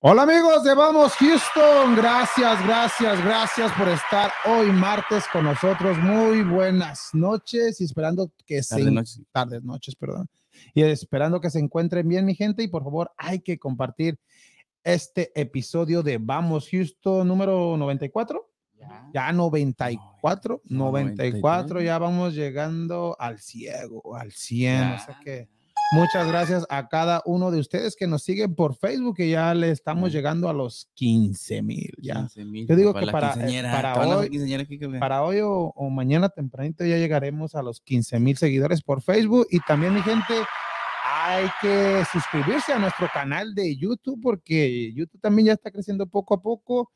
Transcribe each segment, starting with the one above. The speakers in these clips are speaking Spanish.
Hola amigos de Vamos Houston, gracias, gracias, gracias por estar hoy martes con nosotros. Muy buenas noches y esperando que se Tardes, noches. tardes, noches, perdón. Y esperando que se encuentren bien mi gente y por favor hay que compartir este episodio de Vamos Houston número 94. Ya 94, No, 94, 93. ya vamos llegando al ciego, al 100, o Ya. sea que Muchas gracias a cada uno de ustedes que nos siguen por Facebook, que ya le estamos Sí. llegando a los 15 mil. Ya. 15,000, Yo digo para que para- eh, para ¿te van a hacer hoy-? Para hoy o, o mañana tempranito ya llegaremos a los 15 mil seguidores por Facebook. Y también, mi gente, hay que suscribirse a nuestro canal de YouTube porque YouTube también ya está creciendo poco a poco.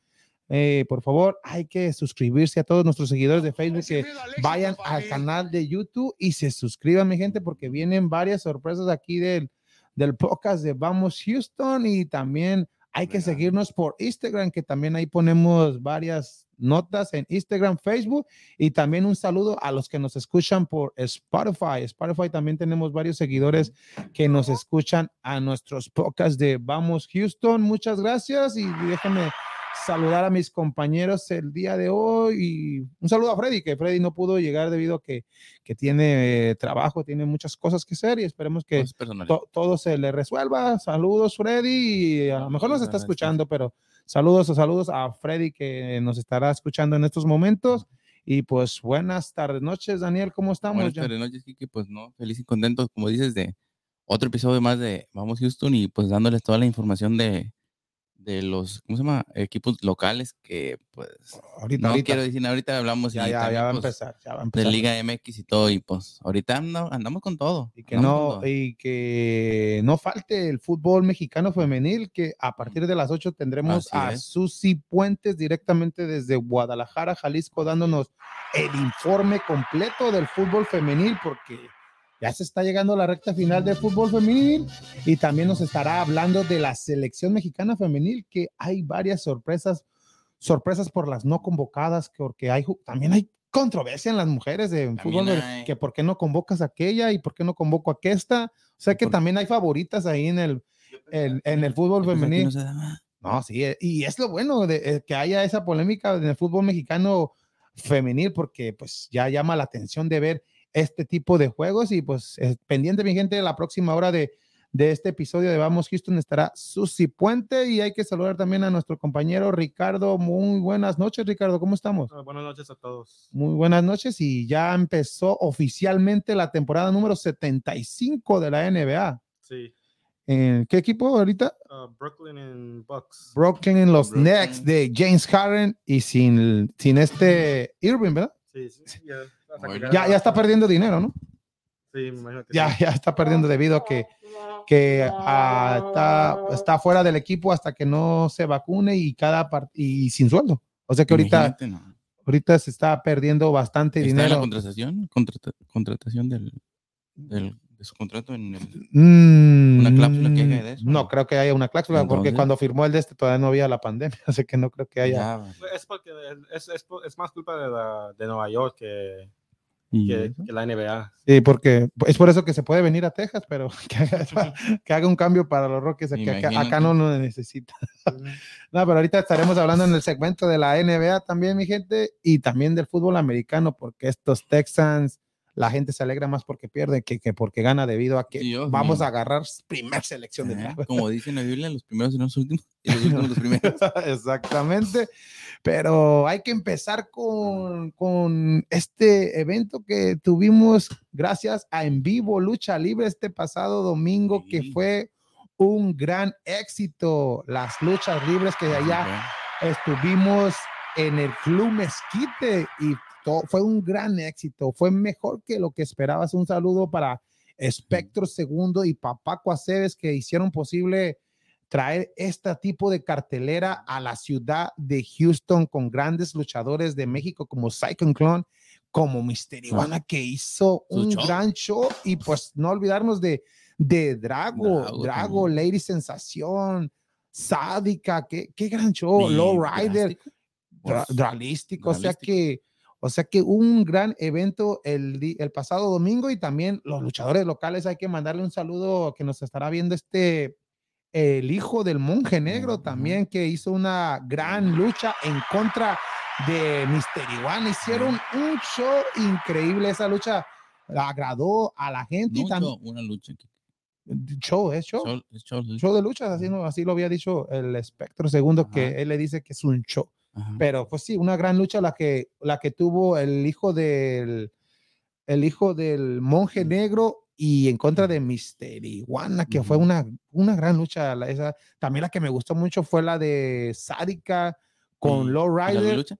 Eh, por favor, hay que suscribirse a todos nuestros seguidores de Facebook que vayan al canal de YouTube y se suscriban, mi gente, porque vienen varias sorpresas aquí del, del podcast de Vamos Houston y también hay que seguirnos por Instagram, que también ahí ponemos varias notas en Instagram, Facebook y también un saludo a los que nos escuchan por Spotify. Spotify también tenemos varios seguidores que nos escuchan a nuestros podcasts de Vamos Houston. Muchas gracias y déjenme saludar a mis compañeros el día de hoy y un saludo a Freddy, que Freddy no pudo llegar debido a que, que tiene eh, trabajo, tiene muchas cosas que hacer y esperemos que to- todo se le resuelva. Saludos, Freddy. y a lo mejor nos está escuchando, pero saludos o saludos a Freddy que nos estará escuchando en estos momentos. Y pues buenas tardes, noches, Daniel, ¿cómo estamos? Buenas tardes, noches, Kike, pues no, feliz y contento, como dices, de otro episodio más de Vamos Houston y pues dándoles toda la información de, de los, ¿cómo se llama? Equipos locales que pues ahorita, no ahorita. quiero decir, ahorita hablamos ya, y ya, también, ya va a pues, empezar, ya va a de. Liga MX y todo y pues ahorita anda- andamos con todo. Y que andamos no, y que no falte el fútbol mexicano femenil, que a partir de las 8 tendremos Así a es. Susi Puentes directamente desde Guadalajara, Jalisco, dándonos el informe completo del fútbol femenil, porque ya se está llegando a la recta final del fútbol femenil y también nos estará hablando de la selección mexicana femenil, que hay varias sorpresas, sorpresas por las no convocadas, que- porque hay, también hay controversia en las mujeres de También fútbol, de- hay. que por qué no convocas a aquella y por qué no convoco a aquesta. O sea que también hay favoritas ahí en el, en, en el fútbol femenil. No, sí, eh, y es lo bueno de eh, que haya esa polémica en el fútbol mexicano femenil, porque pues ya llama la atención de ver este tipo de juegos y pues eh, pendiente mi gente, la próxima hora de, de este episodio de Vamos Houston estará Susi Puente y hay que saludar también a nuestro compañero Ricardo. Muy buenas noches, Ricardo, ¿cómo estamos? Ah, buenas noches a todos. Muy buenas noches y ya empezó oficialmente la temporada número 75 de la NBA. Sí, ¿En qué equipo ahorita? ah, Brooklyn en Bucks. Broken en los Brooklyn. Knicks de James Harden y sin, sin este Irving, ¿verdad? Sí, sí, que Bueno. Ya, ya está perdiendo dinero, ¿no? Sí, me imagino que Ya, sí. ya está perdiendo debido a que, que ah, está, está fuera del equipo hasta que no se vacune y cada part- y sin sueldo. O sea que ahorita, no. ahorita se está perdiendo bastante ¿Está en la dinero. contratación? Contrata- contratación del, del- de su contrato en el... Mm, ¿Una cláusula que haya de eso? No creo que haya una cláusula, porque Entonces- cuando firmó el de este todavía no había la pandemia, así que no creo que haya. Ya, Es porque es, es, es más culpa de, la, de Nueva York que, que, que la NBA. Sí, porque es por eso que se puede venir a Texas, pero que haga, que haga un cambio para los Rockets, que acá, acá no lo necesita. No, pero ahorita estaremos hablando en el segmento de la NBA también, mi gente, y también del fútbol americano, porque estos Texans, la gente se alegra más porque pierde que, que porque gana debido a que Dios vamos mío. a agarrar primer selección de draft. Como dice en la Biblia, los primeros los últimos y los últimos los primeros. Exactamente. Pero hay que empezar con, con este evento que tuvimos gracias a En Vivo Lucha Libre este pasado domingo, que fue un gran éxito. Las luchas libres que allá estuvimos en el Club Mezquite y fue un gran éxito. Fue mejor que lo que esperabas. Un saludo para Espectro Segundo y Papaco Aceves que hicieron posible traer este tipo de cartelera a la ciudad de Houston con grandes luchadores de México como Psycho Clone, como Mister Iguana que hizo un show. gran show y pues no olvidarnos de, de Drago, Drago Drago. Lady Sensación, Sádica, qué, qué gran show, Low Rider, Pues, dralístico, o sea que, o sea que un gran evento el, el pasado domingo y también los luchadores locales hay que mandarle un saludo que nos estará viendo este el hijo del monje negro también, que hizo una gran lucha en contra de Mister Iguana. Hicieron un show increíble. Esa lucha agradó a la gente y No, también. yo, una lucha. que- Show, es show. show- show, Show de luchas, así, no, así lo había dicho el espectro segundo, que Ajá. él le dice que es un show. Ajá. Pero pues sí, una gran lucha la que, la que tuvo el hijo del, el hijo del monje negro y en contra de Mister Iguana, que fue una, una gran lucha. la- esa, también la que me gustó mucho fue la de Sádica con ¿Y- Low y la Rider. lucha?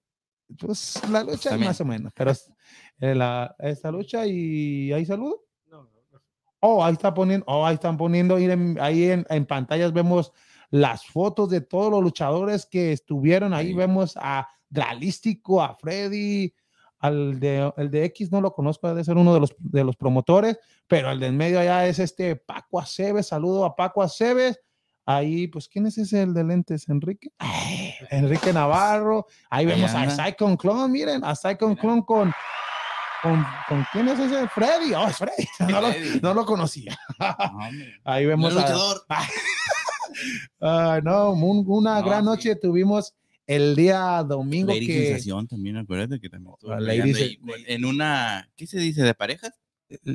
Pues la lucha También. más o menos, pero es- eh, la, esa lucha y ahí saludo. No, no, no. Oh, ahí está poniendo, oh, ahí están poniendo, miren, ahí en, en pantallas vemos las fotos de todos los luchadores que estuvieron. Ahí vemos a Dralístico, a Freddy, al de, el de X no lo conozco, debe ser uno de los, de los promotores, pero el de en medio allá es este Paco Aceves. Saludo a Paco Aceves. Ahí, pues, ¿quién es ese el de lentes? Enrique. Ay, Enrique Navarro. Ahí vemos a. Psychon Clone, miren, a Psychon. Clone con, con, con. ¿Quién es ese? Freddy. Oh, es Freddy. No lo, Freddy. no lo conocía. No. Ahí vemos es a, luchador. Ah, no, un- una No, gran noche tuvimos el día domingo Lady que Sensación también, acuérdate que también Lady ahí en una, ¿qué se dice? ¿De parejas?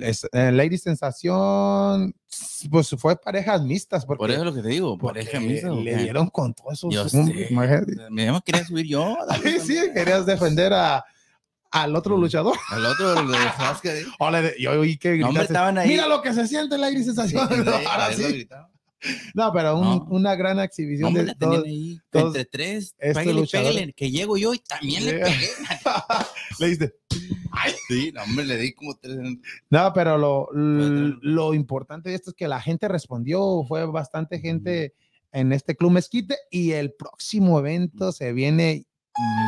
es- eh, Lady Sensación, pues fue parejas mixtas porque, Por eso es lo que te digo, porque pareja mixta. ¿o le dieron con todos esos Yo hombres, sé. Me quería subir yo. dale Sí, sí, querías defender a, al otro Mm. luchador. Al otro, le- yo oí que No, gritaste, estaban ahí. Mira lo que se siente Lady Sensación. Sí, Ahora sí. No, pero un- No. una gran exhibición de todos. ahí. todos entre tres. estos Pégale, pégale, que llego yo y también le pegué. Le diste, Sí, no, hombre, le di como tres. No, pero lo, lo importante de esto es que la gente respondió, fue bastante gente en este club mezquite y el próximo evento se viene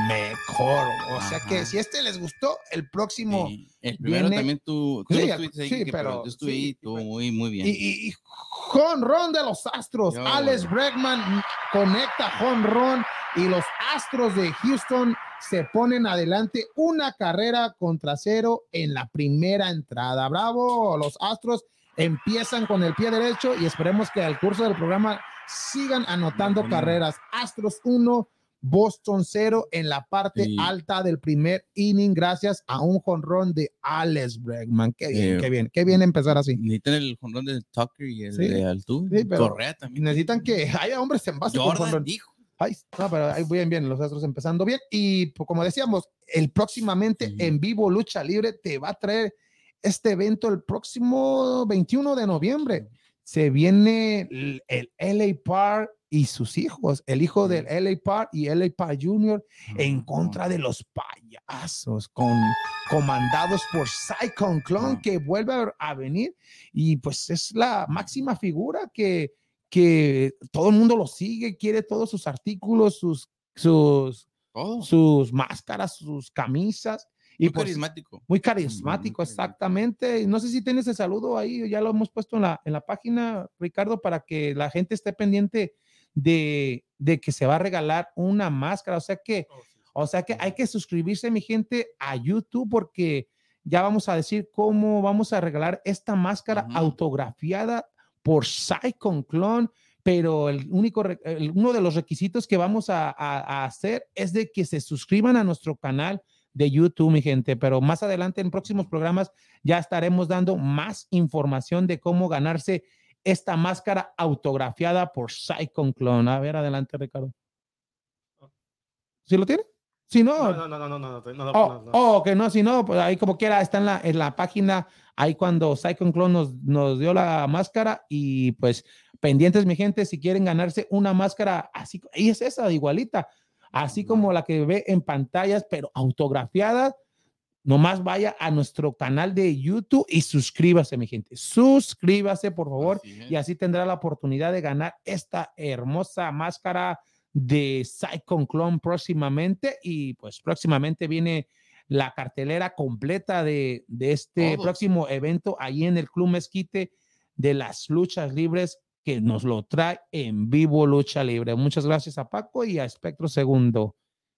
mejor. O sea que si este les gustó, el próximo... Sí. El primero viene- también tú, tú Sí, ahí, sí, que- pero- yo estuve ahí, muy, muy bien. Y, y, y jonrón de los Astros. Yo, Alex bueno. Bregman conecta jonrón y los Astros de Houston se ponen adelante una carrera contra cero en la primera entrada. Bravo, los Astros empiezan con el pie derecho y esperemos que al curso del programa sigan anotando carreras. Astros 1, Boston 0 en la parte Sí. alta del primer inning gracias a un jonrón de Alex Bregman. Qué bien, Sí. qué bien, qué bien empezar así. Necesitan el jonrón de Tucker y el Sí. de Altuve. Sí, Correa también. Necesitan que haya hombres en base con Jordan jonrón. dijo. Ay, no, pero ahí bien, bien, los astros empezando bien. Y pues, como decíamos, el próximamente en vivo Lucha Libre te va a traer este evento el próximo 21 de noviembre. Se viene el, el LA Park y sus hijos, el hijo del LA Park y LA Park Jr. en contra de los payasos, con, comandados por Psychon Clone, que vuelve a, a venir y pues es la máxima figura que, que todo el mundo lo sigue, quiere todos sus artículos, sus, sus, sus máscaras, sus camisas. Y Muy pues, carismático. muy carismático, exactamente. No sé si tienes el saludo ahí, ya lo hemos puesto en la, en la página, Ricardo, para que la gente esté pendiente de, de que se va a regalar una máscara. O sea que, Oh, o sea que hay que suscribirse, mi gente, a YouTube porque ya vamos a decir cómo vamos a regalar esta máscara autografiada por Psychon Clone. Pero el único, el- uno de los requisitos que vamos a, a- a hacer es de que se suscriban a nuestro canal de YouTube, mi gente. Pero más adelante en próximos programas ya estaremos dando más información de cómo ganarse esta máscara autografiada por Psychon Clone. A ver, adelante, Ricardo. ¿Sí lo tiene? Si no, No, no, no, no, no, no, no, no, Oh, no. oh, que no, si no, pues ahí como quiera está en la, en la página, ahí cuando Psychon Clone nos, nos dio la máscara y pues pendientes mi gente, si quieren ganarse una máscara así, y es esa igualita, así como la que ve en pantallas, pero autografiada, nomás vaya a nuestro canal de YouTube y suscríbase mi gente, suscríbase por favor Así y así tendrá la oportunidad de ganar esta hermosa máscara de Psychon Clone próximamente y pues próximamente viene la cartelera completa de, de este próximo evento ahí en el Club Mezquite de las luchas libres que nos lo trae en vivo Lucha Libre. Muchas gracias a Paco y a Espectro Segundo.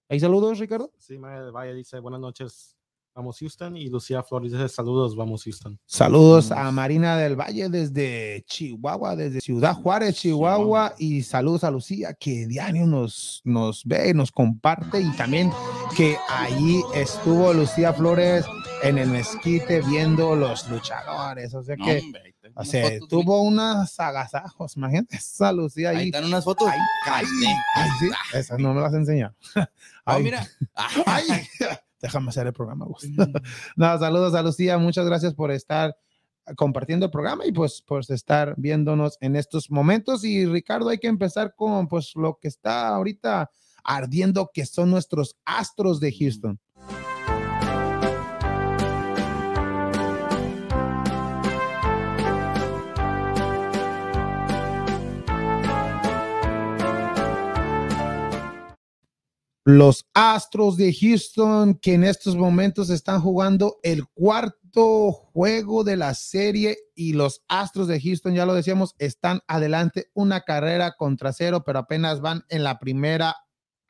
¿Hay saludos, Ricardo? Sí, Maya del Valle dice buenas noches. Vamos Houston y Lucía Flores dice saludos, vamos Houston. Saludos a Vamos. Marina del Valle desde Chihuahua, desde Ciudad Juárez, Chihuahua, y saludos a Lucía que diario nos, nos ve, nos comparte y también que ahí estuvo Lucía Flores en el mezquite viendo los luchadores, o sea No, que hombre, o unas sea, fotos, tuvo unos agasajos, imagínate esa Lucía Ahí ahí. están unas fotos. Ay, ay, ay, sí, esas no me las enseñaron. Ah, Ay, mira. ay, déjame hacer el programa, Gus. No, saludos a Lucía, muchas gracias por estar compartiendo el programa y pues por estar viéndonos en estos momentos. Y Ricardo, hay que empezar con pues lo que está ahorita ardiendo, que son nuestros astros de Houston. Los Astros de Houston que en estos momentos están jugando el cuarto juego de la serie y los Astros de Houston, ya lo decíamos, están adelante una carrera contra cero, pero apenas van en la primera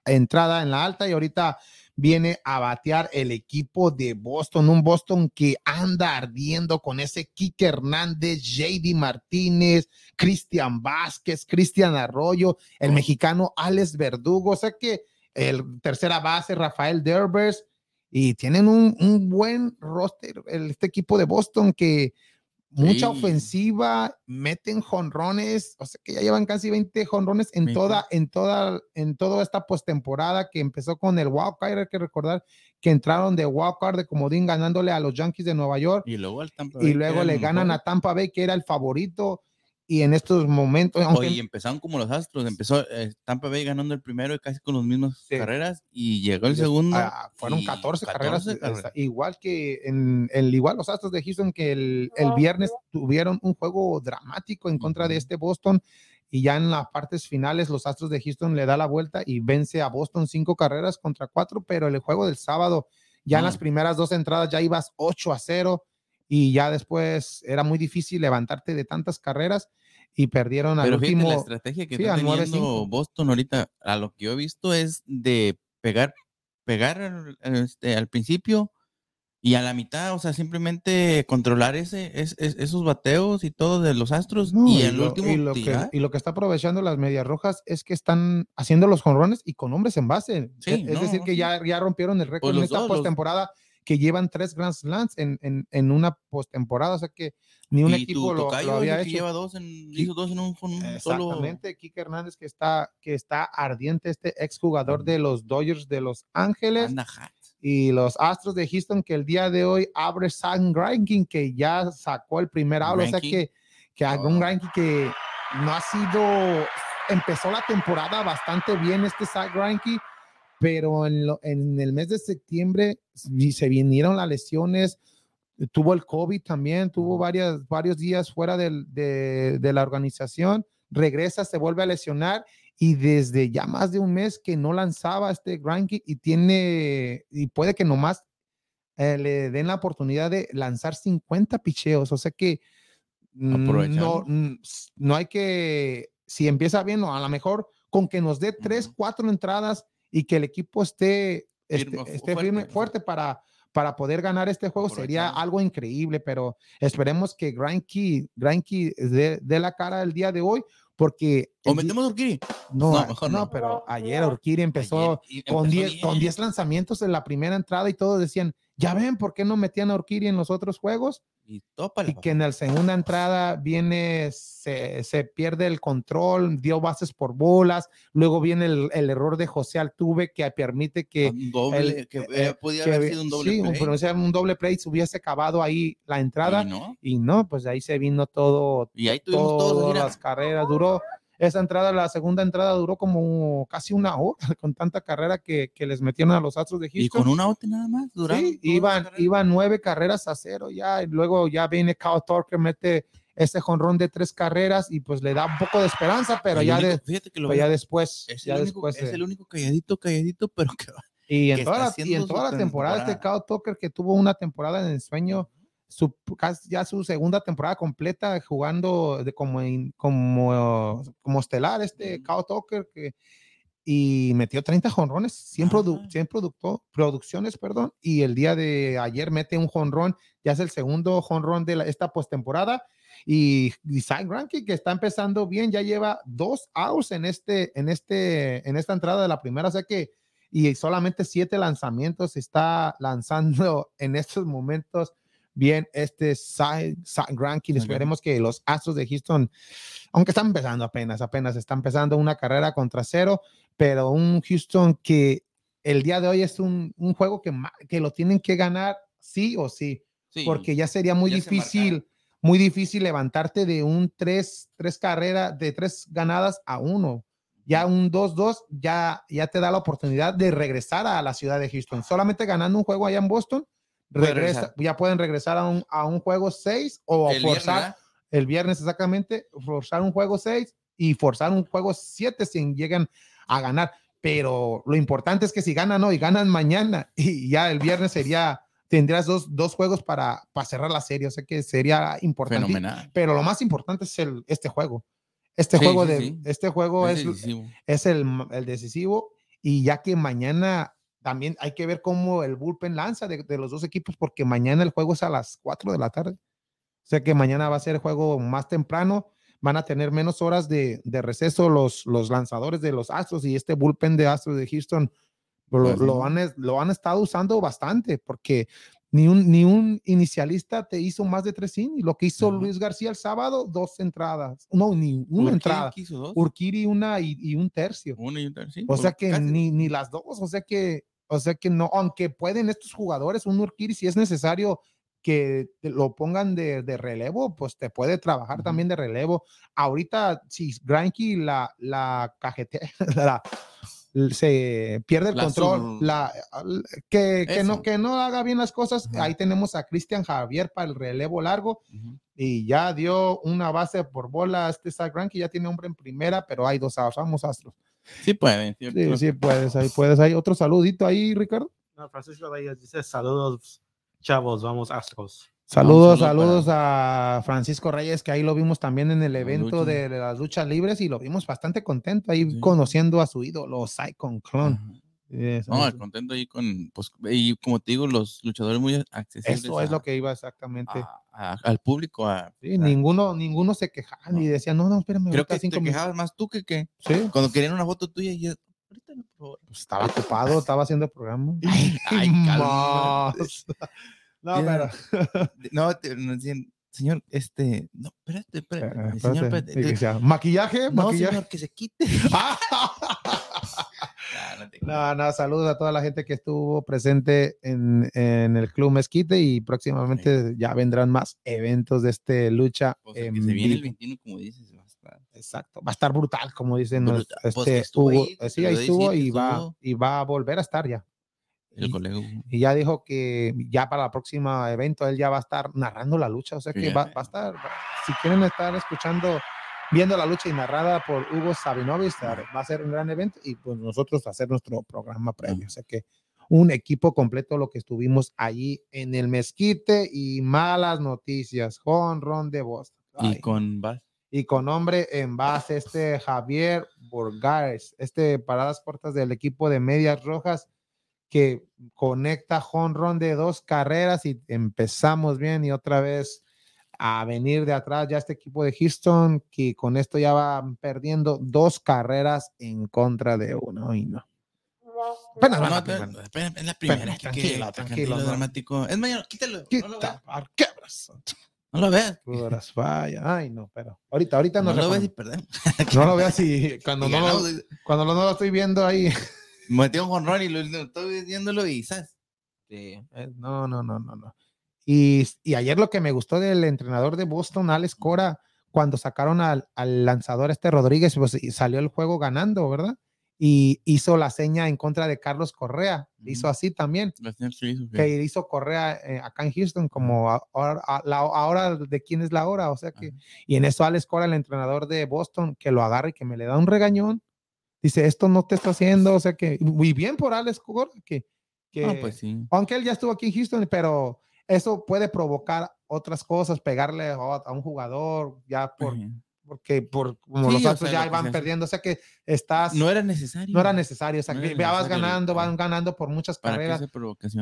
entrada en la alta y ahorita viene a batear el equipo de Boston, un Boston que anda ardiendo con ese Kike Hernández, JD Martínez, Cristian Vázquez, Cristian Arroyo, el mexicano Alex Verdugo, o sea que el tercera base Rafael Derbers y tienen un, un buen roster el- este equipo de Boston que mucha Sí. ofensiva, meten jonrones, o sea que ya llevan casi 20 jonrones en toda, en toda, en toda esta postemporada que empezó con el wildcard, hay que recordar que entraron de wildcard de comodín ganándole a los Yankees de Nueva York Y luego y luego le ganan mejor. a Tampa Bay que era el favorito y en estos momentos, aunque Oye, empezaron como los Astros. Empezó eh, Tampa Bay ganando el primero y casi con las mismas Sí. carreras. Y llegó el segundo. ah, fueron y 14, carreras, 14 esta- igual que en el igual los Astros de Houston que el, el viernes tuvieron un juego dramático en contra de este Boston y ya en las partes finales los Astros de Houston le da la vuelta y vence a Boston cinco carreras contra cuatro, pero el juego del sábado ya en las Mm. primeras dos entradas ya ibas 8 a 0 y ya después era muy difícil levantarte de tantas carreras y perdieron al Pero fíjate, la último estrategia que sí, está al 9-5. teniendo Boston ahorita, a lo que yo he visto, es de pegar, pegar este, al principio y a la mitad, o sea, simplemente controlar ese, es- es- esos bateos y todo de los Astros No, y el lo, último y lo que, y lo que está aprovechando las medias rojas es que están haciendo los jonrones y con hombres en base. Sí, es, es no, decir, que ya, ya rompieron el récord en los esta dos, los- postemporada que llevan tres Grand Slams en, en, en una postemporada. O sea que ni un y equipo tu lo, tocayo lo había hecho. lleva dos en, hizo dos en un, un solo. Exactamente, Kike Hernández que está, que está ardiente, este exjugador de los Dodgers de Los Ángeles y los Astros de Houston que el día de hoy abre Sam Ranking que ya sacó el primer out, o sea que, que un Oh. Greinke que no ha sido, empezó la temporada bastante bien este Zach Greinke, pero en, lo- en el mes de septiembre se vinieron las lesiones, tuvo el COVID también, tuvo varias, varios días fuera del- de, de la organización, regresa, se vuelve a lesionar y desde ya más de un mes que no lanzaba este Greinke y tiene, y puede que nomás eh, le den la oportunidad de lanzar 50 picheos, o sea que no, no hay que, si empieza bien, o a lo mejor con que nos dé tres, Ujú. cuatro entradas y que el equipo esté, esté, Firme, fu- esté fuerte, firme, fu- fuerte para, para poder ganar este juego sería algo increíble, pero esperemos que Greinke, Greinke dé, dé la cara el día de hoy, porque O metemos a Urquidy. no, No, mejor no, no. pero ayer Urquiri empezó Ayer, y con empezó 10 con. 10 lanzamientos en la primera entrada y todos decían, ya ven, ¿por qué no metían a Urquiri en los otros juegos? Y tópale, Y que en la segunda entrada viene, se, se pierde el control, dio bases por bolas, luego viene el, el error de José Altuve que permite que, Un doble, el- que eh, eh, podía que- haber sido un doble sí, play. pero sea un doble play, se hubiese acabado ahí la entrada Y no, y no, pues de ahí se vino todo, y ahí tuvimos todas mira, las carreras. Duró, esa entrada, la segunda entrada duró como casi una hora con tanta carrera que, que les metieron a los Astros de y Houston. con una out nada más duraron Sí, iban, iban nueve carreras a cero ya, y luego ya viene Kyle Tucker, mete ese jonrón de tres carreras y pues le da un poco de esperanza, pero El ya, único- de, fíjate que lo pero ya veo, después, es, ya el único, después, es eh, el único calladito, calladito, pero que va. y en toda la, y en toda la temporada, este. Kyle Tucker que tuvo una temporada en el sueño, su, ya su segunda temporada completa jugando de como, como, como estelar, este. Kyle Tucker que y metió 30 jonrones, 100, produ- Ah. 100 producto- producciones, perdón, y el día de ayer mete un jonrón, ya es el segundo jonrón de la- esta postemporada. Y, y Zach Greinke, que está empezando bien, ya lleva dos outs en, este, en, este, en esta entrada de la primera, o sea que, y solamente siete lanzamientos está lanzando en estos momentos bien este Greinke. Zach Esperemos que los Astros de Houston, aunque están empezando apenas, apenas está empezando una carrera contra cero, pero un Houston que el día de hoy es un, un juego que, que lo tienen que ganar sí o sí Sí. porque ya sería muy ya difícil, muy difícil levantarte de un tres, tres carreras, de tres ganadas a uno. Ya un 2-2 ya, ya te da la oportunidad de regresar a la ciudad de Houston. Solamente ganando un juego allá en Boston, regresa, ya pueden regresar a un, a un juego 6 o El viernes, forzar ¿verdad? el viernes exactamente, forzar un juego 6 y forzar un juego 7 si llegan a ganar. Pero lo importante es que si ganan hoy, ganan mañana y ya el viernes sería, tendrías dos, dos juegos para, para cerrar la serie. O sea que sería importante. Fenomenal. Pero lo más importante es el, este juego. Este Sí, juego sí, de sí. este juego Es es el, el decisivo y ya que mañana también hay que ver cómo el bullpen lanza de, de los dos equipos porque mañana el juego es a las 4 de la tarde. O sea que mañana va a ser el juego más temprano, van a tener menos horas de, de receso los, los lanzadores de los Astros y este bullpen de Astros de Houston lo, lo han, lo han estado usando bastante porque ni un, ni un inicialista te hizo más de tres innings. Lo que hizo Ajá. Luis García el sábado, dos entradas. No, ni una entrada. quiso dos. Urquiri una y, y un tercio. Uno y un tercio, O sea que ni, ni las dos, o sea que, o sea que no, aunque pueden estos jugadores, un Urquiri, si es necesario que lo pongan de, de relevo, pues te puede trabajar también de relevo. Ahorita, si Granky la, la cajetea, la- se pierde el La control, la, que, que, no, que no haga bien las cosas, ahí tenemos a Cristian Javier para el relevo largo Ujú. y ya dio una base por bola a este Zach Greinke, ya tiene hombre en primera, pero hay dos outs, vamos Astros. Sí pueden. Sí, sí, puedes, ahí puedes. Hay otro saludito ahí, Ricardo. No, Francisco Reyes dice saludos, chavos, vamos Astros. Saludos, saludo saludos a Francisco Reyes, que ahí lo vimos también en el evento lucha. de, de las luchas libres y lo vimos bastante contento ahí Sí. conociendo a su ídolo, Psychon Clone. Ajá. No, eso- contento ahí con, pues, y como te digo, los luchadores muy accesibles. eso es a- lo que iba exactamente. a- a- al público. A, Sí, ninguno, ninguno se quejaba ni decía, no, no, espérame, creo que cinco te minutos". quejabas más tú que, que Sí, cuando querían una foto tuya y yo, ahorita no, por favor. pues, estaba ocupado, estaba haciendo el programa. Ay. No, pero. No, te- no, señor, este, no, espérate, espérate, Eh, señor, espérate, te- sea, Maquillaje, no, maquillaje. señor, que se quite. No. No, saludos a toda la gente que estuvo presente en, en el Club Mezquite y próximamente ya vendrán más eventos de este lucha. O sea, que se viene el vivo. 21, como dices, va a estar. Exacto, va a estar brutal, como dicen Brutal. Pues este, que estuvo Hugo. ahí, Eh, sí, ahí estuvo decía, y va, estuvo. y va a volver a estar ya. El Y- colega. Y ya dijo que ya para el próximo evento él ya va a estar narrando la lucha, o sea que Ya. va, va a estar, va- si quieren estar escuchando, viendo la lucha y narrada por Hugo Sabinovich, va a ser un gran evento y pues nosotros hacer nuestro programa previo, o sea que un equipo completo lo que estuvimos allí en el mezquite y malas noticias, Ron de Boston. Y Ay, con Bas- y con hombre en base, este Javier Burgares, este paradas cortas del equipo de Medias Rojas, que conecta jonrón de dos carreras y empezamos bien y otra vez a venir de atrás ya este equipo de Houston, que con esto ya van perdiendo dos carreras en contra de uno y no. Apenas No, espera, es la primera. tranquilo, tranquilo, no. dramático. Es mañana, quítalo. No lo veas. No lo veas. Ay, no, pero ahorita, ahorita No no, lo ves y perdemos. no lo veas y cuando no cuando no lo estoy viendo ahí. Metió un jonrón y lo estoy viéndolo y ¿sabes? Sí, eh, no, no, no, no, no. Y, y ayer lo que me gustó del entrenador de Boston, Alex Cora, cuando sacaron al, al lanzador este Rodríguez, pues salió el juego ganando, ¿verdad? Y hizo la seña en contra de Carlos Correa, hizo Ujú. así también, que hizo Correa eh, acá en Houston, como ahora, a- la, ahora de quién es la hora, o sea que, Ajá. y en eso Alex Cora, el entrenador de Boston, que lo agarra y que me le da un regañón, dice, esto no te está haciendo, o sea que, muy bien por Alex Cora, que, que Ah, pues sí. aunque él ya estuvo aquí en Houston, pero eso puede provocar otras cosas, pegarle a, a un jugador ya por, Ajá. porque por, como Sí, los o Astros sea, ya van perdiendo, o sea que estás, No era necesario. no era necesario, o sea, No que ya vas ganando, van ganando por muchas ¿Para qué carreras.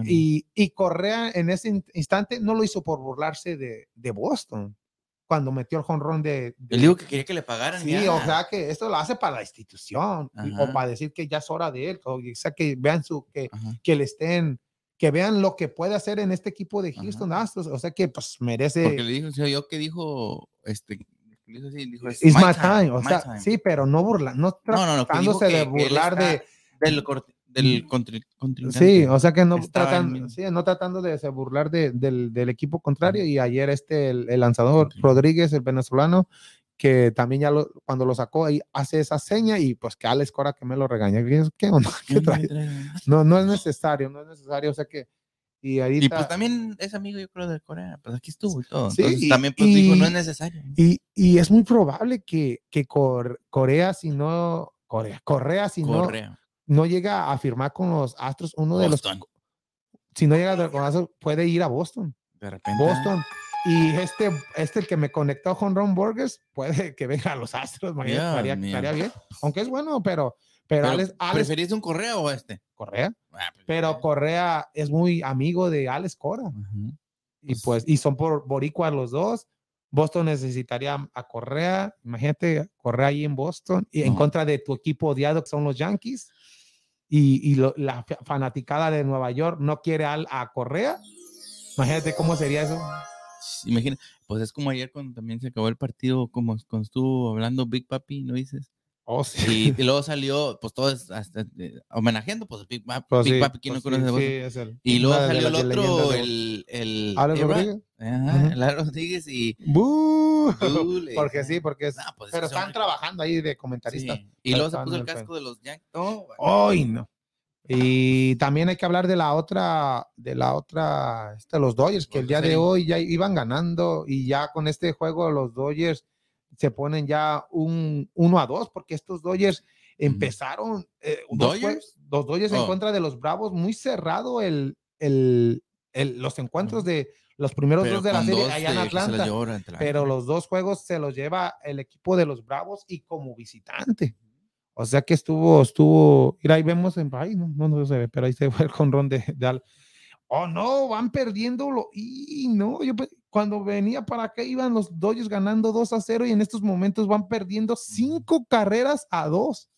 Y, y Correa en ese in- instante no lo hizo por burlarse de, de Boston, cuando metió el jonrón de, de- Él dijo que quería que le pagaran. Sí, ya. o sea que esto lo hace para la institución y- o para decir que ya es hora de él, o sea que vean su, que, Ajá. que le estén, que vean lo que puede hacer en este equipo de Ajá. Houston Astros, o sea que pues merece. Porque le dijo, o sea, yo que dijo, este, dijo así, dijo, It's my time, o my sea, time. sí, pero no burla, no No, no, no, tratándose de burlar de, Del, del contri- contrincante. sí, o sea que no tratan, sí, no tratando de se burlar de- del, del equipo contrario y ayer este el, el lanzador. Rodríguez, el venezolano, que también ya lo, cuando lo sacó ahí hace esa seña y pues que Alex Cora que me lo regaña, ¿qué, onda? ¿Qué ¿Qué trae? No, no es necesario, no es necesario, o sea que y ahorita Y pues también es amigo, yo creo, de Corea. Pues aquí estuvo y todo. Sí, Entonces y- también pues dijo, no y- es necesario. y, y es muy probable que, que Cor- Corea si no Corea, Correa si no Correa. no llega a firmar con los Astros, uno de los Boston. si no llega con los Astros puede ir a Boston. De repente. Boston. Y este, este el que me conectó con Ron Burgers, puede que venga a los Astros, imagínate, Dios estaría, bien. Aunque es bueno, pero, pero, Pero, Alex, Alex ¿Preferís un Correa o este? Correa, Ah, pues, pero Correa es muy amigo de Alex Cora. Ujú. Y pues, y son por boricuas los dos. Boston necesitaría a Correa, imagínate Correa ahí en Boston y en contra de tu equipo odiado que son los Yankees. Y, y lo- la fa- fanaticada de Nueva York no quiere al- a Correa. Imagínate cómo sería eso. Imagina, pues es como ayer cuando también se acabó el partido, como estuvo hablando Big Papi, ¿no dices? Oh, sí. Y, y luego salió, pues todos hasta, eh, homenajeando, pues Big, Papi, Pues Big sí, Papi, ¿quién pues no conoce sí, es el- Y luego salió el otro, el, el. Rodríguez. Ajá, Rodríguez y ¡Bú! Porque sí, porque es. "No, pues pero están trabajando ahí de comentaristas. Y luego se puso el casco de los Yankees. No, Hoy no. Y también hay que hablar de la otra, de la otra, este, los Dodgers, que el día de hoy ya iban ganando y ya con este juego los Dodgers se ponen ya un 1 a 2 porque estos Dodgers empezaron eh, dos ¿Dodgers? los Dodgers en Oh. contra de los Bravos muy cerrado el, el, el- los encuentros de los primeros pero dos de la serie allá en Atlanta. pero los dos juegos se los lleva el equipo de los Bravos y como visitante. O sea que estuvo, estuvo, mira, ahí vemos en, ahí no, no, no se ve, pero ahí se fue el jonrón de, de Al. Oh, no, van perdiéndolo. Y no, yo pe- cuando venía para acá iban los Dodgers ganando 2 a 0 y en estos momentos van perdiendo cinco carreras a 2.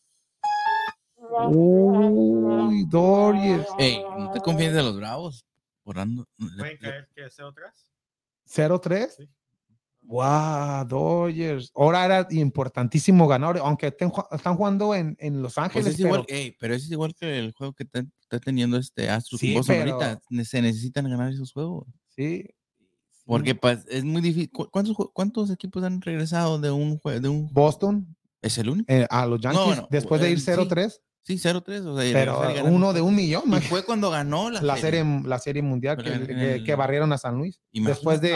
Uy, Dodgers. Ey, no te confíes de los bravos. Orando. ¿Pueden caer que sea atrás? 0-3. Sí. Wow, Dodgers. Ahora era importantísimo ganar, aunque estén están jugando en, en Los Pues Ángeles. es igual, pero- pero es igual que el juego que está, está teniendo este Astros Sí, pero- ahorita. Se necesitan ganar esos juegos. sí. Porque pues, es muy difícil. ¿Cu- ¿Cuántos, jue- ¿Cuántos equipos han regresado de un juego? De un... Boston ¿Es el único? eh, a los Yankees bueno, después de ir sí. 0-3, Sí, 0-3. O sea, pero uno un de un millón. Y fue cuando ganó la, La serie. serie, la serie mundial que, Pero que- el- que barrieron a San Luis. Imagínate. Después de de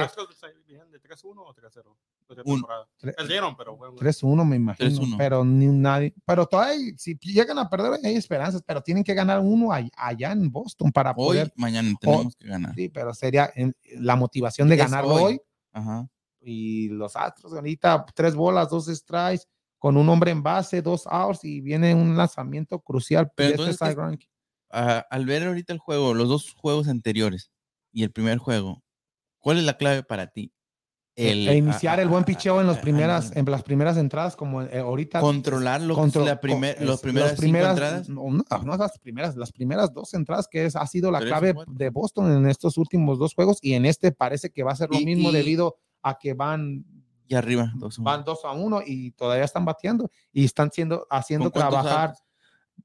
3-1 o 3-0. de Un- temporada. Tre- Perdieron, pero bueno. 3-1, me imagino. 3-1. Pero ni nadie. Pero todavía, si llegan a perder, hay esperanzas, pero tienen que ganar uno all- allá en Boston para Hoy, poder. mañana tenemos que ganar. Sí, pero sería la motivación de Es ganarlo hoy. hoy. Ajá. y los Astros ahorita tres bolas, dos strikes, con un hombre en base, dos outs y viene un lanzamiento crucial. Pero este entonces, ¿qué- Cy Greinke. Ah, al ver ahorita el juego, los dos juegos anteriores y el primer juego, ¿cuál es la clave para ti? E iniciar ah, el buen ah, picheo en, los ah, primeras, ah, en las primeras entradas, como eh, ahorita. controlar lo que es contro- la primer, los es- primeras, las primeras- entradas. No, no, las primeras, las primeras dos entradas que es, ha sido la clave de Boston en estos últimos dos juegos y en este parece que va a ser lo Y- mismo y- debido a que van Y arriba, dos, van 2 a 1 y todavía están bateando y están siendo haciendo ¿Con cuántos trabajar?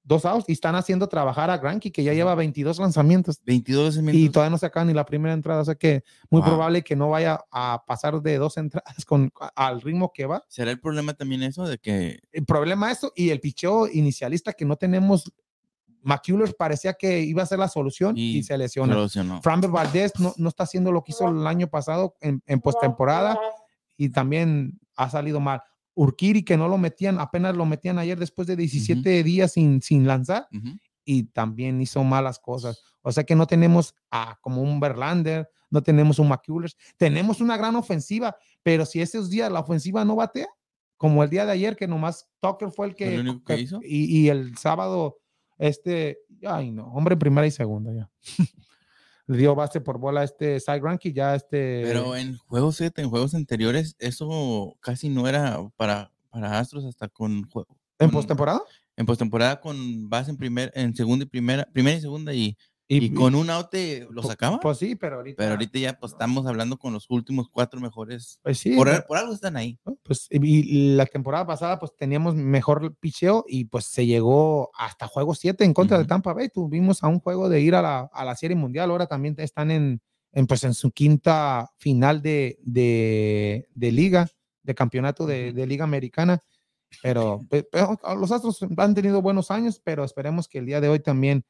Dos outs y están haciendo trabajar a Granky que ya lleva 22 lanzamientos 22 y minutos. todavía no se acaba ni la primera entrada, o sea que muy Wow. probable que no vaya a pasar de dos entradas con al ritmo que va. ¿Será el problema también eso de que El problema es eso y el picheo inicialista que no tenemos McCullers parecía que iba a ser la solución y, Y se lesiona. solucionó? Framber Valdez no, no está haciendo lo que hizo el año pasado en, en postemporada y también ha salido mal. Urquiri, que no lo metían, apenas lo metían ayer después de 17 días sin, sin lanzar y también hizo malas cosas. O sea que no tenemos a, como un Verlander, no tenemos un McCullers, tenemos una gran ofensiva, pero si esos días la ofensiva no batea, como el día de ayer, que nomás Tucker fue el que, ¿El único que hizo? Y, y el sábado, este, ay no, hombre primera y segunda ya. Dio base por bola a este Cy Greinke, ya este. Pero en juegos, fíjate, en juegos anteriores, eso casi no era para, para Astros hasta con juego. ¿En con- postemporada? En postemporada con base en primer, en segunda y primera, primera y segunda y, Y, y con un out te lo sacaba. Pues sí, pero ahorita. pero ahorita ya pues estamos hablando con los últimos cuatro mejores. Pues sí. Por, ¿no? por algo están ahí. Pues, y, la temporada pasada, pues teníamos mejor picheo y pues se llegó hasta juego 7 en contra de Ujú. Tampa Bay. Tuvimos a un juego de ir a la, a la Serie Mundial. Ahora también están en, en, pues, en su quinta final de, de, de liga, de campeonato de, de Liga Americana. Pero, pe- pero los Astros han tenido buenos años, pero esperemos que el día de hoy también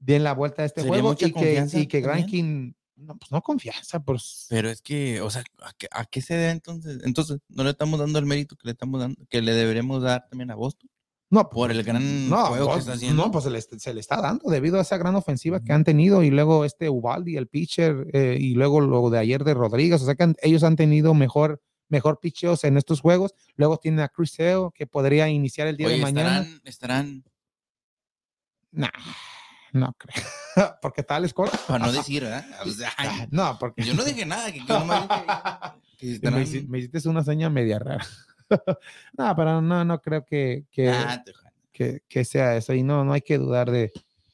den la vuelta a este Sería juego y que, y que. Grankin, no, pues no confianza, pues. Pero es que, o sea, ¿a qué, a qué se debe entonces? Entonces, no le estamos dando el mérito que le estamos dando, que le deberemos dar también a Boston. No, Por el gran no, juego que pues, está haciendo. No, pues se le, se le está dando debido a esa gran ofensiva que han tenido y luego este Ubaldi, el pitcher, eh, y luego lo de ayer de Rodríguez. O sea que han- ellos han tenido mejor, mejor picheos en estos juegos. Luego tienen a Chris Sale, que podría iniciar el día Oye, de mañana. estarán, estarán, Nah, no creo. porque tal es para no decir, ¿verdad? O sea, ay, No, porque yo no dije nada, que, que me, estarán- hici- me hiciste una seña media rara. no, pero no, no creo que, que, Ah, que, que sea eso. Y no, no hay que dudar de,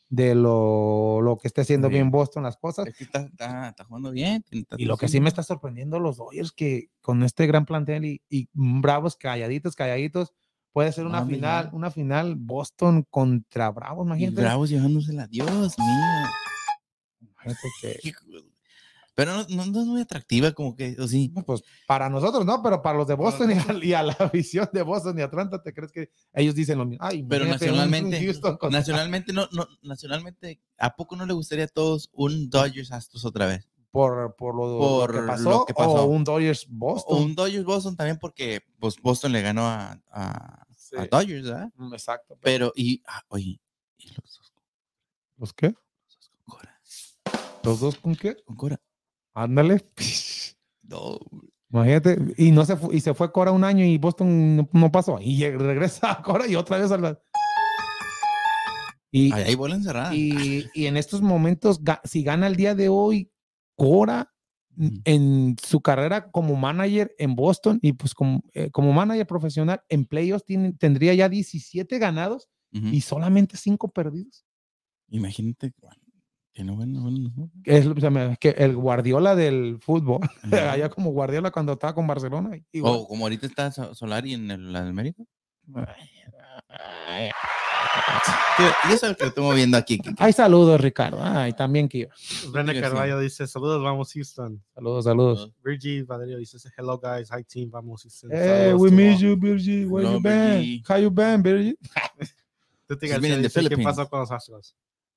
de lo, lo que esté haciendo Sí. bien Boston las cosas. es que está, está, está jugando bien. está Y lo que sí me está sorprendiendo los Dodgers que con este gran plantel y, y bravos calladitos, calladitos, puede ser una Mami, final, ya. una final Boston contra Bravos, Y imagínate. Bravos llevándosela, Dios mío. Imagínate que- Pero no, no, no es muy atractiva, como que, o sí. no, pues para nosotros no, pero para los de Boston y a, y a la afición de Boston y Atlanta, ¿te crees que ellos dicen lo mismo? Ay, Pero nacionalmente, nacionalmente, no, no, nacionalmente, ¿a poco no le gustaría a todos un Dodgers Astros otra vez? Por, por, lo, lo por que lo pasó, que pasó. o un Dodgers O Boston. un Dodgers Boston también porque pues, Boston le ganó a, a, Sí. a Dodgers, ¿verdad? Mm, Exacto. Pero, y, ah, oye, y los dos, ¿Los qué? los dos con Cora. ¿Los dos con qué? Con Cora. Ándale. No, Imagínate, y no se fue, y se fue Cora un año y Boston no, no pasó. Y regresa a Cora y otra vez a la. Y, ahí hay bola encerrada. y, y en estos momentos, si gana el día de hoy, Cora en su carrera como manager en Boston y pues como, eh, como manager profesional en playoffs tiene, tendría ya 17 ganados y solamente 5 perdidos. Imagínate, bueno, tiene bueno, bueno, ¿no? Es, que el Guardiola del fútbol, allá como Guardiola cuando estaba con Barcelona. O como ahorita está So- Solari en el América. Ay, Y eso es lo que estamos viendo aquí. que- que- Ay, saludos, Ricardo. Ay, también que René Diversión. Carvalho dice, saludos, vamos Houston. Saludos, saludos. Virgil Valerio dice, hello guys, hi team, vamos Houston. Hey, Saludos we to miss all. you, Virgie. Where Hello, you been? How you been, the dice, ¿Qué pasó con los Astros?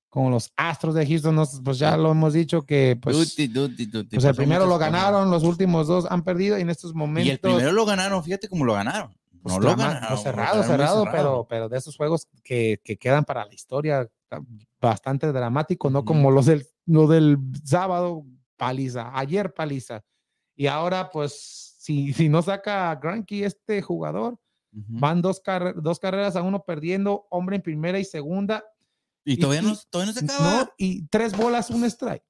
Con los Astros de Houston, nos- pues ya lo hemos dicho que pues, Duty, duty, duty, pues el primero lo ganaron, los últimos dos han perdido y en estos Y momentos el primero lo ganaron, fíjate cómo lo ganaron. Pues, no lo lo cerrado, cerrado, pero, pero de esos juegos que, que quedan para la historia, ta- bastante dramático, no como los del, lo del sábado, paliza, ayer paliza. Y ahora, pues, si, si no saca Granky este jugador, van dos, dos carreras a uno perdiendo, hombre en primera y segunda, Y todavía y- no, todavía no se acaba. no, y tres bolas, un strike.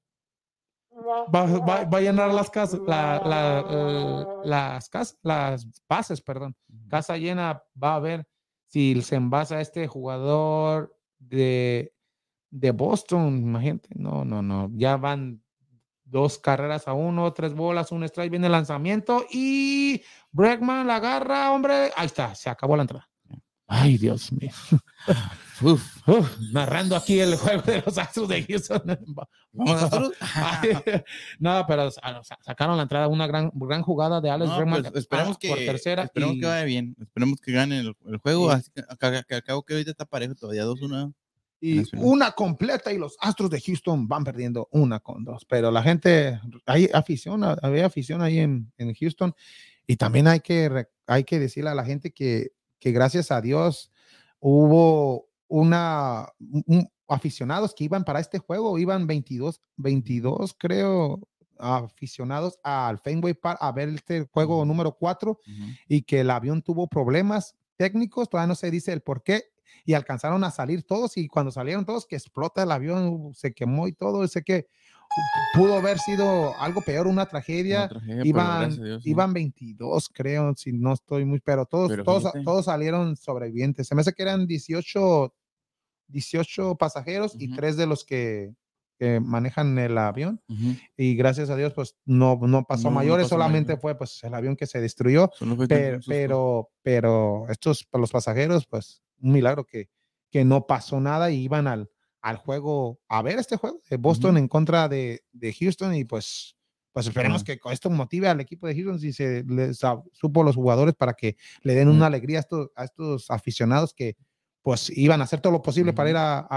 Va, va- va a llenar las casas, la- la, eh, las casas, las bases, perdón. Casa llena, va a ver si se envasa este jugador de, de Boston. Imagínate, no, no, no. Ya van dos carreras a uno, tres bolas, un strike, viene el lanzamiento y Bregman la agarra, hombre. Ahí está, se acabó la entrada. Ay, Dios mío. Uf, Uf, narrando aquí el juego de los Astros de Houston. ¿Vamos a nosotros? Ay, no, pero sa- sa- sacaron la entrada, una gran, gran jugada de Alex No, Bregman pues, esperemos que, por tercera. esperemos y- que vaya bien. Esperemos que gane el, el juego. Sí. Que, al cabo que ahorita está parejo todavía 2-1. y una completa y los Astros de Houston van perdiendo una con dos. Pero la gente, hay afición, había afición ahí en, en Houston y también hay que, hay que decirle a la gente que, que gracias a Dios hubo una, un- un- aficionados que iban para este juego, iban 22, 22 creo, aficionados al Fenway Park a ver este juego número 4 Ujú. y que el avión tuvo problemas técnicos, todavía no se dice el por qué, y alcanzaron a salir todos y cuando salieron todos que explota el avión, se quemó y todo, sé que pudo haber sido algo peor, una tragedia. Una tragedia, pero Iban, iban 22, creo, si no estoy muy, pero todos, Pero todos, todos salieron sobrevivientes. Se me hace que eran 18, 18 pasajeros y tres de los que, que manejan el avión. Y gracias a Dios, pues no, no pasó No, no mayores, pasó solamente mayor. fue pues el avión que se destruyó. Pero, pero, pero estos, los pasajeros, pues un milagro que, que no pasó nada y iban al, al juego, a ver este juego de Boston en contra de, de Houston y pues, pues esperemos Ah. que con esto motive al equipo de Houston si se les a- supo los jugadores para que le den una alegría a estos, a estos aficionados que pues iban a hacer todo lo posible para ir a,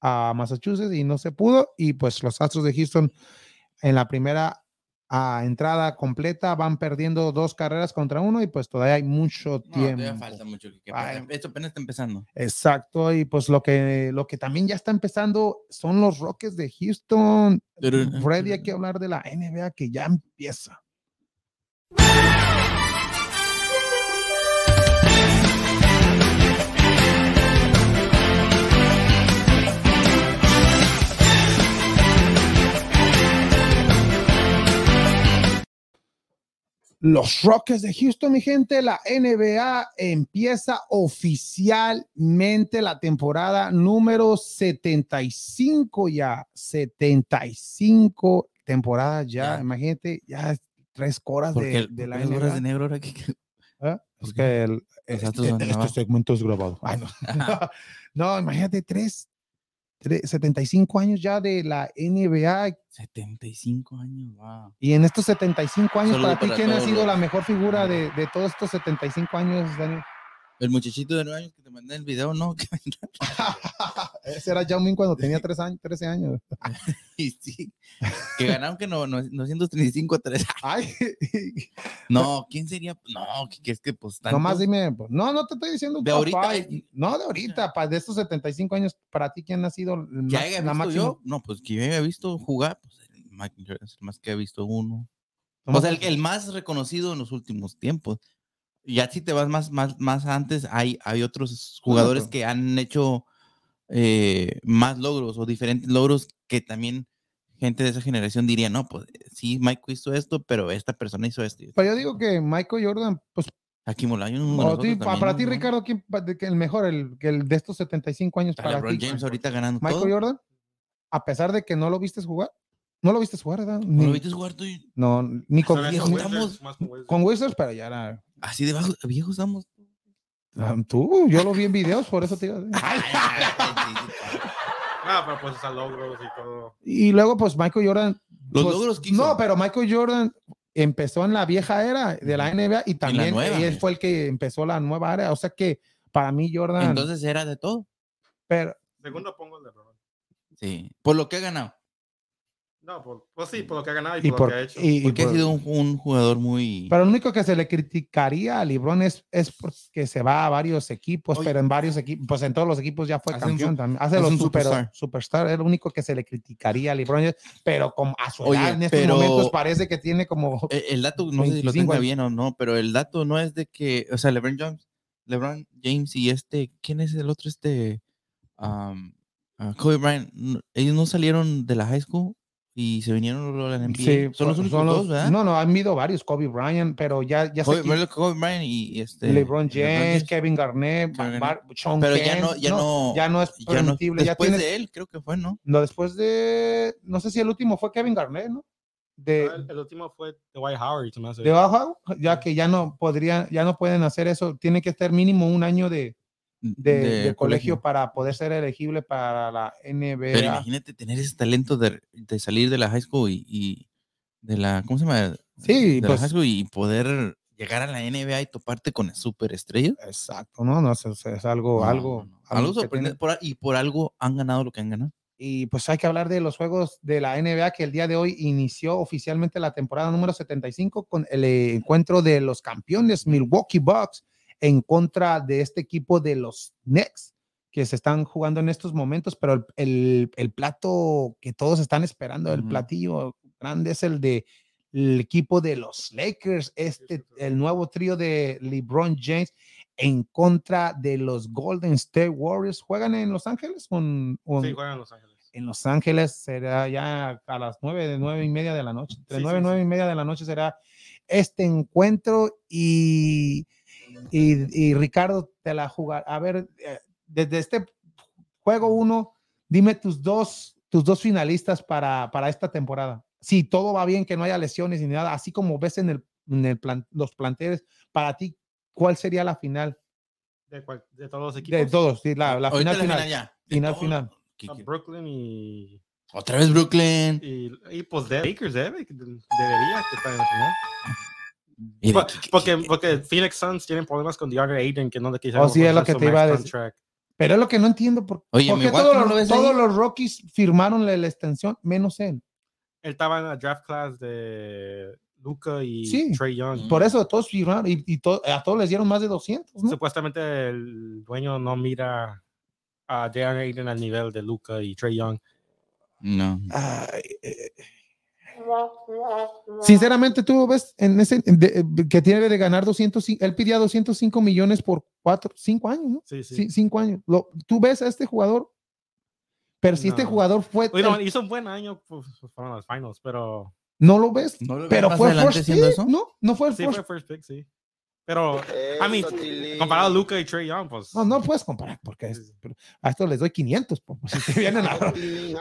a Massachusetts y no se pudo y pues los Astros de Houston en la primera ah, entrada completa van perdiendo dos carreras contra uno y pues todavía hay mucho No, tiempo. todavía falta mucho. que- Ay. esto apenas está empezando. Exacto, y pues lo que, lo que también ya está empezando son los Rockets de Houston. Freddy, hay que hablar de la NBA que ya empieza. Los Rockets de Houston, mi gente, la NBA empieza oficialmente la temporada número 75 ya. 75 temporadas ya. Ya. Imagínate, ya tres horas de, el- de la las horas NBA. de negro ahora que- ¿Ah? Es ¿Por que el- este, este abajo. segmento es grabado. Ay, no. no, imagínate, tres- 75 años ya de la NBA 75 años, wow. Y en estos 75 años, Saludo para ti, para ¿quién ha sido los- la mejor figura de, de todos estos 75 años, Daniel? El muchachito de 9 años que te mandé el video, ¿no? Ese era Yao Ming cuando tenía 3 años, 13 años. Y sí. Que ganaron que no, no, 935 a 3. Ay, No, ¿quién sería? No, que, es que pues tanto. nomás dime, pues, no, no te estoy diciendo De top ahorita, no de ahorita, pa, de estos 75 años, para ti, ¿quién ha sido el más- haya la máxima? yo. No, pues que yo haya visto jugar, pues el el más que ha visto uno. O sea, el, el más reconocido en los últimos tiempos. Ya si te vas más, más, más antes, hay, hay otros jugadores que han hecho eh, más logros o diferentes logros que también gente de esa generación diría, no, pues sí, Mike hizo esto, pero esta persona hizo esto. Pero yo digo que Michael Jordan, pues, Aquí Molayo, o ti- pa- para ti, Ricardo, ¿quién, el mejor, el, que el de estos 75 años para LeBron ti? James ahorita ganando Michael todo. Jordan, a pesar de que no lo viste jugar, no lo viste jugar, ¿verdad? ¿No Ni- lo viste jugar tú? y- No, ni con, viejo con Wizards. con Wizards, pero ya era. Así de bajo, viejos estamos. Ah, Tú, yo lo vi en videos, por eso te iba a decir. Ah, pero pues esos logros y todo. Y luego, pues Michael Jordan. Los pues, logros que hizo. No, pero Michael Jordan empezó en la vieja era de la NBA y también nueva. él fue el que empezó la nueva era. O sea que para mí, Jordan. Entonces era de todo. pero, Segundo pongo el LeBron. Sí. Por lo que ha ganado. No, por, pues sí, por lo que ha ganado y, y por, por, lo que ha hecho. y- y Porque ha sido un, un jugador muy. Pero lo único que se le criticaría a LeBron es, es porque se va a varios equipos, Oye. pero en varios equipos, pues en todos los equipos ya fue Hace campeón también. Hace hace los un super, superstar. superstar. Es lo único que se le criticaría a LeBron, pero como a su Oye, edad en estos pero- momentos parece que tiene como El, el dato, no sé si lo 25 tenga bien o no, pero el dato no es de que, o sea, LeBron James, LeBron James y este, ¿quién es el otro? Este, um, Kobe Bryant, ellos no salieron de la high school y se vinieron la NBA. Sí, son los únicos dos, ¿verdad? No, no, han habido varios, Kobe Bryant, pero ya, ya Kobe, sé bueno, Kobe Bryant y, este. LeBron James, Kevin Garnett, Kevin Bar- Sean Pero ya no, ya no, ya no es ya no- permitible, ya después de él, creo que fue, ¿no? no, después de, no sé si el último fue Kevin Garnett, ¿no? De, el, el último fue Dwight Howard, se me hace. de bajo, ya que ya no podrían, ya no pueden hacer eso, tiene que estar mínimo un año de, de, de colegio, para poder ser elegible para la Pero NBA. imagínate tener ese talento de, de salir de la high school y, y de la, ¿cómo se llama? Sí, de pues- la high school y poder llegar a la NBA y toparte con superestrellas. Exacto, no, no, es, es algo, No, algo, no. Algo que sorprendente. por y por algo han ganado lo que han ganado. Y pues hay que hablar de los juegos de la NBA que el día de hoy inició oficialmente la temporada número 75 con el eh, encuentro de los campeones Milwaukee Bucks en contra de este equipo de los Knicks que se están jugando en estos momentos, pero el, el- el plato que todos están esperando, el platillo grande es el de el equipo de los Lakers, este, el nuevo trío de LeBron James en contra de los Golden State Warriors. ¿Juegan en Los Ángeles? o en- o Sí, juegan en Los Ángeles. en Los Ángeles será ya a las nueve, de nueve y media de la noche. De nueve, nueve y media de la noche será este encuentro y, y, y Ricardo te la jugar. A ver, eh, desde este juego uno, dime tus dos, tus dos finalistas para, para esta temporada. Si todo va bien, que no haya lesiones ni nada, así como ves en, el, en el plan- los planteles, para ti, ¿cuál sería la final? De, cual- de todos los equipos. De todos, sí, la, la final, la final, final ya. Final. Brooklyn y, Otra vez Brooklyn. y, y, pues de Lakers debe, debería que estar en la final. Y de- Po- ¿qué- qué- Porque, porque Phoenix Suns tienen problemas con DeAndre Ayton que no le quisieron Oh, sí, es lo que te iba a decir. contract. Pero es lo que no entiendo. Por, Oye, ¿por qué Milwaukee todos, los, lo todos los Rockies firmaron la, la extensión, menos él? Él estaba en la draft class de Luca y Sí. Trey Young. Por eso todos firmaron y, y to- a todos les dieron más de 200. ¿no? Supuestamente el dueño no mira a DeAndre Ayton al nivel de Luca y Trey Young. No. Ay, eh, sinceramente, tú ves en ese de- que tiene de ganar 205, él pedía 205 millones por 4, 5 años, ¿no? Sí, sí. Sí, 5 años. Lo, tú ves a este jugador, pero si este No. jugador fue, Bueno, el- hizo un buen año pues, fueron las finals, pero no lo ves, ¿No lo ves pero fue first pick, eso? ¿no? No fue el sí first fue first pick, sí. Pero, I mean, comparado a Luca y Trey Young, pues. No, no puedes comparar porque es- a esto les doy 500. po, si te vienen a-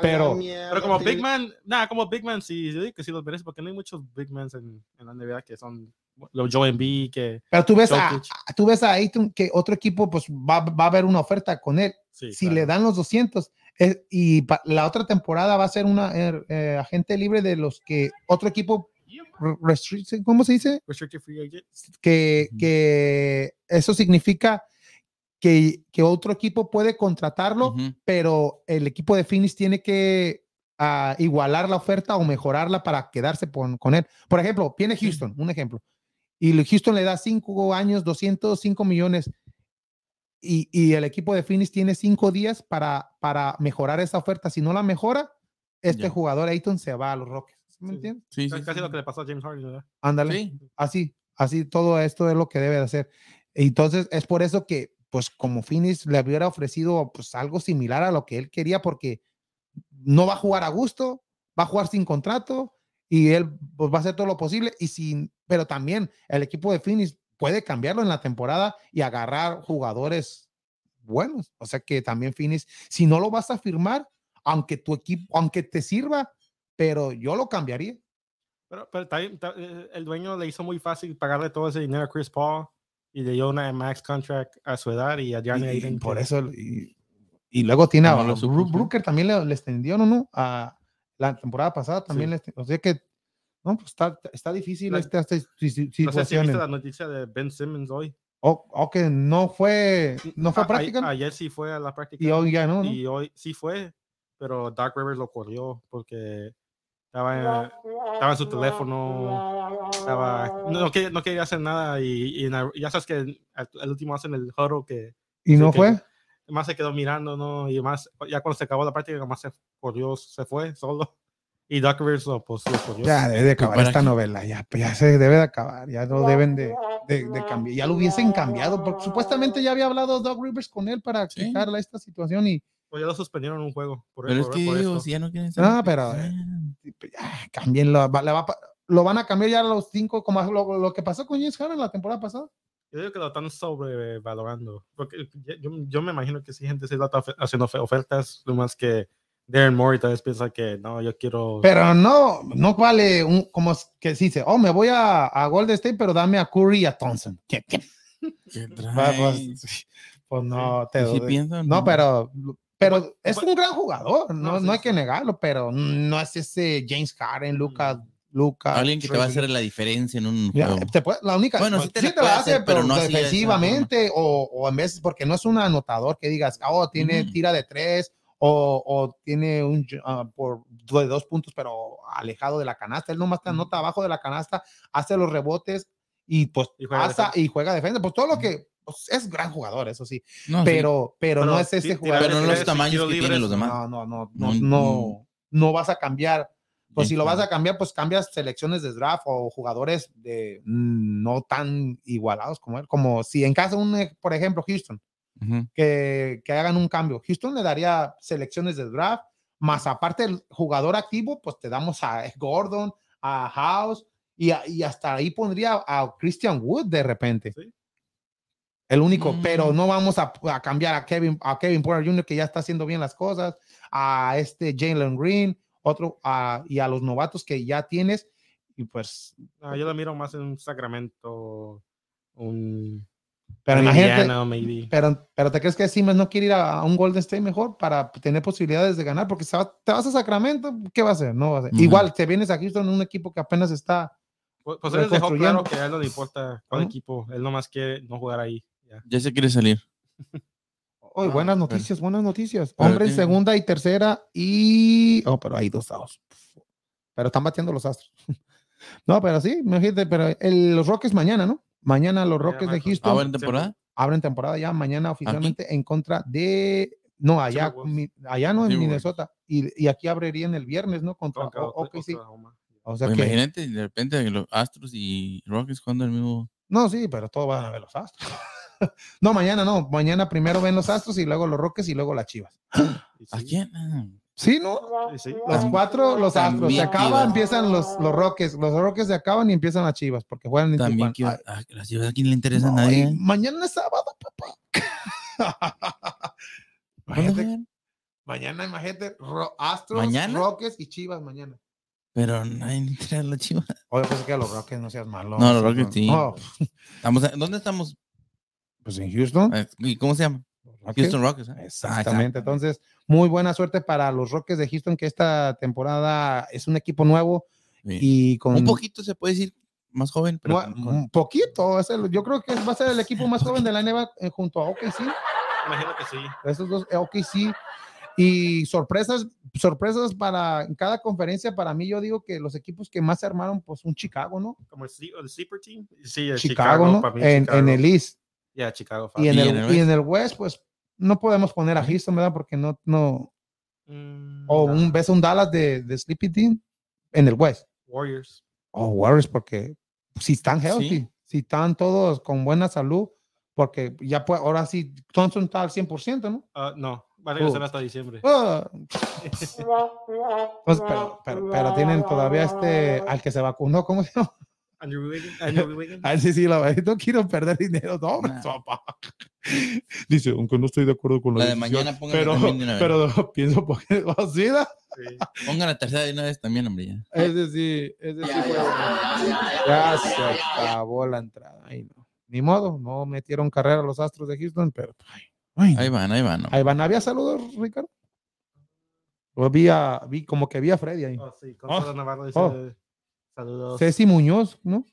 Pero- Pero como Big Man, nada, como Big Man, sí, yo digo que sí los merece, porque no hay muchos Big Men en, en la NBA que son los Joe Embiid, que Pero tú ves, a, a- tú ves a Ayton que otro equipo pues va, va a haber una oferta con él. sí, si claro. le dan los 200 eh, y pa- la otra temporada va a ser una eh, eh, agente libre de los que otro equipo restrict- ¿cómo se dice? Restricted Free Agent. Que, eso significa que, que otro equipo puede contratarlo, pero el equipo de Phoenix tiene que ah, igualar la oferta o mejorarla para quedarse con, con él. Por ejemplo, viene Houston, un ejemplo, y Houston le da cinco años, 205 millones, y, y el equipo de Phoenix tiene cinco días para, para mejorar esa oferta. Si no la mejora, este jugador Ayton se va a los Rockets. ¿Me Sí. entiendes? Sí, sí, Casi casi sí. lo que le pasó a James Harden, ¿verdad? Ándale. Sí. Así, así todo esto es lo que debe de hacer. Entonces, es por eso que, pues, como Phoenix le hubiera ofrecido pues algo similar a lo que él quería, porque no va a jugar a gusto, va a jugar sin contrato y él pues, va a hacer todo lo posible. Y sin, pero también el equipo de Phoenix puede cambiarlo en la temporada y agarrar jugadores buenos. O sea que también Phoenix, si no lo vas a firmar, aunque tu equipo, aunque te sirva, pero yo lo cambiaría. Pero, pero también, ta- eh, el dueño le hizo muy fácil pagarle todo ese dinero a Chris Paul y le dio una max contract a su edad y a Y- DeAndre y Ayton. por que- eso y, y luego tiene a No lo supo, Bru- sí. Brooker también le, le extendió no no a la temporada pasada también le exten- o sea que no pues está, está difícil La- este, esta si- si- No sé si situación viste la noticia de Ben Simmons hoy. o, o que no fue no fue A- práctica ¿no? Ayer sí fue a la práctica. y hoy ya no, ¿no? y hoy sí fue, pero Doc Rivers lo corrió porque estaba en, estaba en su teléfono, estaba, no, no quería, no quería hacer nada y, y ya sabes que el, el último hacen el huddle que y no que- fue más se quedó mirando, ¿no? Y más, ya cuando se acabó la práctica, más se corrió, se fue solo. Y Doc Rivers lo, pues, lo corrió. ya debe de acabar esta qué? novela ya pues, ya se debe de acabar ya no deben de, de, de cambiar ya lo hubiesen cambiado porque supuestamente ya había hablado Doug Rivers con él para Sí. explicarle esta situación y Pues ya lo suspendieron un juego. Por, Pero es por- que por digo, si ya no quieren estar. Ah, pero, eh, ya, cámbienlo, va- lo van a cambiar ya a los cinco, como lo, lo que pasó con James Harden la temporada pasada. Yo digo que lo están sobrevalorando. Porque yo, yo- me imagino que sí, gente se está haciendo ofe- ofertas, lo más que Darren Moore tal vez piensa que no, yo quiero. Pero no, no vale un, como es que se dice, oh, me voy a, a Golden State, pero dame a Curry y a Thompson. ¿Qué- qué? ¿qué? Pues, pues no, te ¿Y si piensan? No, pero, pero es un gran jugador, no, No, sí, no hay sí. que negarlo, pero no es ese James Harden, Lucas, Lucas. Alguien que te va a hacer la diferencia en un Ya, juego. te puede- la única, Bueno, sí te sí te la hace, hacer, pero no defensivamente o, o en veces porque no es un anotador que digas, oh, tiene Ujú. tira de tres o, o tiene un ah, por de dos puntos, pero alejado de la canasta. Él nomás te anota abajo de la canasta, hace los rebotes y pues Y juega pasa defensa. y juega defensa. Pues todo lo que pues, es gran jugador, eso sí, No, sí. pero, pero, no es ese sí, jugador. Pero no los de tamaños que tienen los demás. No, no, no, No, no, no, no vas a cambiar Pues si lo vas a cambiar, pues cambias selecciones de draft o jugadores de no tan igualados como él. Como si en caso, un, eh, por ejemplo, Houston, que, que hagan un cambio. Houston le daría selecciones de draft, más aparte el jugador activo, pues te damos a Gordon, a House y, a- y hasta ahí pondría a Christian Wood de repente. Sí. El único, Mm. pero no vamos a, a cambiar a Kevin, a Kevin Porter Jr., que ya está haciendo bien las cosas, a este Jalen Green, otro, a- y a los novatos que ya tienes. Y pues, Ah, yo lo miro más en un Sacramento, un pero imagínate, Indiana, maybe. Pero, pero ¿te crees que Simmons no quiere ir a, a un Golden State mejor para tener posibilidades de ganar? Porque va- te vas a Sacramento, ¿qué va a hacer? No va a hacer. Igual te vienes a Houston, un equipo que apenas está. Pues, pues él les dejó claro que a él no le importa cuál equipo, él nomás quiere no jugar ahí. Ya. Ya se quiere salir. Hoy, Ah, buenas pero- noticias, buenas noticias. Hombre en segunda y tercera y. Oh, pero hay dos outs. Pero están batiendo los astros. No, pero sí, imagínate, pero el- los Rockets mañana, ¿no? Mañana los Rockets de. Houston ¿Ahora en temporada? abren temporada ya mañana oficialmente en contra de. No, allá, mi- allá no en. Minnesota. Y, y aquí abrirían el viernes, ¿no? Contra Contra O- OKC. Oklahoma. O sea Pues que, imagínate, de repente los Astros y Rockets jugando el mismo. no, sí, pero todos van a ver los Astros. no, mañana no. Mañana primero ven los Astros y luego los Rockets y luego las Chivas. ¿A sí, quién? Sí, ¿no? y sí. Los cuatro, los Astros. Se acaban, Chivas. empiezan los, los Rockets. Los Rockets se acaban y empiezan las Chivas porque juegan en También que ah, las Chivas, ¿a quién le interesa a nadie? mañana es sábado, papá. ¿Cuándo Imagínate, mañana, imagínate, Ro- Astros, ¿Mañana? Rockets y Chivas mañana. Pero nadie le interesa a las Chivas. Oye, pues que a los Rockets no seas malo. No, los Rockets sí. No, Estamos, a- ¿Dónde estamos? Pues en Houston. Eh, ¿Y cómo se llama? Rockets. Houston Rockets. ¿eh? Exactamente. Entonces, muy buena suerte para los Rockets de Houston, que esta temporada es un equipo nuevo Sí. y con Un poquito se puede decir más joven, pero con- un poquito. es el- yo creo que va a ser el equipo más joven de la NBA eh, junto a OKC. Imagino que sí. Esos dos, eh, OKC. Y sorpresas, sorpresas para en cada conferencia. Para mí, yo digo que los equipos que más se armaron, pues un Chicago, ¿no? Como el, el sleeper team. Sí, el Chicago, ¿no? para mí En, Chicago. en el East. Ya, Chicago. Y en, ¿Y el, en el y en el West, pues no podemos poner a Houston, ¿verdad? Porque no, no. Mm, O no. un, ves un Dallas de, de Sleepy Team en el West. Warriors. O Warriors, porque si están healthy, Sí. si están todos con buena salud, porque ya pues, ahora sí, Thompson está al 100%, ¿no? Ah, no, va a regresar Oh. hasta diciembre. Pues, pero, pero, pero tienen todavía este, al que se vacunó, ¿cómo se llama? Andrew Wiggins. Andrew Wiggins. Ah, sí, sí, la verdad, no quiero perder dinero, no, hombre, Nah. papá. Dice, aunque no estoy de acuerdo con la, La de decisión, mañana pero, de una vez. pero pienso porque, oh, sí, ¿da? Sí. pongan la tercera de una vez también, hombre. ya. Ese sí, ese sí fue. Ya se acabó la entrada. Ay, no. Ni modo, no metieron carrera los Astros de Houston, pero ay, ay, Ahí van, ahí van. hombre. ahí van. ¿Había saludos, Ricardo? O vi, a- vi como que vi a Freddy ahí. Oh, sí, Consuelo Navarro dice oh. Saludos. Ceci Muñoz, ¿no?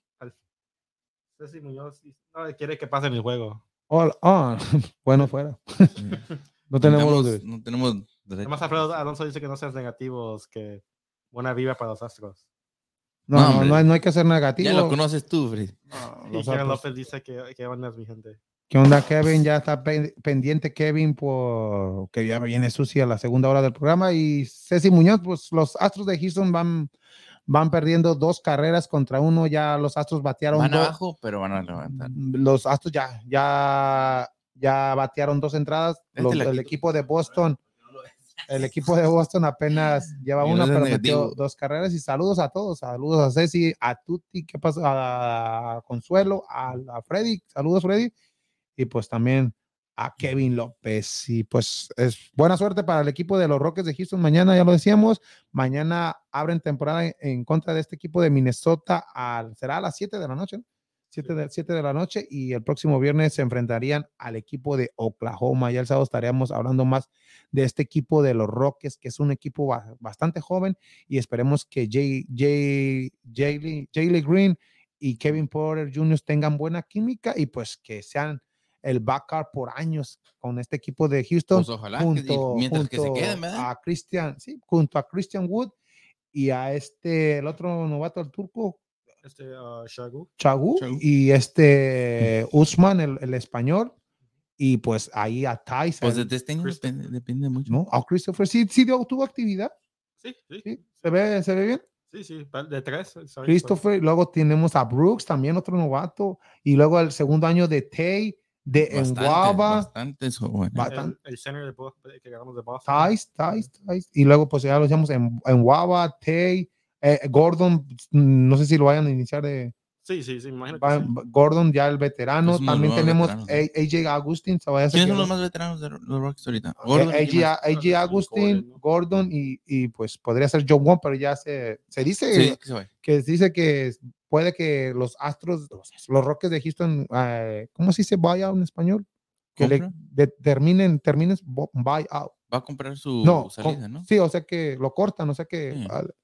Ceci Muñoz dice, no, quiere que pase en el juego. Hola, ah, bueno, fuera. No tenemos los de- no tenemos. Además, Alfredo Alonso dice que no seas negativos, que buena vibra para los Astros. No, No, no, hay, no hay que ser negativo. Ya lo conoces tú, Fred. No, Y los Kevin Astros. López dice que, que buenas, mi gente. ¿Qué onda, Kevin? Ya está pen- pendiente Kevin por que ya viene sucia la segunda hora del programa. Y Ceci Muñoz, pues los Astros de Houston van, van perdiendo dos carreras contra uno. Ya los Astros batearon Van dos- abajo, pero van a levantar. Los Astros ya, ya, ya batearon dos entradas. Este Los- el equipo de Boston, el equipo de Boston apenas lleva una, pero metió dos carreras. Y saludos a todos. Saludos a Ceci, a Tuti, ¿qué pasa? A Consuelo, a, a Freddy. Saludos, Freddy. Y pues también a Kevin López. Y pues es buena suerte para el equipo de los Rockets de Houston. Mañana, ya lo decíamos, mañana abren temporada en, contra de este equipo de Minnesota. Al, será a las 7 de la noche. ¿no? 7 de, 7 de la noche y el próximo viernes se enfrentarían al equipo de Oklahoma. Ya el sábado estaríamos hablando más de este equipo de los Rockets, que es un equipo ba- bastante joven y esperemos que Jay, Jay, Jaylee Green y Kevin Porter Jr. tengan buena química y pues que sean el backup por años con este equipo de Houston Pues ojalá, que- y junto, mientras que se junto queden, ¿verdad? a Christian, sí, junto a Christian Wood y a este, el otro novato, el turco, Este, uh. Chagu Chagu. y este Usman, el, el español, y pues ahí a Tyson, Pues de este año Christopher. depende, depende mucho. ¿no? A Christopher, sí, sí dio- tuvo actividad. Sí, sí. ¿Sí? ¿Se ve, se ve bien? Sí, sí, de tres. sorry, Christopher, luego tenemos a Brooks, también otro novato, y luego el segundo año de Tay, de Bastante, Enguava, bastante jóvenes. El, bastante. el center de Boston, que de Boston. Tice, Tice, Tice, y luego pues ya lo llamamos en, en Guava, Tay, eh, Gordon, mm, no sé si lo vayan a iniciar de Sí, sí, sí, imagino que va- sí. Gordon, ya el veterano, Es también tenemos AJ Agustin, se vaya a ¿Quiénes son los más veteranos de los Rockets ahorita? Eh, Gordon, ¿y quién AJ, más? AJ Agustin, Gordon, ¿no? Gordon y, y, pues podría ser John Wall, pero ya se, se dice Sí, que se que dice que puede que los Astros, los, Rockets de Houston, eh, ¿cómo se dice buyout en español? Que le de- terminen, terminen buyout. Va a comprar su No, salida, con- ¿no? sí, o sea que lo cortan, o sea que Sí. al-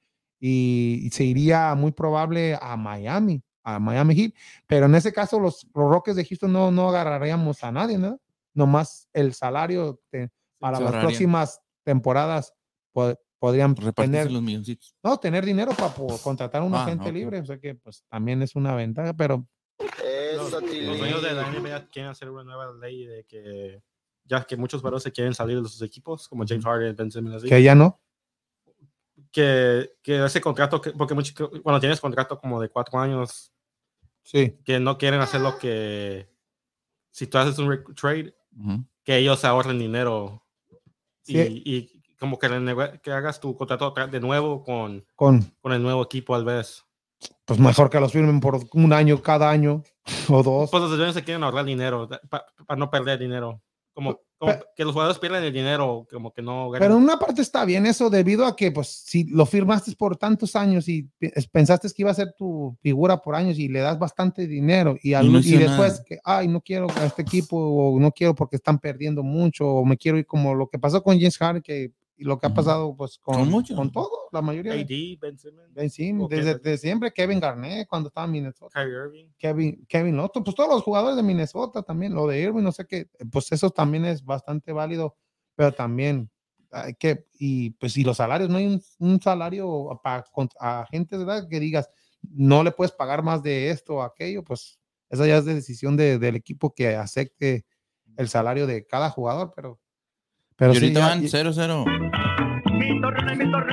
y, y se iría muy probable a Miami, a Miami Heat, pero en ese caso los, los Rockets de Houston no, no agarraríamos a nadie, ¿no? Nomás el salario de- para se las ahorrarían. próximas temporadas po- podrían Repartirse tener los milloncitos. no, tener dinero para contratar a un Ah, agente ok. libre, o sea que pues también es una ventaja, pero Los, los dueños de la NBA quieren hacer una nueva ley de que ya que muchos varones se quieren salir de sus equipos, como James Harden, Ben Simmons, así, que ya no. que, que ese contrato, que- porque cuando tienes contrato como de cuatro años, Sí. que no quieren hacer lo que, si tú haces un trade, Ujú. que ellos se ahorren dinero Sí. y, y como que, que hagas tu contrato de nuevo con, Con, con el nuevo equipo al vez. pues mejor que los firmen por un año cada año o dos. Pues los dueños se quieren ahorrar dinero para no perder dinero. Como, como que los jugadores pierden el dinero, como que no ganan. Pero en una parte está bien eso debido a que pues si lo firmaste por tantos años y pensaste que iba a ser tu figura por años y le das bastante dinero y, al- no y después que, ay, no quiero a este equipo o no quiero porque están perdiendo mucho o me quiero ir como lo que pasó con James Harden que, y lo que ha pasado pues con, Con todo, la mayoría. de- AD, Ben Simmons, Ben Simmons, ¿O qué? desde, desde siempre Kevin Garnett cuando estaba en Minnesota. Kyrie Irving. Kevin, Kevin Lotto, pues todos los jugadores de Minnesota también, lo de Irving, no sé qué, pues eso también es bastante válido, pero también hay que, y pues y los salarios, no hay un, un salario para a gente ¿verdad? que digas, no le puedes pagar más de esto o aquello, pues esa ya es de decisión de- del equipo que acepte el salario de cada jugador, pero... Pero y sí, ahorita ya- van y- 0-0.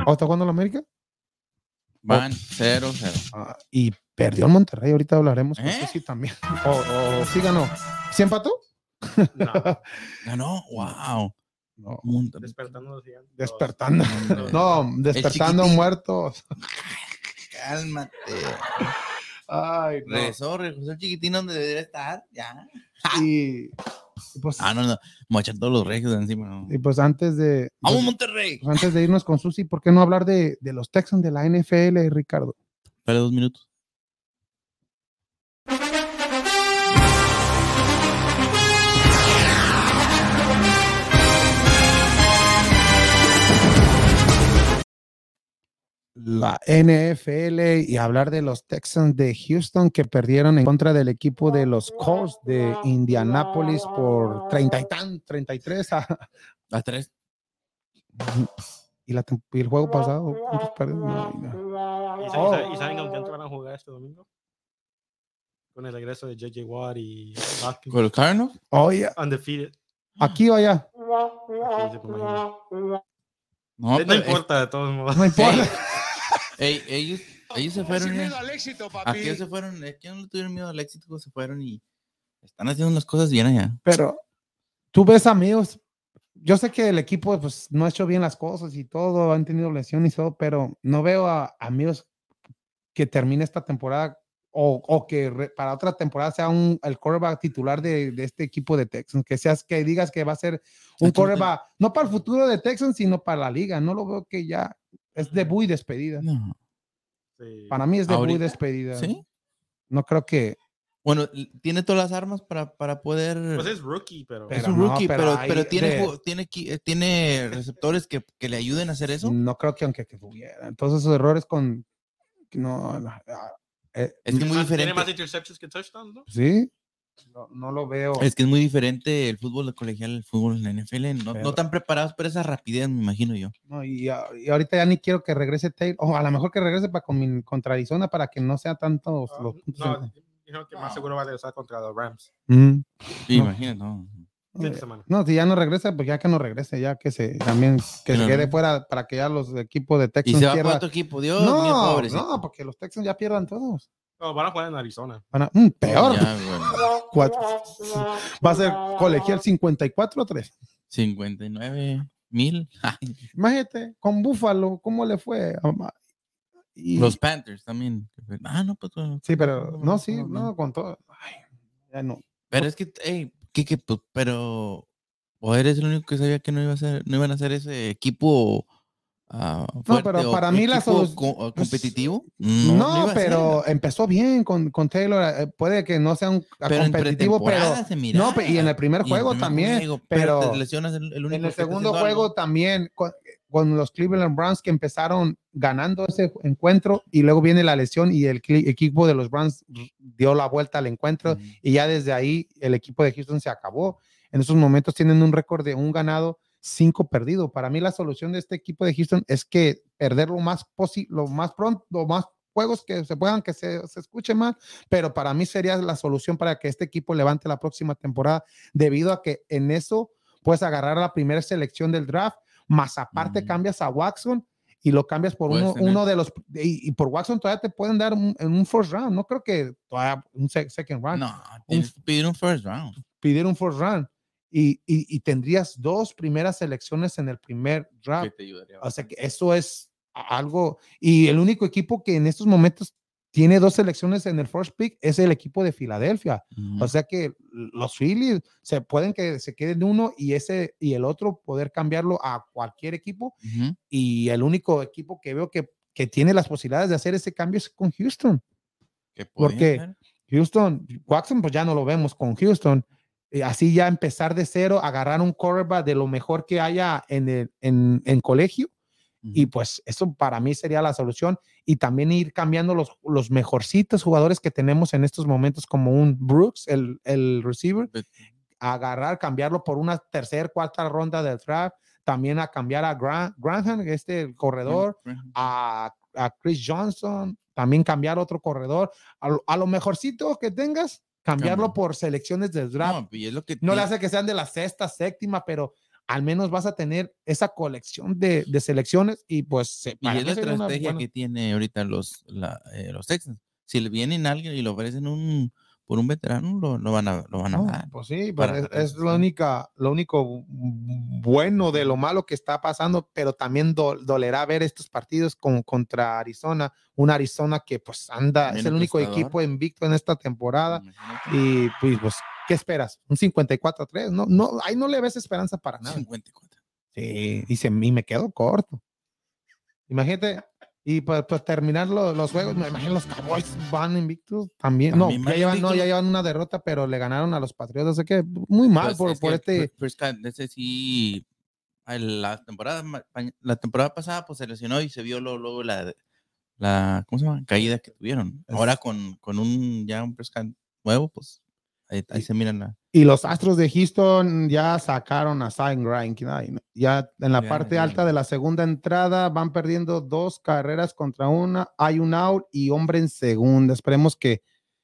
¿Oh, ¿Está jugando la América? Van 0-0. Ah, y perdió el Monterrey, ahorita hablaremos con ¿Eh? Susi también. O, o sí ganó. ¿Sí empató? No, Ganó. Wow. No, despertando despertando. No, despertando muertos. Cálmate. Ay, no. Regresó, regresó el chiquitín donde debería estar. Ya. Y, y pues, Ah, no, no. Echar todos los regios de encima. no. y pues antes de ¡Vamos, pues, Monterrey! pues antes de irnos con Susi, ¿por qué no hablar de, de los Texans de la NFL, Ricardo? Espera dos minutos. La NFL y hablar de los Texans de Houston que perdieron en contra del equipo de los Colts de Indianapolis por 30 y tan, 33 a, A tres. y, la, y el juego pasado. ¿cuántos perdieron? No, no. ¿Y Oh. saben, y saben con quién van a jugar este domingo? Con el regreso de JJ Watt y Watkins. ¿Con los Cardinals? Oye, Undefeated. aquí o allá, Aquí. No, No, importa, de todos modos. no importa. Ey, ellos, ellos se fueron. Miedo al éxito, Aquí papi. ellos se fueron. Que no tuvieron miedo al éxito. Se fueron y están haciendo las cosas bien allá. Pero tú ves amigos, yo sé que el equipo pues no ha hecho bien las cosas y todo, han tenido lesiones y todo, pero no veo a amigos que termine esta temporada o, o que re- para otra temporada sea un, el quarterback titular de, de este equipo de Texans, que seas que digas que va a ser un Aquí quarterback, no para el futuro de Texans, sino para la liga. No lo veo que ya es debut y despedida. No. Sí. Para mí es debut y despedida. ¿Sí? No creo que Bueno, tiene todas las armas para, para poder. Pues es rookie, pero. es pero un no, rookie, pero pero, hay pero tiene, de- tiene, eh, tiene receptores que, que le ayuden a hacer eso. No creo que aunque que tuviera. Entonces esos errores con no, no, eh, Es que es muy Más- Tiene diferente. más interceptions que touchdowns, ¿no? sí, no, no lo veo. Es que es muy diferente el fútbol de colegial al fútbol en la NFL. No, Pero- no tan preparados para esa rapidez, me imagino yo. No, y, y ahorita ya ni quiero que regrese Taylor, o a lo mejor que regrese para con, mi- contra Arizona para que no sea tanto Ah, los no, dijeron que más seguro va a regresar contra los Rams. Mm, Sí, No. imagínate. no. Fin de semana. No, si ya no regresa, pues ya que no regrese, ya que se también que se quede no. fuera para que ya los equipos de Y Texans se va pierdan. otro equipo, Dios mío, No, pobrecito. no, porque los Texans ya pierdan todos. No, van a jugar en Arizona. Van a- mm, peor. Ya, güey. Cuatro. Va a ser colegial 54 3. 59 mil. Imagínate, con Buffalo, ¿cómo le fue? Y- Los Panthers también. Ah, no, pues. sí, pero no, sí, no, no, con todo. Ay, ya no. Pero es que, hey, Kike, pues, pero. O eres el único que sabía que no iba a ser, no iban a ser ese equipo. Ah, fuerte pero o para mí la equipo solu- co- o pues, competitivo. No, ser. pero empezó bien con, con Taylor. eh, Puede que no sea un Pero competitivo, pero no, y en el primer juego también, juego, pero te lesionas el, el único en el segundo juego algo. también con, con los Cleveland Browns que empezaron ganando ese encuentro y luego viene la lesión y el equipo de los Browns dio la vuelta al encuentro Ujú. y ya desde ahí el equipo de Houston se acabó. En esos momentos tienen un récord de un ganado, cinco perdido. Para mí la solución de este equipo de Houston es que perder lo más posible, lo más pronto, lo más juegos que se puedan, que se, se escuche más, pero para mí sería la solución para que este equipo levante la próxima temporada, debido a que en eso puedes agarrar la primera selección del draft, más aparte cambias a Watson y lo cambias por uno, tener- uno de los, y, y por Watson todavía te pueden dar un, en un first round, no creo que todavía un sec- second round, No, que pedir un first round. pedir un first round. Y, y, y tendrías dos primeras selecciones en el primer draft. que te ayudaría O sea que eso es algo. Y el único equipo que en estos momentos tiene dos selecciones en el first pick es el equipo de Filadelfia. O sea que los Phillies se pueden que se queden uno y ese y el otro poder cambiarlo a cualquier equipo. Y el único equipo que veo que, que tiene las posibilidades de hacer ese cambio es con Houston. Que ¿Por podía qué? ser. Houston, Watson, pues ya no lo vemos con Houston. Eh, así ya empezar de cero, agarrar un quarterback de lo mejor que haya en, el, en, en colegio. Y pues eso para mí sería la solución. Y también ir cambiando los, los mejorcitos jugadores que tenemos en estos momentos, como un Brooks, el, el receiver, agarrar, cambiarlo por una tercera, cuarta ronda del draft. También a cambiar a Grant, Grantham, este el corredor, a, a Chris Johnson, también cambiar otro corredor. A, a lo mejorcito que tengas, cambiarlo Cambia. por selecciones del draft. No, y es lo que No le hace que sean de la sexta, séptima, pero al menos vas a tener esa colección de, de selecciones y pues se- Y es la estrategia buena- que tiene ahorita los, la, eh, los Texans. Si le vienen a alguien y lo ofrecen un, por un veterano, lo, lo van a, lo van a No, dar. pues sí, para es, es lo, única, lo único bu- bueno de lo malo que está pasando, pero también do- dolerá ver estos partidos con, contra Arizona, un Arizona que pues anda, es También el único equipo invicto en esta temporada Imagínate. y pues, pues ¿qué esperas? Un 54-3, no, no, ahí no le ves esperanza para nada. 54. Sí, y, se, y me quedo corto. Imagínate, y pues, pues terminar lo- los juegos, me imagino los Cowboys van invictos también. No, ya van llevan, no, ya llevan una derrota, pero le ganaron a los Patriotas. Así que muy mal Pues, por, es por que este. Prescott, ese sí, la temporada, la temporada pasada pues se lesionó y se vio luego, luego la, la, ¿cómo se llama? Caída que tuvieron. Ahora con, con un, ya un Prescott nuevo, pues ahí, ahí Y- se miran la... Y los Astros de Houston ya sacaron a Sign Grind. Ya en la Ya, parte ya. alta de la segunda entrada van perdiendo dos carreras contra una. Hay un out y hombre en segunda. Esperemos que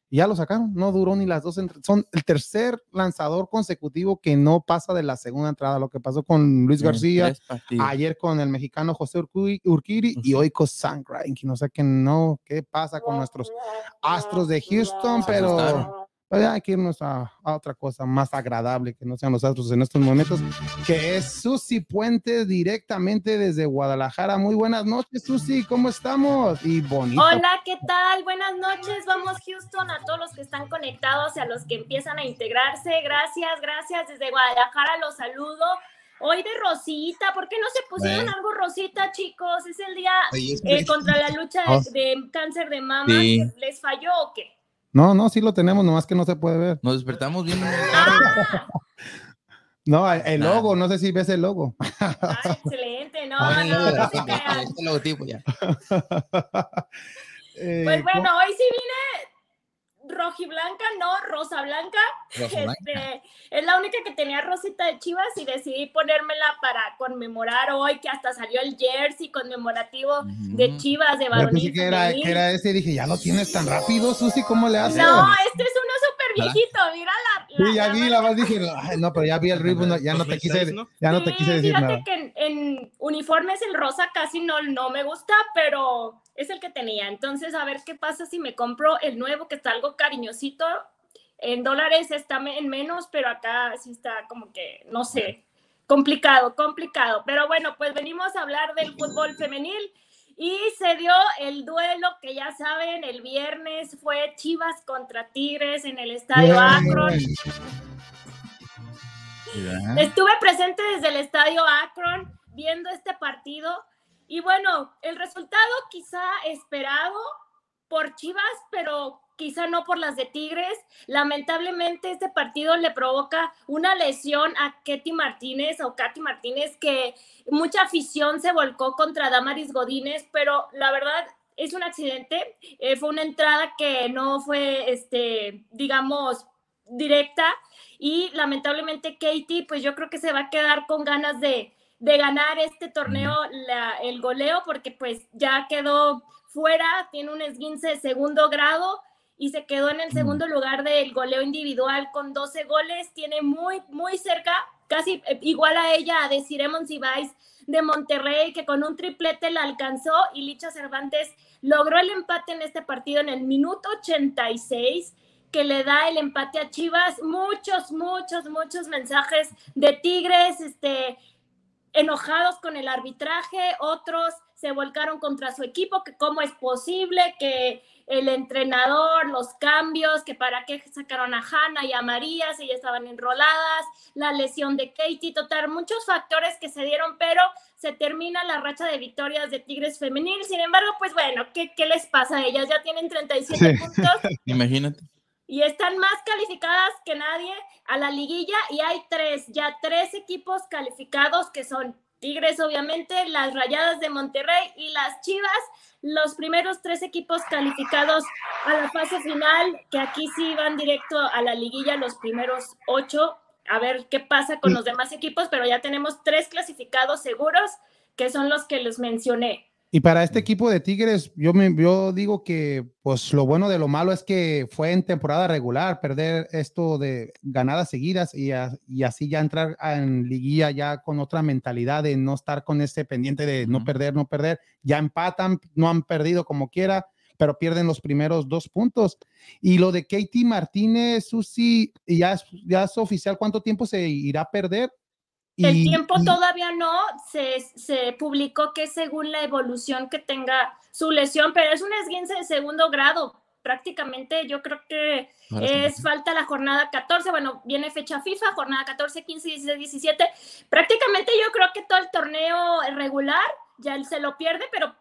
ya lo sacaron. No duró ni las dos. Son el tercer lanzador consecutivo que no pasa de la segunda entrada. Lo que pasó con Luis García, ayer con el mexicano José Urqui- Urquiri y Ujú. hoy con Sign Grind. No sé qué no, qué pasa con nuestros Astros de Houston, pero. Pues hay que irnos a, a otra cosa más agradable que no sean los astros en estos momentos, que es Susi Puente directamente desde Guadalajara. Muy buenas noches, Susi, ¿cómo estamos? Y bonito. Hola, ¿qué tal? Buenas noches, vamos Houston, a todos los que están conectados y a los que empiezan a integrarse. Gracias, gracias. Desde Guadalajara los saludo. Hoy de Rosita, ¿por qué no se pusieron Bueno. algo Rosita, chicos? Es el día eh, contra la lucha Oh. de, de cáncer de mama. Sí. ¿Les falló o qué? No, no, sí lo tenemos, nomás que no se puede ver. Nos despertamos bien. No, el, logo, no sé si ves el logo. ah, excelente, no, no, no se crean. logotipo ya. Eh, Pues bueno, hoy sí vine rojiblanca, no, rosa blanca. Este, es la única que tenía rosita de Chivas y decidí ponérmela para conmemorar hoy que hasta salió el jersey conmemorativo de. Chivas de varonil. pensé que era, que era ese y dije, ya lo tienes tan rápido, Susi, ¿cómo le haces? No, este es uno súper viejito, mira la. sí, ya vi, la más dije, no, pero ya vi el ritmo, ya no te quise, ya no te quise decir fíjate que en, uniformes el rosa casi no, no me gusta, pero es el que tenía. Entonces, a ver qué pasa si me compro el nuevo, que está algo cariñosito. En dólares está en menos, pero acá sí está como que, no sé, complicado, complicado. Pero bueno, pues venimos a hablar del fútbol femenil. Y se dio el duelo que ya saben, el viernes fue Chivas contra Tigres en el estadio Akron. Estuve presente desde el estadio Akron viendo este partido y bueno, el resultado quizá esperado por Chivas, pero quizá no por las de Tigres. Lamentablemente este partido le provoca una lesión a Ketty Martínez o Katy Martínez que mucha afición se volcó contra Damaris Godínez, pero la verdad es un accidente, eh, fue una entrada que no fue, este, digamos, directa y lamentablemente Katie, pues yo creo que se va a quedar con ganas de, de ganar este torneo, el goleo, porque pues ya quedó fuera, tiene un esguince de segundo grado y se quedó en el segundo lugar del goleo individual con 12 goles. Tiene muy, muy cerca, casi eh, igual a ella, a Desiree Monsiváis de Monterrey, que con un triplete la alcanzó y Licha Cervantes logró el empate en este partido en el minuto 86 que le da el empate a Chivas, muchos, muchos, muchos mensajes de Tigres, este, enojados con el arbitraje, otros se volcaron contra su equipo, que cómo es posible que el entrenador, los cambios, que para qué sacaron a Hanna y a María si ya estaban enroladas, la lesión de Katie, total, muchos factores que se dieron, pero se termina la racha de victorias de Tigres femenil. Sin embargo, pues bueno, ¿qué, qué les pasa? Ellas ya tienen 37 puntos. Imagínate. Y están más calificadas que nadie a la liguilla y hay tres, ya tres equipos calificados que son Tigres, obviamente, las Rayadas de Monterrey y las Chivas, los primeros tres equipos calificados a la fase final, que aquí sí van directo a la liguilla, los primeros ocho, a ver qué pasa con los demás equipos, pero ya tenemos tres clasificados seguros, que son los que les mencioné. Y para este equipo de Tigres, yo, me, yo digo que pues lo bueno de lo malo es que fue en temporada regular perder esto de ganadas seguidas y, y así ya entrar en liguilla ya con otra mentalidad de no estar con ese pendiente de no perder, no perder. Ya empatan, no han perdido como quiera, pero pierden los primeros dos puntos. Y lo de Katie Martínez, Susi, ya ya es oficial cuánto tiempo se irá a perder el tiempo todavía no, se, se, publicó que según la evolución que tenga su lesión, pero es un esguince de segundo grado. Prácticamente yo creo que es falta la jornada 14, bueno, viene fecha FIFA, jornada 14, 15, 16, 17. Prácticamente yo creo que todo el torneo regular ya él se lo pierde, pero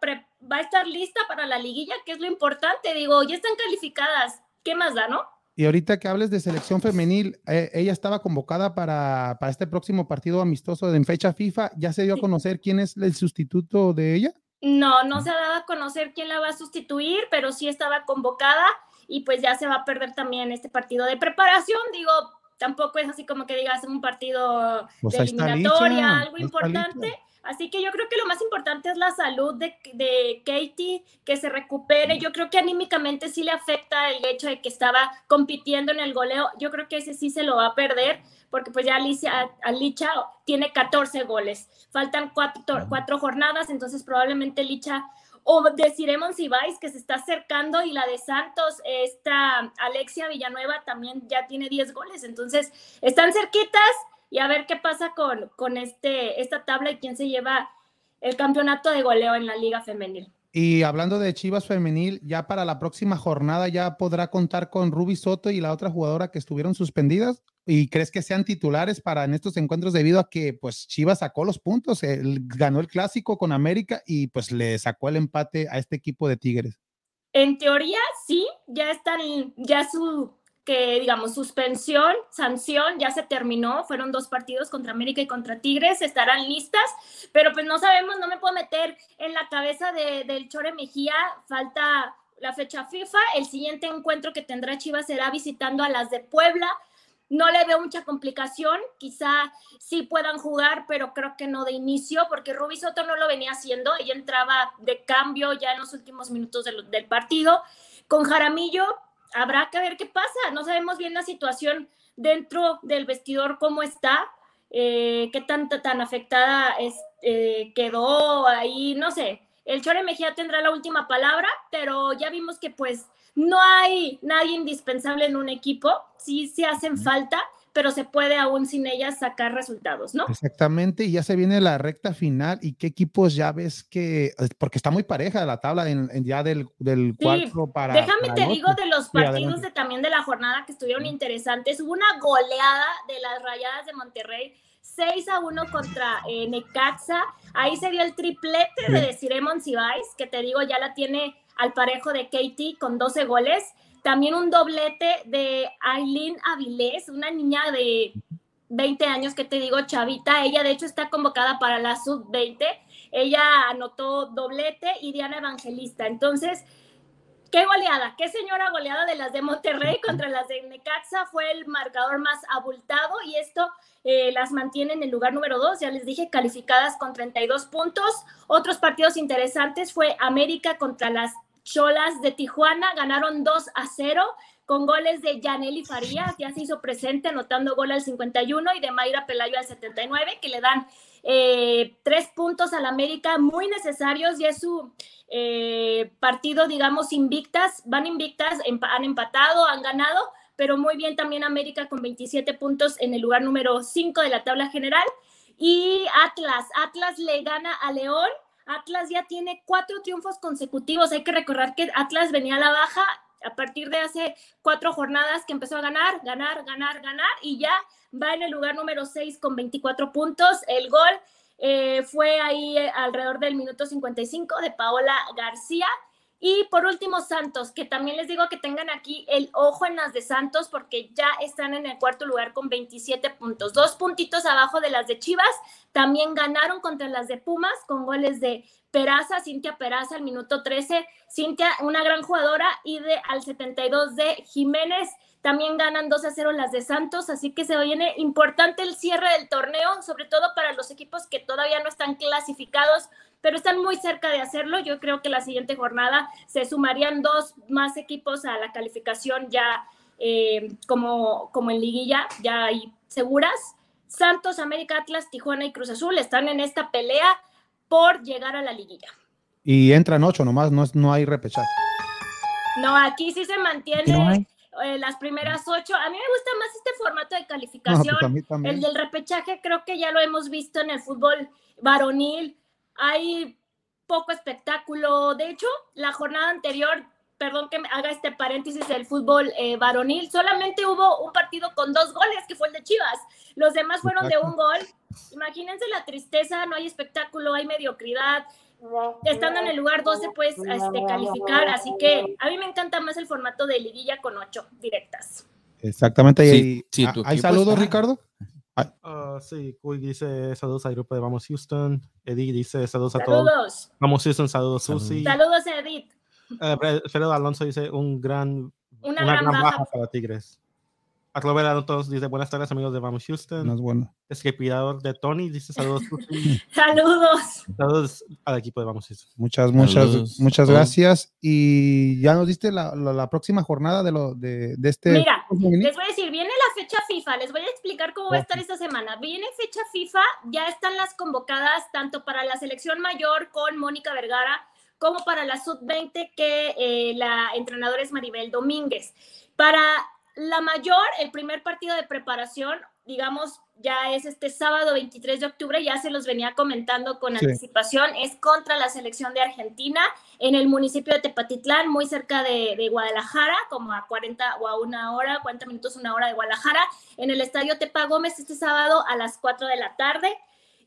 va a estar lista para la liguilla, que es lo importante. Digo, ya están calificadas, ¿qué más da, no? Y ahorita que hables de selección femenil, eh, ella estaba convocada para, para, este próximo partido amistoso en fecha FIFA. ¿Ya se dio a conocer quién es el sustituto de ella? No, no se ha dado a conocer quién la va a sustituir, pero sí estaba convocada y pues ya se va a perder también este partido de preparación. Digo, tampoco es así como que digas un partido pues de eliminatoria, algo importante Así que yo creo que lo más importante es la salud de, de, Katie, que se recupere. Yo creo que anímicamente sí le afecta el hecho de que estaba compitiendo en el goleo. Yo creo que ese sí se lo va a perder, porque pues ya Alicia, Alicia tiene 14 goles. Faltan cuatro, cuatro jornadas, entonces probablemente Licha o deciremos si vais que se está acercando y la de Santos, esta Alexia Villanueva también ya tiene 10 goles. Entonces, están cerquitas y a ver qué pasa con, con este, esta tabla y quién se lleva el campeonato de goleo en la liga femenil. Y hablando de Chivas femenil, ya para la próxima jornada ya podrá contar con Ruby Soto y la otra jugadora que estuvieron suspendidas. ¿Y crees que sean titulares para en estos encuentros debido a que pues Chivas sacó los puntos, ganó el clásico con América y pues le sacó el empate a este equipo de Tigres? En teoría sí, ya están, ya su que, digamos, suspensión, sanción, ya se terminó, fueron dos partidos contra América y contra Tigres, estarán listas, pero pues no sabemos, no me puedo meter en la cabeza de, del Chore Mejía, falta la fecha FIFA, el siguiente encuentro que tendrá Chivas será visitando a las de Puebla, no le veo mucha complicación, quizá sí puedan jugar, pero creo que no de inicio, porque Rubí Soto no lo venía haciendo, ella entraba de cambio ya en los últimos minutos del, del partido. Con Jaramillo, habrá que ver qué pasa. No sabemos bien la situación dentro del vestidor, cómo está, eh, qué tanta tan afectada es, eh, quedó ahí, no sé. El Chore Mejía tendrá la última palabra, pero ya vimos que pues no hay nadie indispensable en un equipo, sí se hacen falta, pero se puede aún sin ellas sacar resultados, ¿no? Exactamente, y ya se viene la recta final y qué equipos ya ves que, porque está muy pareja la tabla en, ya del, del cuarto para... Déjame te digo de los partidos de, también de la jornada que estuvieron interesantes, hubo una goleada de las Rayadas de Monterrey. 6 a 1 contra eh, Necaxa. Ahí se dio el triplete de Desiree Monsiváis, que te digo, ya la tiene al parejo de Katie con 12 goles. También un doblete de Aileen Avilés, una niña de 20 años que te digo, chavita. Ella de hecho está convocada para la sub-20. Ella anotó doblete y Diana Evangelista. Entonces, qué goleada, qué señora goleada de las de Monterrey contra las de Necaxa. Fue el marcador más abultado y esto eh, las mantiene en el lugar número 2. Ya les dije, calificadas con 32 puntos. Otros partidos interesantes fue América contra las Cholas de Tijuana ganaron 2 a 0 con goles de Yaneli Farías, ya se hizo presente anotando gol al 51 y de Mayra Pelayo al 79, que le dan eh, tres puntos al América muy necesarios y es su eh, partido, digamos, invictas, van invictas, han empatado, han ganado, pero muy bien también América con 27 puntos en el lugar número 5 de la tabla general. Y Atlas, Atlas le gana a León Atlas ya tiene cuatro triunfos consecutivos. Hay que recordar que Atlas venía a la baja a partir de hace cuatro jornadas que empezó a ganar, ganar, ganar, ganar y ya va en el lugar número seis con 24 puntos. El gol eh, fue ahí eh, alrededor del minuto 55 de Paola García. Y por último, Santos, que también les digo que tengan aquí el ojo en las de Santos porque ya están en el cuarto lugar con 27 puntos, dos puntitos abajo de las de Chivas. También ganaron contra las de Pumas con goles de Peraza, Cintia Peraza al minuto 13, Cintia, una gran jugadora, y de al 72 de Jiménez. También ganan 2 a 0 las de Santos, así que se viene importante el cierre del torneo, sobre todo para los equipos que todavía no están clasificados pero están muy cerca de hacerlo. Yo creo que la siguiente jornada se sumarían dos más equipos a la calificación ya eh, como, como en liguilla, ya hay seguras. Santos, América, Atlas, Tijuana y Cruz Azul están en esta pelea por llegar a la liguilla. Y entran ocho nomás, no, no hay repechaje. No, aquí sí se mantiene eh, las primeras ocho. A mí me gusta más este formato de pues calificación. el del repechaje creo que ya lo hemos visto en el fútbol varonil hay poco espectáculo. De hecho, la jornada anterior, perdón que me haga este paréntesis del fútbol eh, varonil, solamente hubo un partido con dos goles, que fue el de Chivas. Los demás fueron de un gol. Imagínense la tristeza, no hay espectáculo, hay mediocridad. Estando en el lugar 12 puedes este, calificar, así que a mí me encanta más el formato de liguilla con ocho directas. Exactamente. ¿Hay saludos, Ricardo? Uh, sí, Cuy dice saludos al grupo de Vamos Houston. Eddie dice saludos a todos. Vamos Houston, saludos Susi. Saludos Edith. Uh, Alonso dice un gran, una, gran, baja para Tigres. Clover todos dice buenas tardes amigos de Vamos Houston. No es bueno. Escribidor de Tony dice saludos. saludos. Saludos al equipo de Vamos Houston. Muchas, muchas, muchas gracias. Y ya nos diste la, la, próxima jornada de, lo, de, de, este. Mira, les voy a decir, viene la fecha FIFA, les voy a explicar cómo va a estar esta semana. Viene fecha FIFA, ya están las convocadas tanto para la selección mayor con Mónica Vergara como para la sub-20 que eh, la entrenadora es Maribel Domínguez. Para la mayor, el primer partido de preparación, digamos, ya es este sábado 23 de octubre, ya se los venía comentando con anticipación, es contra la selección de Argentina en el municipio de Tepatitlán, muy cerca de, Guadalajara, como a 40 o a una hora, 40 minutos, una hora de Guadalajara, en el estadio Tepa Gómez este sábado a las 4 de la tarde.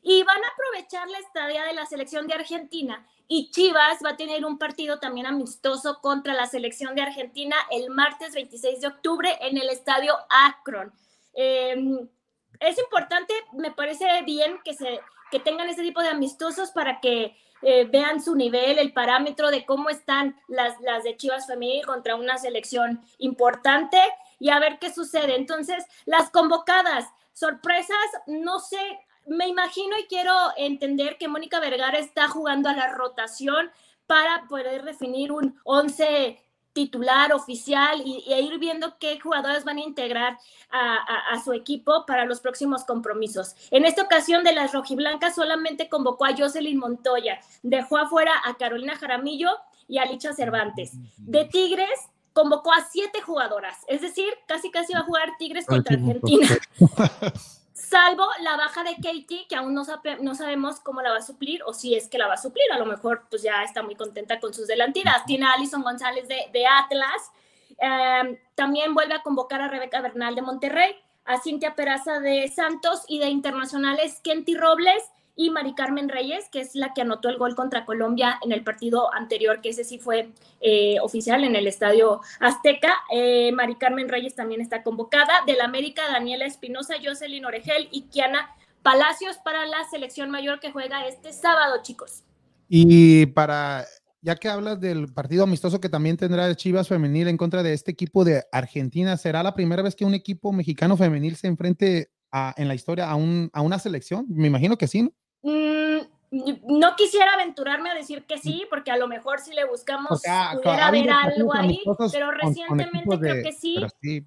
Y van a aprovechar la estadía de la selección de Argentina y Chivas va a tener un partido también amistoso contra la selección de Argentina el martes 26 de octubre en el estadio Akron. Em, es importante, me parece bien que, se, que tengan ese tipo de amistosos para que eh, vean su nivel, el parámetro de cómo están las, las de Chivas Femenil contra una selección importante y a ver qué sucede. Entonces, las convocadas, sorpresas, no sé, me imagino y quiero entender que Mónica Vergara está jugando a la rotación para poder definir un 11 titular, oficial, y, ir viendo qué jugadores van a integrar a, su equipo para los próximos compromisos. En esta ocasión de las rojiblancas solamente convocó a Jocelyn Montoya, dejó afuera a Carolina Jaramillo y a Licha Cervantes. De Tigres convocó a siete jugadoras, es decir, casi casi va a jugar Tigres contra Argentina. salvo la baja de Katie, que aún no, no, sabemos cómo la va a suplir o si es que la va a suplir. A lo mejor pues ya está muy contenta con sus delanteras. Tiene a Alison González de, Atlas. Em, también vuelve a convocar a Rebeca Bernal de Monterrey, a Cintia Peraza de Santos y de internacionales Kenty Robles y Mari Carmen Reyes, que es la que anotó el gol contra Colombia en el partido anterior, que ese sí fue eh, oficial en el Estadio Azteca. Eh, Mari Carmen Reyes también está convocada. Del América, Daniela Espinosa, Jocelyn Oregel y Kiana Palacios para la selección mayor que juega este sábado, chicos. Y para, ya que hablas del partido amistoso que también tendrá Chivas Femenil en contra de este equipo de Argentina, ¿será la primera vez que un equipo mexicano femenil se enfrente en la historia a, un, a una selección? Me imagino que sí, ¿no? Mm, no quisiera aventurarme a decir que sí, porque a lo mejor si le buscamos pudiera haber algo ahí, pero recientemente creo que sí.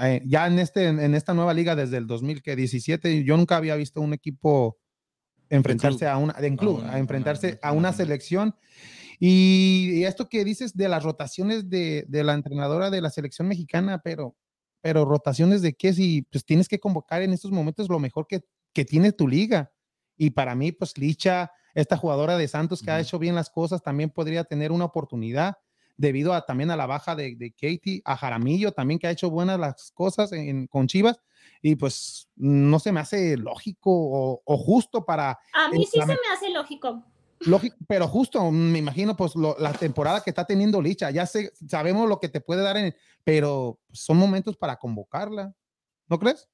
Eh, ya en, este, en esta nueva liga desde el 2017, yo nunca había visto un equipo enfrentarse a una, en club, a enfrentarse a una selección. Y, esto que dices de las rotaciones de, de, la entrenadora de la selección mexicana, pero, pero rotaciones de qué, si pues tienes que convocar en estos momentos lo mejor que, que tiene tu liga. Y para mí, pues Licha, esta jugadora de Santos que ha hecho bien las cosas, también podría tener una oportunidad debido a, también a la baja de, de Katie, a Jaramillo también que ha hecho buenas las cosas en, con Chivas. Y pues no se me hace lógico o, justo para... A mí sí se me hace lógico. Lógico, pero justo, me imagino, pues la temporada que está teniendo Licha, ya sé, sabemos lo que te puede dar, en, pero son momentos para convocarla, ¿no crees?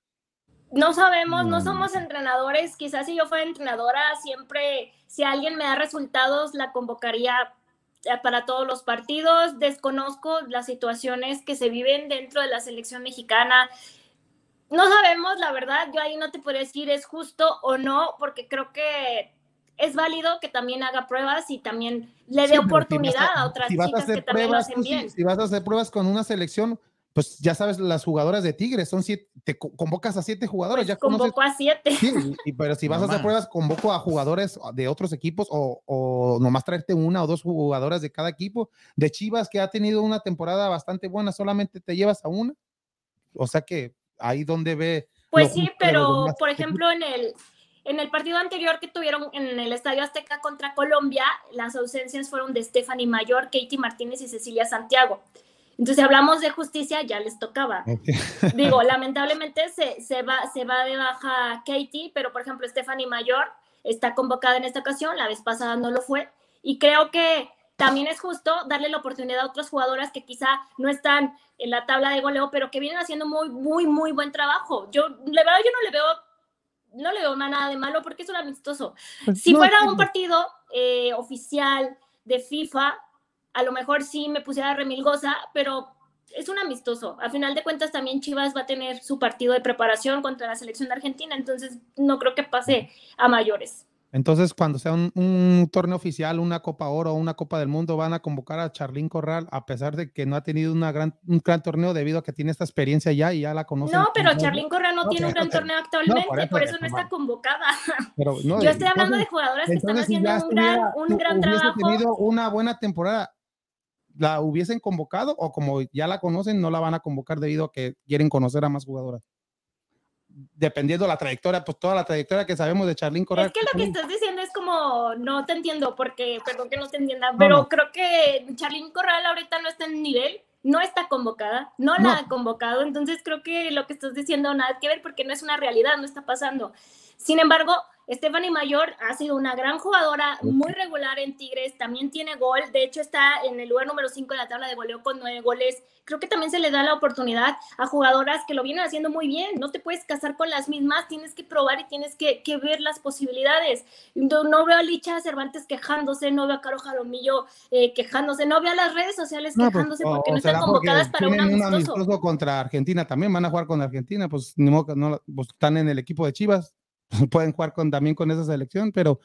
no sabemos, no somos entrenadores. Quizás si yo fuera entrenadora, siempre, si alguien me da resultados, la convocaría eh, para todos los partidos. Desconozco las situaciones que se viven dentro de la selección mexicana. No sabemos, la verdad, yo ahí no te puedo decir es justo o no, porque creo que es válido que también haga pruebas y también le dé oportunidad a, otras chicas que también lo hacen bien. si vas a hacer pruebas con una selección, pues ya sabes, las jugadoras de Tigres son siete, te convocas a siete jugadores. Pues ya convoco a siete. Sí, y, pero si vas a hacer pruebas, convoco a jugadores de otros equipos o, o, nomás traerte una o dos jugadoras de cada equipo. De Chivas, que ha tenido una temporada bastante buena, solamente te llevas a una. O sea que ahí donde ve. Pues sí, pero por ejemplo, en el, en el partido anterior que tuvieron en el Estadio Azteca contra Colombia, las ausencias fueron de Stephanie Mayor, Katie Martínez y Cecilia Santiago. Entonces, si hablamos de justicia, ya les tocaba. Digo, lamentablemente se, se, va, se va de baja Katie, pero por ejemplo, Stephanie Mayor está convocada en esta ocasión, la vez pasada no lo fue, y creo que también es justo darle la oportunidad a otras jugadoras que quizá no están en la tabla de goleo, pero que vienen haciendo muy, muy, muy buen trabajo. Yo, la verdad, yo no le veo, no le veo nada de malo porque es un amistoso. Pues si fuera un partido eh, oficial de FIFA, a lo mejor sí me pusiera remilgosa, pero es un amistoso. A final de cuentas también Chivas va a tener su partido de preparación contra la selección de Argentina, entonces no creo que pase a mayores. Entonces, cuando sea un, torneo oficial, una Copa Oro o una Copa del Mundo, van a convocar a Charlín Corral, a pesar de que no ha tenido una gran, un gran torneo debido a que tiene esta experiencia ya y ya la conoce. No, pero Charlín Corral no, tiene un gran torneo actualmente, por, eso, no está convocada. Yo estoy hablando de jugadoras que están haciendo un gran, un gran trabajo. tenido una buena temporada la hubiesen convocado o como ya la conocen, no la van a convocar debido a que quieren conocer a más jugadoras? Dependiendo de la trayectoria, pues toda la trayectoria que sabemos de Charlene Corral. Es que lo que estás diciendo es como, no te entiendo, porque, perdón que no te entienda, pero creo que Charlene Corral ahorita no está en nivel, no está convocada, no la ha convocado, entonces creo que lo que estás diciendo nada que ver porque no es una realidad, no está pasando. Sin embargo, Stephanie Mayor ha sido una gran jugadora, muy regular en Tigres, también tiene gol, de hecho está en el lugar número 5 de la tabla de goleo con nueve goles. Creo que también se le da la oportunidad a jugadoras que lo vienen haciendo muy bien. No te puedes casar con las mismas, tienes que probar y tienes que, ver las posibilidades. No, veo a Licha Cervantes quejándose, no veo a Caro Jalomillo eh, quejándose, no veo a las redes sociales pues, quejándose porque no están convocadas para un amistoso. contra Argentina también, van a jugar con Argentina, pues ni modo no pues, están en el equipo de Chivas pueden jugar con, también con esa selección, pero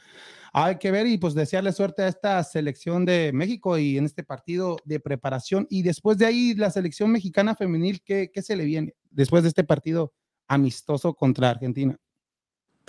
hay que ver y pues desearle suerte a esta selección de México y en este partido de preparación. Y después de ahí, la selección mexicana femenil, ¿qué, qué se le viene después de este partido amistoso contra Argentina?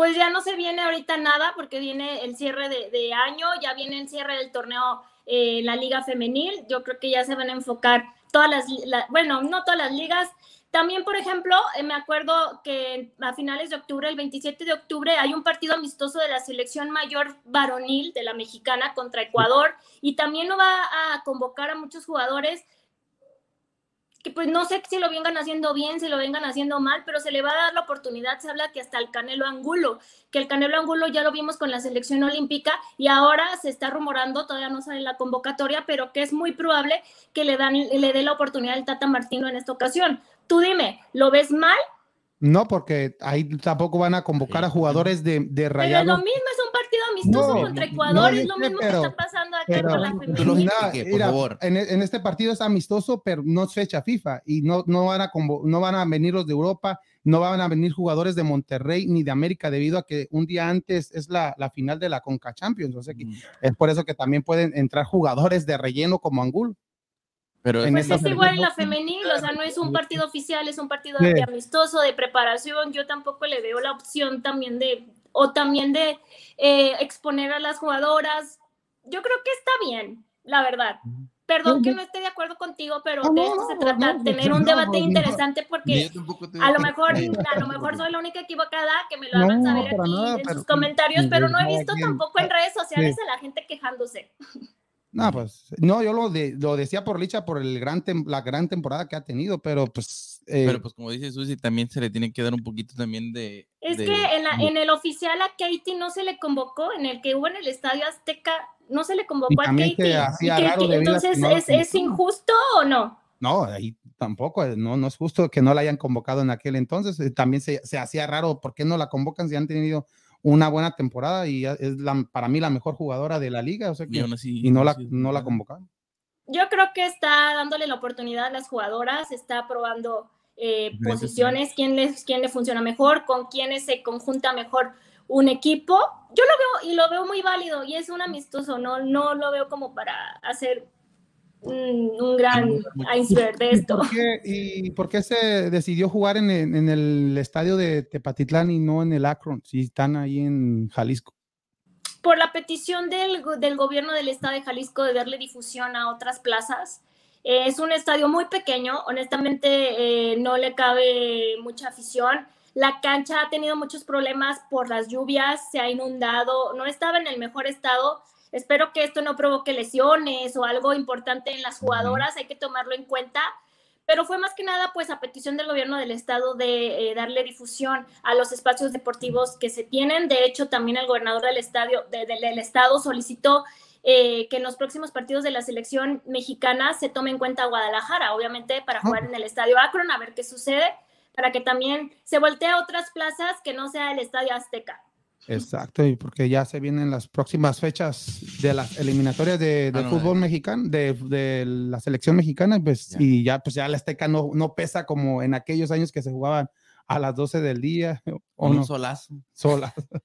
Pues ya no se viene ahorita nada porque viene el cierre de, año, ya viene el cierre del torneo eh, la liga femenil. Yo creo que ya se van a enfocar todas las, bueno, no todas las ligas. También, por ejemplo, eh, me acuerdo que a finales de octubre, el 27 de octubre, hay un partido amistoso de la selección mayor varonil de la mexicana contra Ecuador y también no va a convocar a muchos jugadores que pues no sé si lo vengan haciendo bien, si lo vengan haciendo mal, pero se le va a dar la oportunidad, se habla que hasta el Canelo Angulo, que el Canelo Angulo ya lo vimos con la selección olímpica y ahora se está rumorando, todavía no sale la convocatoria, pero que es muy probable que le, dan, le dé la oportunidad al Tata Martino en esta ocasión. Tú dime, ¿lo ves mal? No, porque ahí tampoco van a convocar a jugadores de, de Pero lo mismo, es un partido amistoso contra Ecuador, es lo mismo que está pasando aquí con la femenina. en, en, este partido es amistoso, pero no es fecha FIFA y no, no, van a no van a venir los de Europa, no van a venir jugadores de Monterrey ni de América debido a que un día antes es la, la final de la Conca Champions. O sea que mm. es por eso que también pueden entrar jugadores de relleno como Angulo. Pero pues es igual en la femenil, o sea, no es un partido oficial, es un partido amistoso, de preparación. Yo tampoco le veo la opción también de, o también de eh, exponer a las jugadoras. Yo creo que está bien, la verdad. Perdón que no esté de acuerdo contigo, pero de esto se trata, de tener un debate interesante porque a lo mejor, a lo mejor soy la única equivocada que me lo hagan saber aquí en sus comentarios, pero no he visto tampoco en redes sociales a la gente quejándose. No, pues, no, yo lo, lo decía por Licha por el gran la gran temporada que ha tenido, pero pues. Eh, pero pues, como dice Susi, también se le tiene que dar un poquito también de. Es que en, en, el oficial a Katie no se le convocó, en el que hubo en el Estadio Azteca, no se le convocó a Katie. entonces, ¿es, ¿es injusto o no? No, ahí tampoco, eh, no, no es justo que no la hayan convocado en aquel entonces. Eh, también se, se hacía raro, ¿por qué no la convocan si han tenido una buena temporada y es la, para mí la mejor jugadora de la liga, o sea y, no la, no la convocaron. Yo creo que está dándole la oportunidad a las jugadoras, está probando eh, posiciones, quién le, quién le funciona mejor, con quiénes se conjunta mejor un equipo. Yo lo veo y lo veo muy válido y es un amistoso, no, no lo veo como para hacer un, gran iceberg de esto. ¿Y por qué, se decidió jugar en el, estadio de Tepatitlán y no en el Akron, si están ahí en Jalisco? Por la petición del, gobierno del estado de Jalisco de darle difusión a otras plazas. Eh, es un estadio muy pequeño, honestamente eh, no le cabe mucha afición. La cancha ha tenido muchos problemas por las lluvias, se ha inundado, no estaba en el mejor estado Espero que esto no provoque lesiones o algo importante en las jugadoras, hay que tomarlo en cuenta. Pero fue más que nada, pues, a petición del gobierno del estado de eh, darle difusión a los espacios deportivos que se tienen. De hecho, también el gobernador del, estadio, del estado solicitó eh, que en los próximos partidos de la selección mexicana se tome en cuenta Guadalajara, obviamente para jugar en el estadio Akron, a ver qué sucede, para que también se voltee a otras plazas que no sea el estadio Azteca. Exacto, y porque ya se vienen las próximas fechas de las eliminatorias de, ah, fútbol mexicano, de, la selección mexicana, pues, y ya, pues ya la Azteca no, no pesa como en aquellos años que se jugaban a las 12 del día. O un solazo. Sola.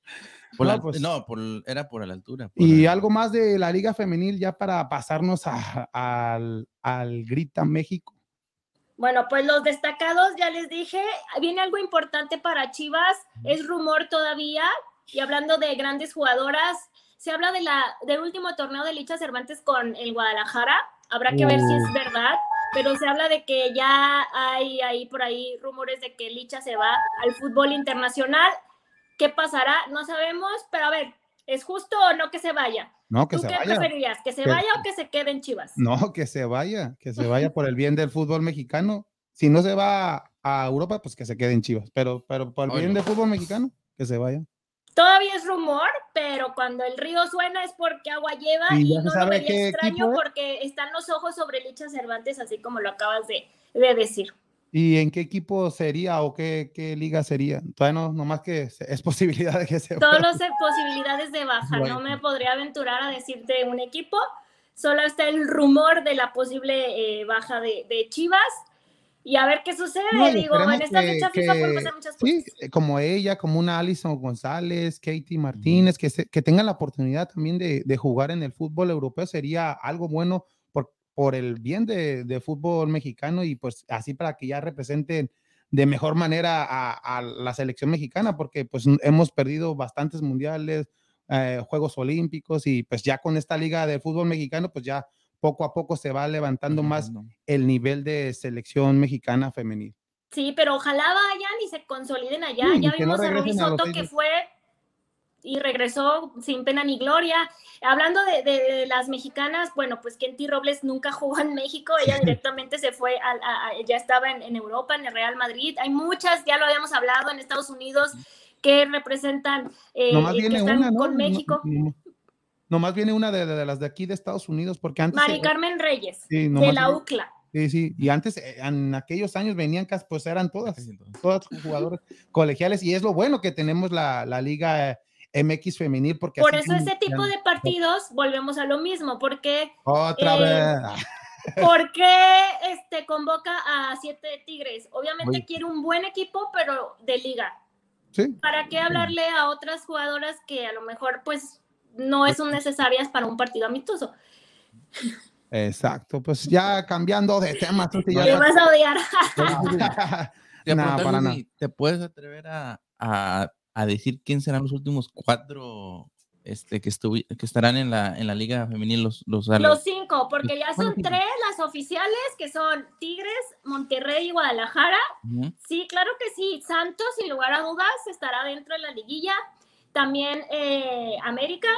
no, pues era por la altura. y algo más de la Liga Femenil ya para pasarnos al, al Grita México. Bueno, pues los destacados, ya les dije, viene algo importante para Chivas, es rumor todavía, y hablando de grandes jugadoras, se habla de la, del último torneo de Licha Cervantes con el Guadalajara. Habrá que ver si es verdad, pero se habla de que ya hay ahí por ahí rumores de que Licha se va al fútbol internacional. ¿Qué pasará? No sabemos, pero a ver, ¿es justo o no que se vaya? No, que ¿Tú qué preferirías? ¿Que se vaya o que se quede en Chivas? No, que se vaya, que se vaya por el bien del fútbol mexicano. Si no se va a Europa, pues que se quede en Chivas, pero, pero por el bien del fútbol mexicano, que se vaya. Todavía es rumor, pero cuando el río suena es porque agua lleva y, no lo vería extraño porque están los ojos sobre Licha Cervantes, así como lo acabas de, decir. ¿Y en qué equipo sería o qué, liga sería? Todavía no, nomás que es posibilidad de que se Solo es posibilidades de baja, no me podría aventurar a decirte un equipo, solo está el rumor de la posible eh, baja de, de Chivas y a ver qué sucede. Digo, en esta fecha FIFA pueden pasar muchas cosas. Sí, eh, como ella, como una Alison González, Katie Martínez, que, que tengan la oportunidad también de, de, jugar en el fútbol europeo sería algo bueno por, por el bien de, de, fútbol mexicano y pues así para que ya representen de mejor manera a, a la selección mexicana, porque pues hemos perdido bastantes mundiales, eh, Juegos Olímpicos y pues ya con esta liga de fútbol mexicano, pues ya poco a poco se va levantando más el nivel de selección mexicana femenil. Sí, pero ojalá vayan y se consoliden allá. ya vimos a Rubí Soto que fue y regresó sin pena ni gloria. Hablando de, las mexicanas, bueno, pues Kenty Robles nunca jugó en México, ella directamente se fue, a, ya estaba en, Europa, en el Real Madrid. Hay muchas, ya lo habíamos hablado, en Estados Unidos que representan, eh, que están con México. Nomás viene una de, las de aquí de Estados Unidos, porque antes. Mari Carmen Reyes, de la UCLA. Sí, sí, y antes, eh, en aquellos años venían, pues eran todas, todas jugadores colegiales, y es lo bueno que tenemos la, la Liga MX femenil, porque. Por eso ese tipo de partidos, volvemos a lo mismo, porque. Otra eh, vez. ¿Por qué este, convoca a siete Tigres? Obviamente quiere un buen equipo, pero de liga. ¿Sí? ¿Para qué hablarle a otras jugadoras que a lo mejor, pues, no son necesarias para un partido amistoso. Exacto, pues ya cambiando de tema. Tú ya vas a odiar. no, para nada. ¿Te puedes atrever a, a, a, decir quién serán los últimos cuatro este, que, que estarán en la, en la liga femenil? Los, los, los cinco, porque ya son tres las oficiales, que son Tigres, Monterrey y Guadalajara. Sí, claro que sí. Santos, sin lugar a dudas, estará dentro de la liguilla también eh, América,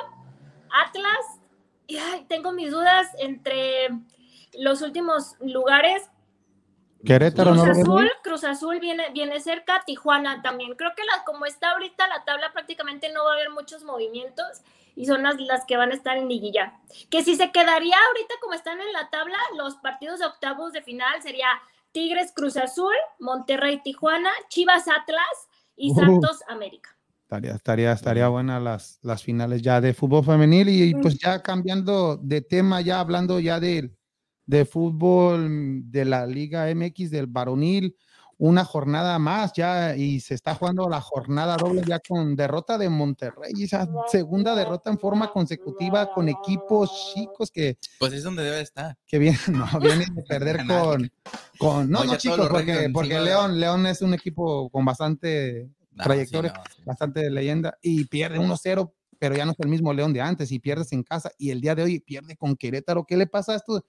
Atlas, y tengo mis dudas entre los últimos lugares. Querétaro, Cruz Azul, Cruz Azul viene, viene cerca, Tijuana también. Creo que la, como está ahorita la tabla prácticamente no va a haber muchos movimientos y son las, las que van a estar en liguilla. Que si se quedaría ahorita como están en la tabla, los partidos de octavos de final sería Tigres, Cruz Azul, Monterrey, Tijuana, Chivas, Atlas y Santos, América. Estaría, estaría, estaría buena las, las finales ya de fútbol femenil y, pues ya cambiando de tema, ya hablando ya de, de fútbol de la Liga MX del varonil, una jornada más ya y se está jugando la jornada doble ya con derrota de Monterrey, esa segunda derrota en forma consecutiva con equipos chicos que... Pues es donde debe estar. Que vienen, no, vienen de perder con... con no, no chicos, porque, porque León, León es un equipo con bastante trayectoria bastante de leyenda y pierde 1-0, pero ya no es el mismo León de antes y pierdes en casa y el día de hoy pierde con Querétaro. ¿Qué le pasa a esto?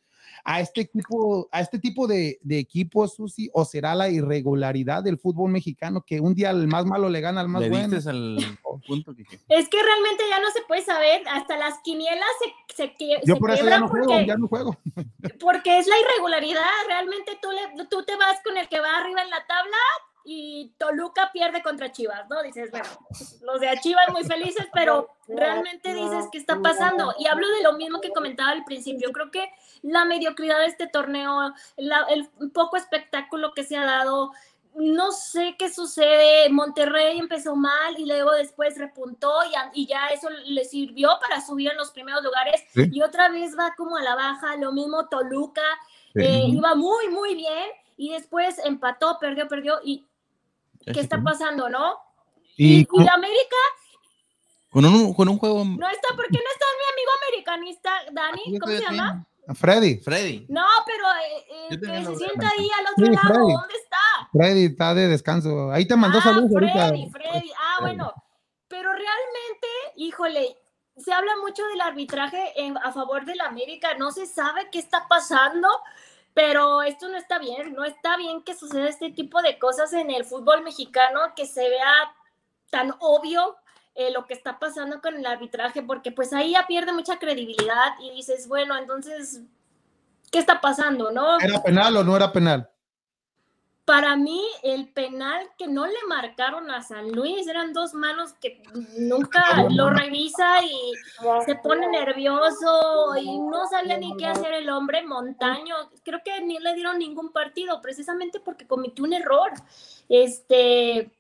A este equipo, a este tipo de, de equipos, Susi, o será la irregularidad del fútbol mexicano que un día el más malo le gana al más bueno. punto Es que realmente ya no se puede saber, hasta las quinielas se, se, Yo por eso ya no juego, ya no juego. Porque es la irregularidad, realmente tú, le, tú te vas con el que va arriba en la tabla, y Toluca pierde contra Chivas, ¿no? Dices, bueno, los de Chivas muy felices, pero realmente dices, ¿qué está pasando? Y hablo de lo mismo que comentaba al principio. Creo que la mediocridad de este torneo, el poco espectáculo que se ha dado, no sé qué sucede. Monterrey empezó mal y luego después repuntó y, ya eso le sirvió para subir en los primeros lugares. Y otra vez va como a la baja, lo mismo Toluca, eh, iba muy, muy bien y después empató, perdió, perdió y qué está pasando, ¿no? Y, la América. Con un, con un juego. No está, ¿por qué no está mi amigo americanista, Dani? ¿Cómo se llama? Freddy. Freddy. No, pero eh, eh que se sienta ahí al otro lado. ¿Dónde está? Freddy está de descanso. Ahí te mandó ah, saludos Freddy, Freddy. Ah, bueno. Pero realmente, híjole, se habla mucho del arbitraje en, a favor de la América. No se sabe qué está pasando. Pero esto no está bien, no está bien que suceda este tipo de cosas en el fútbol mexicano, que se vea tan obvio eh, lo que está pasando con el arbitraje, porque pues ahí ya pierde mucha credibilidad y dices, bueno, entonces, ¿qué está pasando, no? ¿Era penal o no era penal? Para mí, el penal que no le marcaron a San Luis eran dos manos que nunca lo revisa y se pone nervioso y no sabía ni qué hacer el hombre montaño. Creo que ni le dieron ningún partido, precisamente porque cometió un error. Este,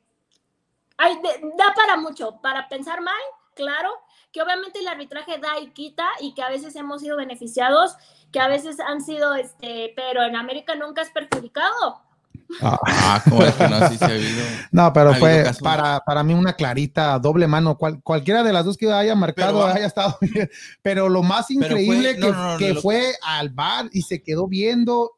da para mucho, para pensar mal, claro, que obviamente el arbitraje da y quita y que a veces hemos sido beneficiados, que a veces han sido, este, pero en América nunca es perjudicado Ah. Ah, ¿cómo es que no? Sí, sí ha habido. No, pero Ha fue para, para mí una clarita, doble mano. Cual- cualquiera de las dos que haya marcado Pero, haya estado bien. Pero lo más Pero fue- increíble no, que, no, no, que lo- fue al bar y se quedó viendo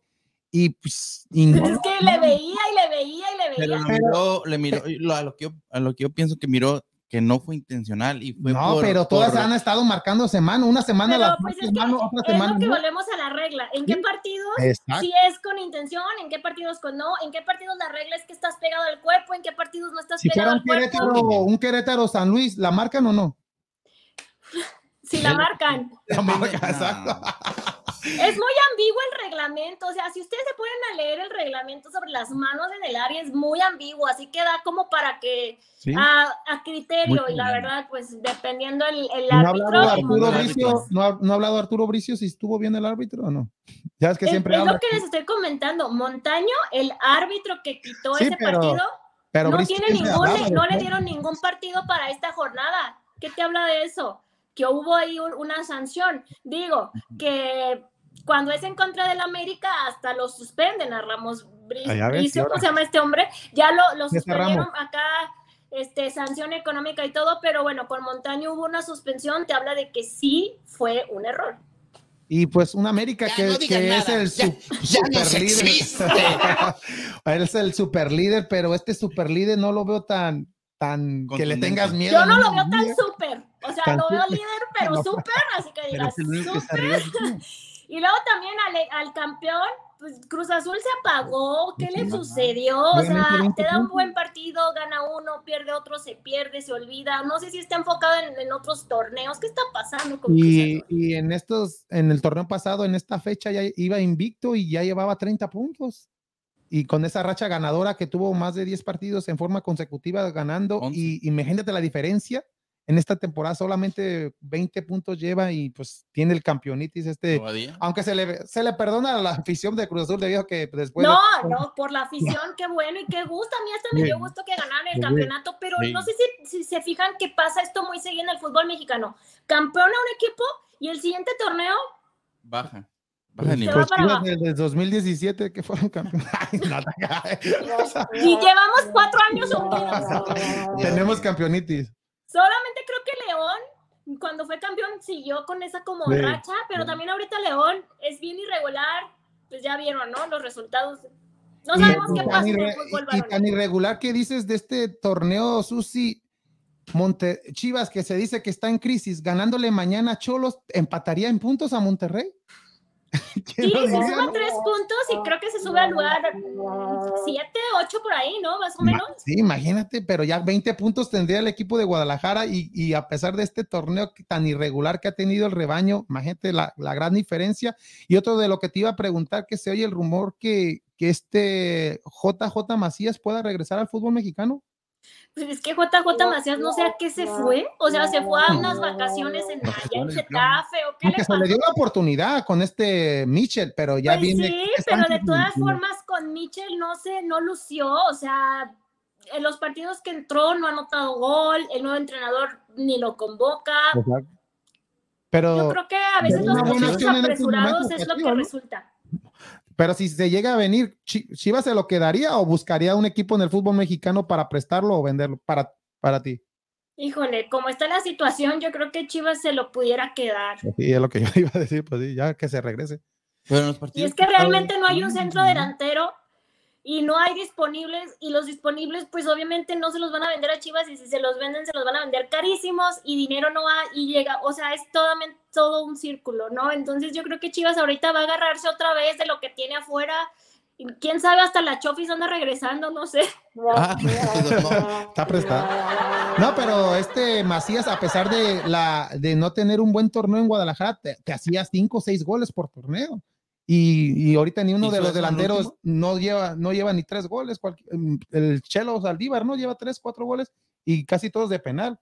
y pues. y no- Es que le veía y le veía y le Pero veía. lo miró, le miró, lo- a, lo que yo, a lo que yo pienso que miró que no fue intencional y fue no, por- pero todas por- han estado marcando semana, una semana Pero las pues es marcan que otra es semana lo que no. volvemos a la regla. ¿En qué partidos Exacto. si es con intención? ¿En qué partidos con no? ¿En qué partidos la regla es que estás pegado al cuerpo? ¿En qué partidos no estás Si pegado al cuerpo? Querétaro, un Querétaro San Luis, ¿la marcan o no? Si la marcan. La marcan, No. exacto. Es muy ambiguo el reglamento, o sea, si ustedes se ponen a leer el reglamento sobre las manos en el área, es muy ambiguo, así que da como para que Sí. a, a criterio, Muy y la verdad, pues dependiendo el, el ¿No ha árbitro. hablado y Arturo Bricio? ¿No ha, no ha hablado Arturo Bricio si estuvo bien el árbitro o no? Ya es que Es, siempre es habla. lo que les estoy comentando. Montaño, el árbitro que quitó Sí, ese pero- partido, Pero no, Bricio tiene ningún, hablaba no le dieron ningún partido para esta jornada. ¿Qué te habla de eso? Que hubo ahí un- una sanción. Digo, que cuando es en contra del América, hasta lo suspenden a Ramos Bri- ya ves, Bricio, ¿cómo se llama este hombre? Ya lo, lo suspendieron acá, este, sanción económica y todo, pero bueno, con Montaño hubo una suspensión, te habla de que sí fue un error. Y pues un América Ya que, no que es el ya- ya no super líder. Él es el super líder, pero este super líder no lo veo tan, tan que le tengas miedo. Yo no lo veo tan día. súper, o sea, Tan lo veo líder, pero No. súper, así que Pero digas es Y luego también al, al campeón, pues Cruz Azul se apagó, ¿qué le sucedió? O sea, 20 te da un buen partido, gana uno, pierde otro, se pierde, se olvida. No sé si está enfocado en, en otros torneos. ¿Qué está pasando con Cruz Y, Azul? y en estos, en el torneo pasado, en esta fecha, ya iba invicto y ya llevaba 30 puntos. Y con esa racha ganadora que tuvo más de 10 partidos en forma consecutiva ganando, y imagínate la diferencia. En esta temporada solamente 20 puntos lleva y pues tiene el campeonitis este, Todavía. aunque se le, se le perdona a la afición de Cruz Azul debido a que después No, de- no, por la afición, qué bueno y qué gusto. A mí hasta me dio gusto que ganaran el campeonato, pero Sí. no sé si, si se fijan que pasa esto muy seguido en el fútbol mexicano. Campeona un equipo y el siguiente torneo Baja. Baja Se nivel. pues desde el 2017 que fueron campeones. No, y llevamos cuatro años hundidos. Tenemos campeonitis. Solamente creo que León, cuando fue campeón, siguió con esa como Sí, racha, pero también ahorita León es bien irregular. Pues ya vieron, ¿no? Los resultados. No sabemos y qué pasa en el fútbol y- y tan irregular que dices de este torneo, Susi. Monte Chivas, que se dice que está en crisis, ganándole mañana a Cholos, empataría en puntos a Monterrey. ¿Quién Sí, lo se suma no? tres puntos y creo que se sube al lugar siete, ocho por ahí, ¿no? Más o menos. Sí, imagínate, pero ya 20 puntos tendría el equipo de Guadalajara y, y a pesar de este torneo tan irregular que ha tenido el rebaño, imagínate la, la gran diferencia. Y otro de lo que te iba a preguntar, que se oye el rumor que, que este JJ Macías pueda regresar al fútbol mexicano. Pues es que JJ Macías no sé a qué se fue. O sea, se fue a unas vacaciones en, allá en Getafe o qué le Aunque se le pasó. dio la oportunidad con este Mitchell, pero ya Pues viene. sí, pero de todas formas con Mitchell no se, no lució, o sea, en los partidos que entró no ha anotado gol, el nuevo entrenador ni lo convoca. Pero, Yo creo que a veces los procesos apresurados es lo que ¿no? resulta. Pero si se llega a venir, Chi- ¿Chivas se lo quedaría o buscaría un equipo en el fútbol mexicano para prestarlo o venderlo para, para ti? Híjole, como está la situación, yo creo que Chivas se lo pudiera quedar. Sí, es lo que yo iba a decir, pues sí, ya que se regrese. Pero en los Y partidos es que realmente no hay un centro delantero y no hay disponibles y los disponibles pues obviamente no se los van a vender a Chivas y si se los venden se los van a vender carísimos y dinero no va y llega, o sea, es todo, todo un círculo, ¿no? Entonces yo creo que Chivas ahorita va a agarrarse otra vez de lo que tiene afuera. Quién sabe, hasta la Chofis anda regresando, no sé. Ah. Está prestado. No, pero este Macías, a pesar de la de no tener un buen torneo en Guadalajara, te, te hacía cinco o seis goles por torneo. Y, y ahorita ni uno ¿Hizo de los delanteros no lleva, no lleva ni tres goles. cualqui- el Chelo Saldívar no lleva tres, cuatro goles y casi todos de penal.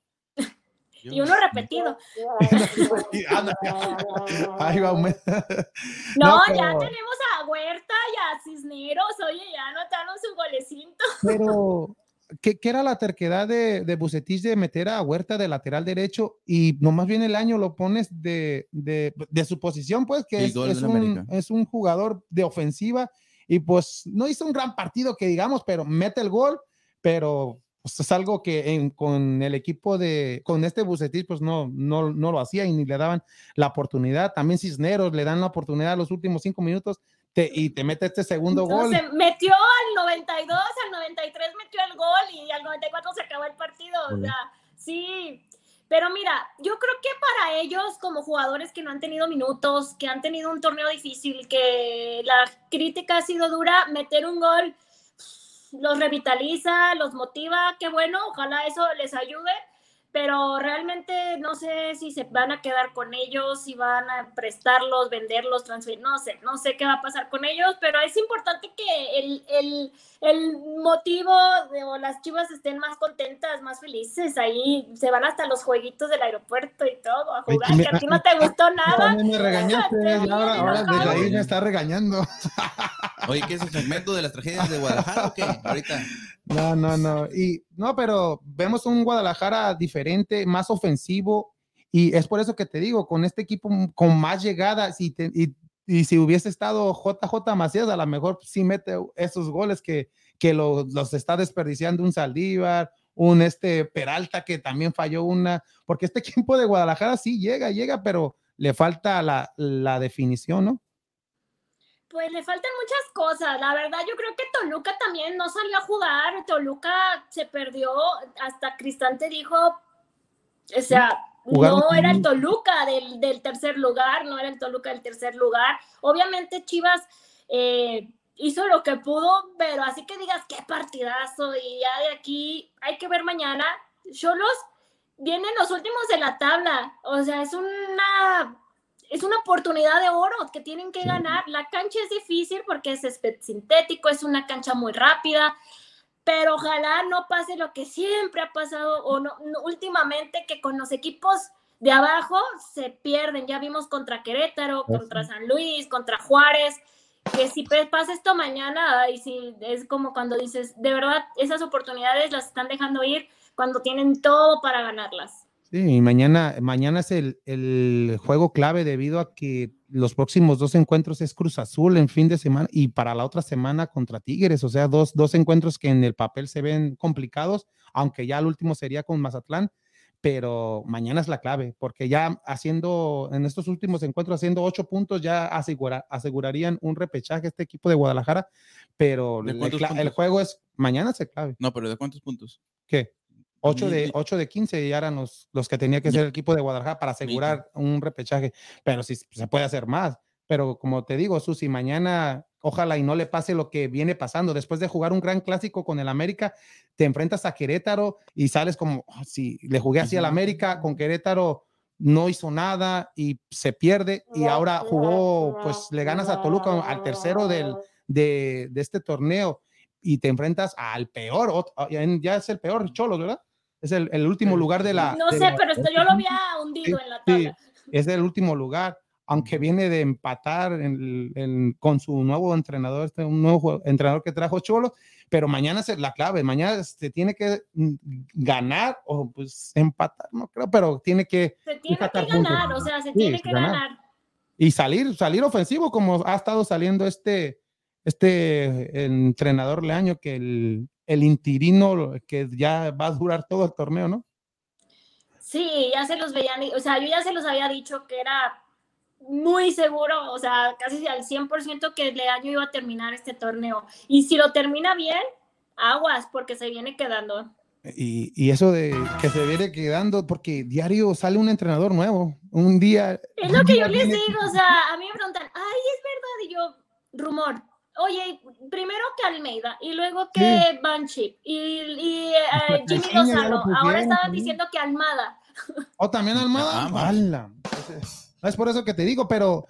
Y uno repetido. Ahí va. No, No, ya tenemos a Huerta y a Cisneros, oye, ya anotaron su golecito. Pero, ¿qué, qué era la terquedad de, de Bucetich de meter a Huerta de lateral derecho y nomás bien el año lo pones de, de, de su posición, pues, que es, un, es un jugador de ofensiva y pues no hizo un gran partido que digamos, pero mete el gol, pero pues, es algo que con el equipo de, con este Bucetis, pues no, no, no lo hacía y ni le daban la oportunidad. También Cisneros le dan la oportunidad a los últimos cinco minutos y te mete este segundo gol. Se metió al 92, al 93 metió el gol y al 94 se acabó el partido. O sea, sí. Pero mira, yo creo que para ellos como jugadores que no han tenido minutos, que han tenido un torneo difícil, que la crítica ha sido dura, meter un gol los revitaliza, los motiva, qué bueno, ojalá eso les ayude pero realmente no sé si se van a quedar con ellos, si van a prestarlos, venderlos, transferir, no sé, no sé qué va a pasar con ellos, pero es importante que el, el, el motivo de o las chivas estén más contentas, más felices, ahí se van hasta los jueguitos del aeropuerto y todo a jugar, que a ti no te gustó nada. Me regañaste, ahora, ahora desde ahí me está regañando. Oye, ¿qué es el segmento de las tragedias de Guadalajara o qué? Ahorita. No, no, no. Y no, pero vemos un Guadalajara diferente, más ofensivo. Y es por eso que te digo, con este equipo con más llegadas y, y, si hubiese estado JJ Macías, a lo mejor sí mete esos goles que, que los está desperdiciando un Saldívar, un este Peralta que también falló una, porque este equipo de Guadalajara sí llega, llega, pero le falta la, la definición, ¿no? Pues le faltan muchas cosas. La verdad, yo creo que Toluca también no salió a jugar. Toluca se perdió. Hasta Cristante dijo, o sea, no era el Toluca del, del, tercer lugar, no era el Toluca del tercer lugar. Obviamente Chivas eh, hizo lo que pudo, pero así que digas qué partidazo y ya de aquí hay que ver mañana. Cholos vienen los últimos de la tabla. O sea, es una es una oportunidad de oro que tienen que ganar. La cancha es difícil porque es sintético, es una cancha muy rápida, pero ojalá no pase lo que siempre ha pasado o no, últimamente que con los equipos de abajo se pierden. Ya vimos contra Querétaro, contra San Luis, contra Juárez, que si pasa esto mañana, y si es como cuando dices, de verdad, esas oportunidades las están dejando ir cuando tienen todo para ganarlas. Sí, mañana, mañana es el, el, juego clave debido a que los próximos dos encuentros es Cruz Azul en fin de semana y para la otra semana contra Tigres, o sea, dos, dos encuentros que en el papel se ven complicados, aunque ya el último sería con Mazatlán, pero mañana es la clave, porque ya haciendo, en estos últimos encuentros, haciendo ocho puntos, ya asegurarían un repechaje este equipo de Guadalajara, pero el, el, juego es, mañana es clave. No, pero ¿de cuántos puntos? ¿Qué? 8 de, 8 de 15 ya eran los, los que tenía que ser el equipo de Guadalajara para asegurar un repechaje, pero si se puede hacer más. Pero como te digo, Susi, mañana ojalá y no le pase lo que viene pasando. Después de jugar un gran clásico con el América, te enfrentas a Querétaro y sales como, oh, si le jugué así al América, con Querétaro no hizo nada y se pierde y ahora jugó, pues le ganas a Toluca al tercero del, de, de este torneo y te enfrentas al peor, ya es el peor Cholos, ¿verdad? Es el, el último lugar de la. No sé, pero esto yo lo había hundido en la tabla. es el último lugar, aunque viene de empatar en, con su nuevo entrenador, este, un nuevo entrenador que trajo Cholo, pero mañana es la clave, mañana se tiene que mm, ganar o pues empatar, no creo, pero tiene que. Se tiene que ganar, o sea, se tiene que ganar. Y salir, salir ofensivo como ha estado saliendo este, este entrenador Leaño, que el, el intirino que ya va a durar todo el torneo, ¿no? Sí, ya se los veían, o sea, yo ya se los había dicho que era muy seguro, o sea, casi al 100% que el año iba a terminar este torneo. Y si lo termina bien, aguas, porque se viene quedando. Y, y, eso de que se viene quedando, porque diario sale un entrenador nuevo, un día. Es lo que yo les digo, o sea, a mí me preguntan, ay, es verdad, y yo, rumor, Oye, primero que Almeida y luego que Banship y, y eh, Jimmy Lozano. Ahora estaban diciendo que Almada. ¿O oh, también Almada? Ah, es por eso que te digo, pero,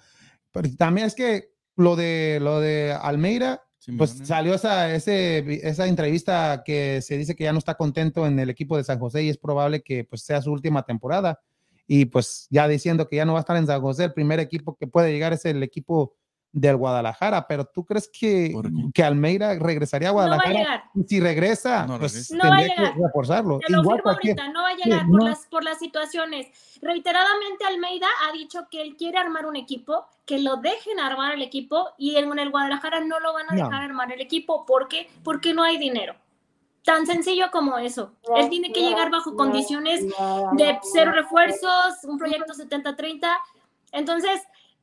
también es que lo de, lo de Almeida, pues salió esa, ese, esa entrevista que se dice que ya no está contento en el equipo de San José y es probable que pues sea su última temporada. Y pues ya diciendo que ya no va a estar en San José, el primer equipo que puede llegar es el equipo del Guadalajara, pero ¿tú crees que, que Almeida regresaría a Guadalajara? No va a llegar. Y si regresa, No pues No va a tendría que reforzarlo. Te lo Igual firmo cualquier- ahorita, no va a llegar Sí, por, no. las, por las situaciones. Reiteradamente Almeida ha dicho que él quiere armar un equipo, que lo dejen armar el equipo y en el Guadalajara no lo van a No. dejar armar el equipo. ¿Por qué? Porque no hay dinero. Tan sencillo como eso. Él tiene que llegar bajo condiciones de cero refuerzos, un proyecto 70-30. Entonces,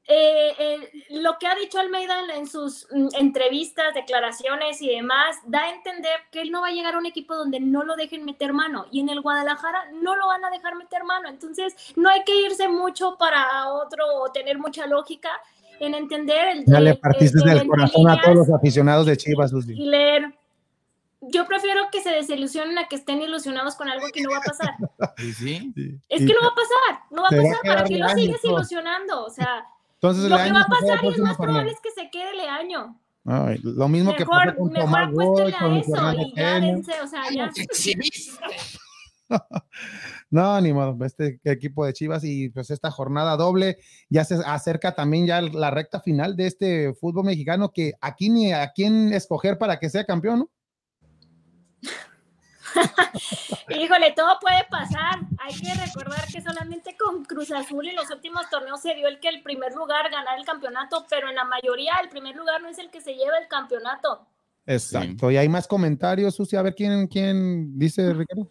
eh, eh, lo que ha dicho Almeida en, en sus mm, entrevistas, declaraciones y demás, da a entender que él no va a llegar a un equipo donde no lo dejen meter mano. Y en el Guadalajara no lo van a dejar meter mano. Entonces, no hay que irse mucho para otro o tener mucha lógica en entender el Ya le partiste el- el del corazón a todos los aficionados de Chivas, y leer. Yo prefiero que se desilusionen a que estén ilusionados con algo que no va a pasar. Sí, sí. Es que no va a pasar, no va a pasar. ¿Para qué lo sigues ilusionando? O sea, Entonces, lo que va a pasar y es próximo más torneo. probable es que se quede Leaño. Ay, lo mismo que Mejor, pasó con mejor Tomás Boy, con eso Fernando y ya Peña. dense, o sea, ya. No, ni modo, este equipo de Chivas y pues esta jornada doble ya se acerca también ya la recta final de este fútbol mexicano que aquí ni a quién escoger para que sea campeón, ¿no? Híjole, todo puede pasar. Hay que recordar que solamente con Cruz Azul en los últimos torneos se dio el que el primer lugar ganara el campeonato, pero en la mayoría el primer lugar no es el que se lleva el campeonato. Exacto. Y hay más comentarios, Susi, a ver quién, quién dice, Ricardo.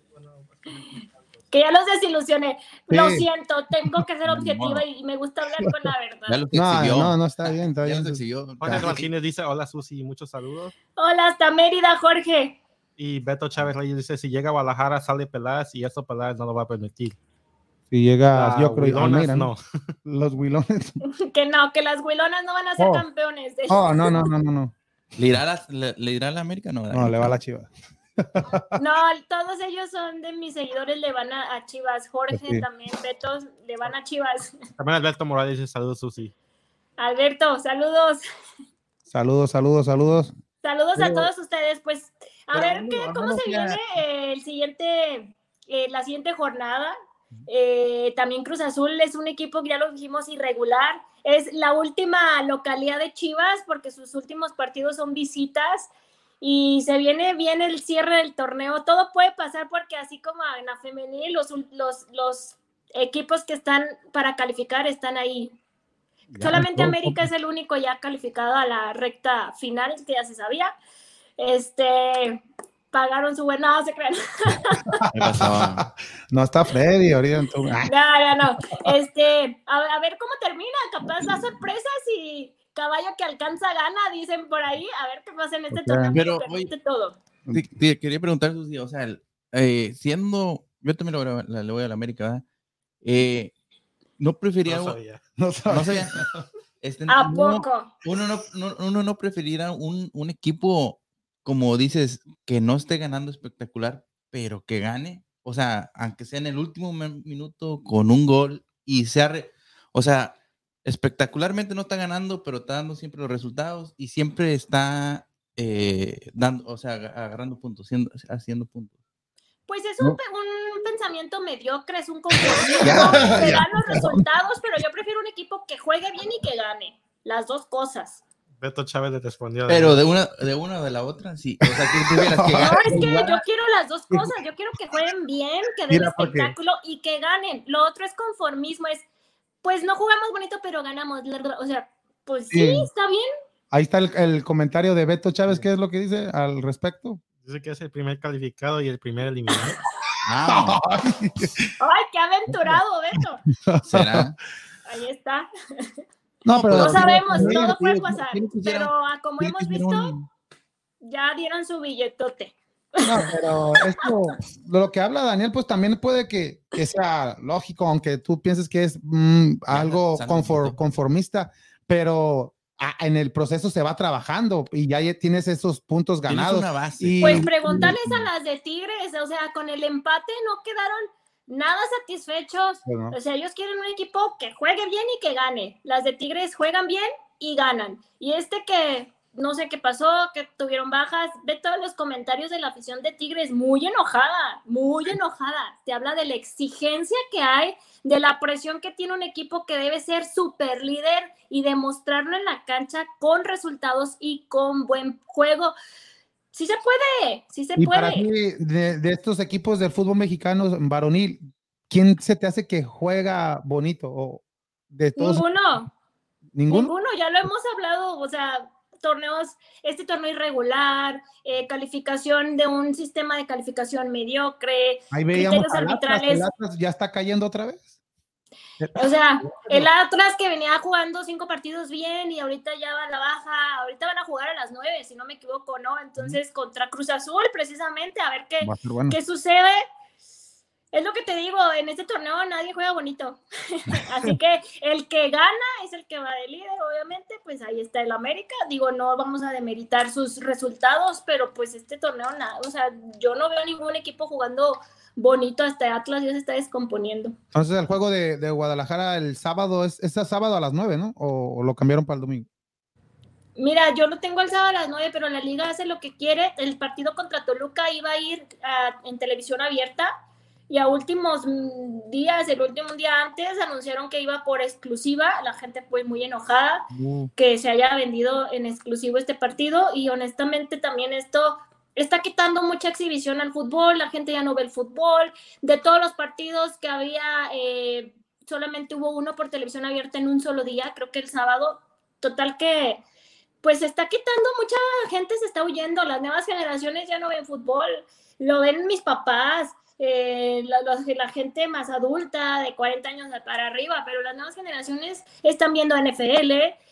Que ya los desilusioné. Lo siento, tengo que ser objetiva y me gusta hablar con la verdad. No, no, no, está bien, está bien. Jorge. Martínez dice, hola Susi, muchos saludos. Hola, hasta Mérida, Jorge. Y Beto Chávez Reyes dice, si llega a Guadalajara sale Peláez y eso Peláez no lo va a permitir. Si llega, Ah, yo creo, Almeida, ¿no? no. Los Huilones. Que no, que las huilonas no van a ser Oh. campeones. de- Oh, no, no, no, no, no. ¿Le irá a la, le, le irá a la América? No, No, le va a la Chivas. No, todos ellos son de mis seguidores, le van a, a Chivas. Jorge sí. también, Beto, le van a Chivas. También Alberto Morales dice, saludos Susi. Alberto, saludos. Saludos, saludos, saludos. Saludos a todos ustedes. Pues, a ver qué, cómo se ya. viene el siguiente, eh, la siguiente jornada. Eh, también Cruz Azul es un equipo que ya lo dijimos irregular. Es la última localidad de Chivas porque sus últimos partidos son visitas y se viene bien el cierre del torneo. Todo puede pasar porque así como en la femenil, los, los, los equipos que están para calificar están ahí. Solamente todo- América es el único ya calificado a la recta final, que ya se sabía. Este, pagaron su buena, no se pasaba. No está Freddy ahorita. en tu- Ah, No, no, no. Este, a, a ver cómo termina, capaz da sorpresas y caballo que alcanza gana, dicen por ahí. A ver qué pasa en este Ok. torneo. que Pero, permite todo. Te, te quería preguntar, Susi, o sea, el- eh, siendo, yo también le voy a, le voy a la América, ¿verdad? Eh, ¿No prefería, No no, sabía. no sabía, este, ¿A no- poco? uno no, no- uno no preferiría un, un equipo, como dices, que no esté ganando espectacular, pero que gane, o sea, aunque sea en el último min- minuto con un gol y sea, re- o sea, espectacularmente no está ganando, pero está dando siempre los resultados y siempre está eh, dando, o sea, aga- agarrando puntos, siendo- haciendo puntos. Pues es un, pe- un pensamiento mediocre, es un Ya, que dan los resultados, pero yo prefiero un equipo que juegue bien y que gane. Las dos cosas. Beto Chávez le respondió. Pero de una, de una o de la otra, sí. O sea, que tuvieras que No, es que yo quiero las dos cosas. Yo quiero que jueguen bien, que den espectáculo y que ganen. Lo otro es conformismo, es, pues no jugamos bonito, pero ganamos. O sea, pues sí, Sí. está bien. Ahí está el, el comentario de Beto Chávez, ¿qué es lo que dice al respecto? Dice que es el primer calificado y el primer eliminado. Ah, Ay, qué aventurado, Beto. ¿será? Ahí está. No, pero No sabemos, sí, todo puede pasar. Pero como hemos visto, ya dieron su billetote. No, pero esto, lo que habla Daniel, pues también puede que, que sea lógico, aunque tú pienses que es mm, algo conformista, pero en el proceso se va trabajando y ya tienes esos puntos ganados. una base. Y- Pues preguntarles a las de Tigres, o sea, con el empate no quedaron nada satisfechos. Bueno, O sea, ellos quieren un equipo que juegue bien y que gane. Las de Tigres juegan bien y ganan. Y este que no sé qué pasó, que tuvieron bajas. Ve todos los comentarios de la afición de Tigres, muy enojada, muy enojada. Te habla de la exigencia que hay, de la presión que tiene un equipo que debe ser super líder y demostrarlo en la cancha con resultados y con buen juego. Sí se puede, sí se Y puede. para ti, de, de estos equipos del fútbol mexicano varonil, ¿quién se te hace que juega bonito? O de todos, Ninguno. ninguno. Ninguno, ya lo hemos hablado, o sea, torneos, este torneo irregular, eh, calificación de un sistema de calificación mediocre, Ahí veíamos criterios arbitrales. Atlas ya está cayendo otra vez. O sea, el Atlas que venía jugando cinco partidos bien y ahorita ya va a la baja, ahorita van a jugar a las nueve, si no me equivoco, ¿no? Entonces, contra Cruz Azul, precisamente, a ver qué, bueno. qué sucede. Es lo que te digo, en este torneo nadie juega bonito. Así que el que gana es el que va de líder, obviamente, pues ahí está el América. Digo, no vamos a demeritar sus resultados, pero pues este torneo, nada, o sea, yo no veo ningún equipo jugando bonito, hasta Atlas ya se está descomponiendo. Entonces, el juego de, de Guadalajara el sábado es este sábado a las 9, ¿no? O, o lo cambiaron para el domingo. Mira, yo lo tengo el sábado a las 9, pero la liga hace lo que quiere. El partido contra Toluca iba a ir a- en televisión abierta y a últimos mm, días, el último día antes, anunciaron que iba por exclusiva. La gente fue muy enojada que se haya vendido en exclusivo este partido. Y honestamente también esto está quitando mucha exhibición al fútbol, la gente ya no ve el fútbol, de todos los partidos que había, eh, solamente hubo uno por televisión abierta en un solo día, creo que el sábado, total que pues se está quitando, mucha gente se está huyendo, las nuevas generaciones ya no ven fútbol, lo ven mis papás, eh, la, la gente más adulta, de 40 años para arriba, pero las nuevas generaciones están viendo NFL,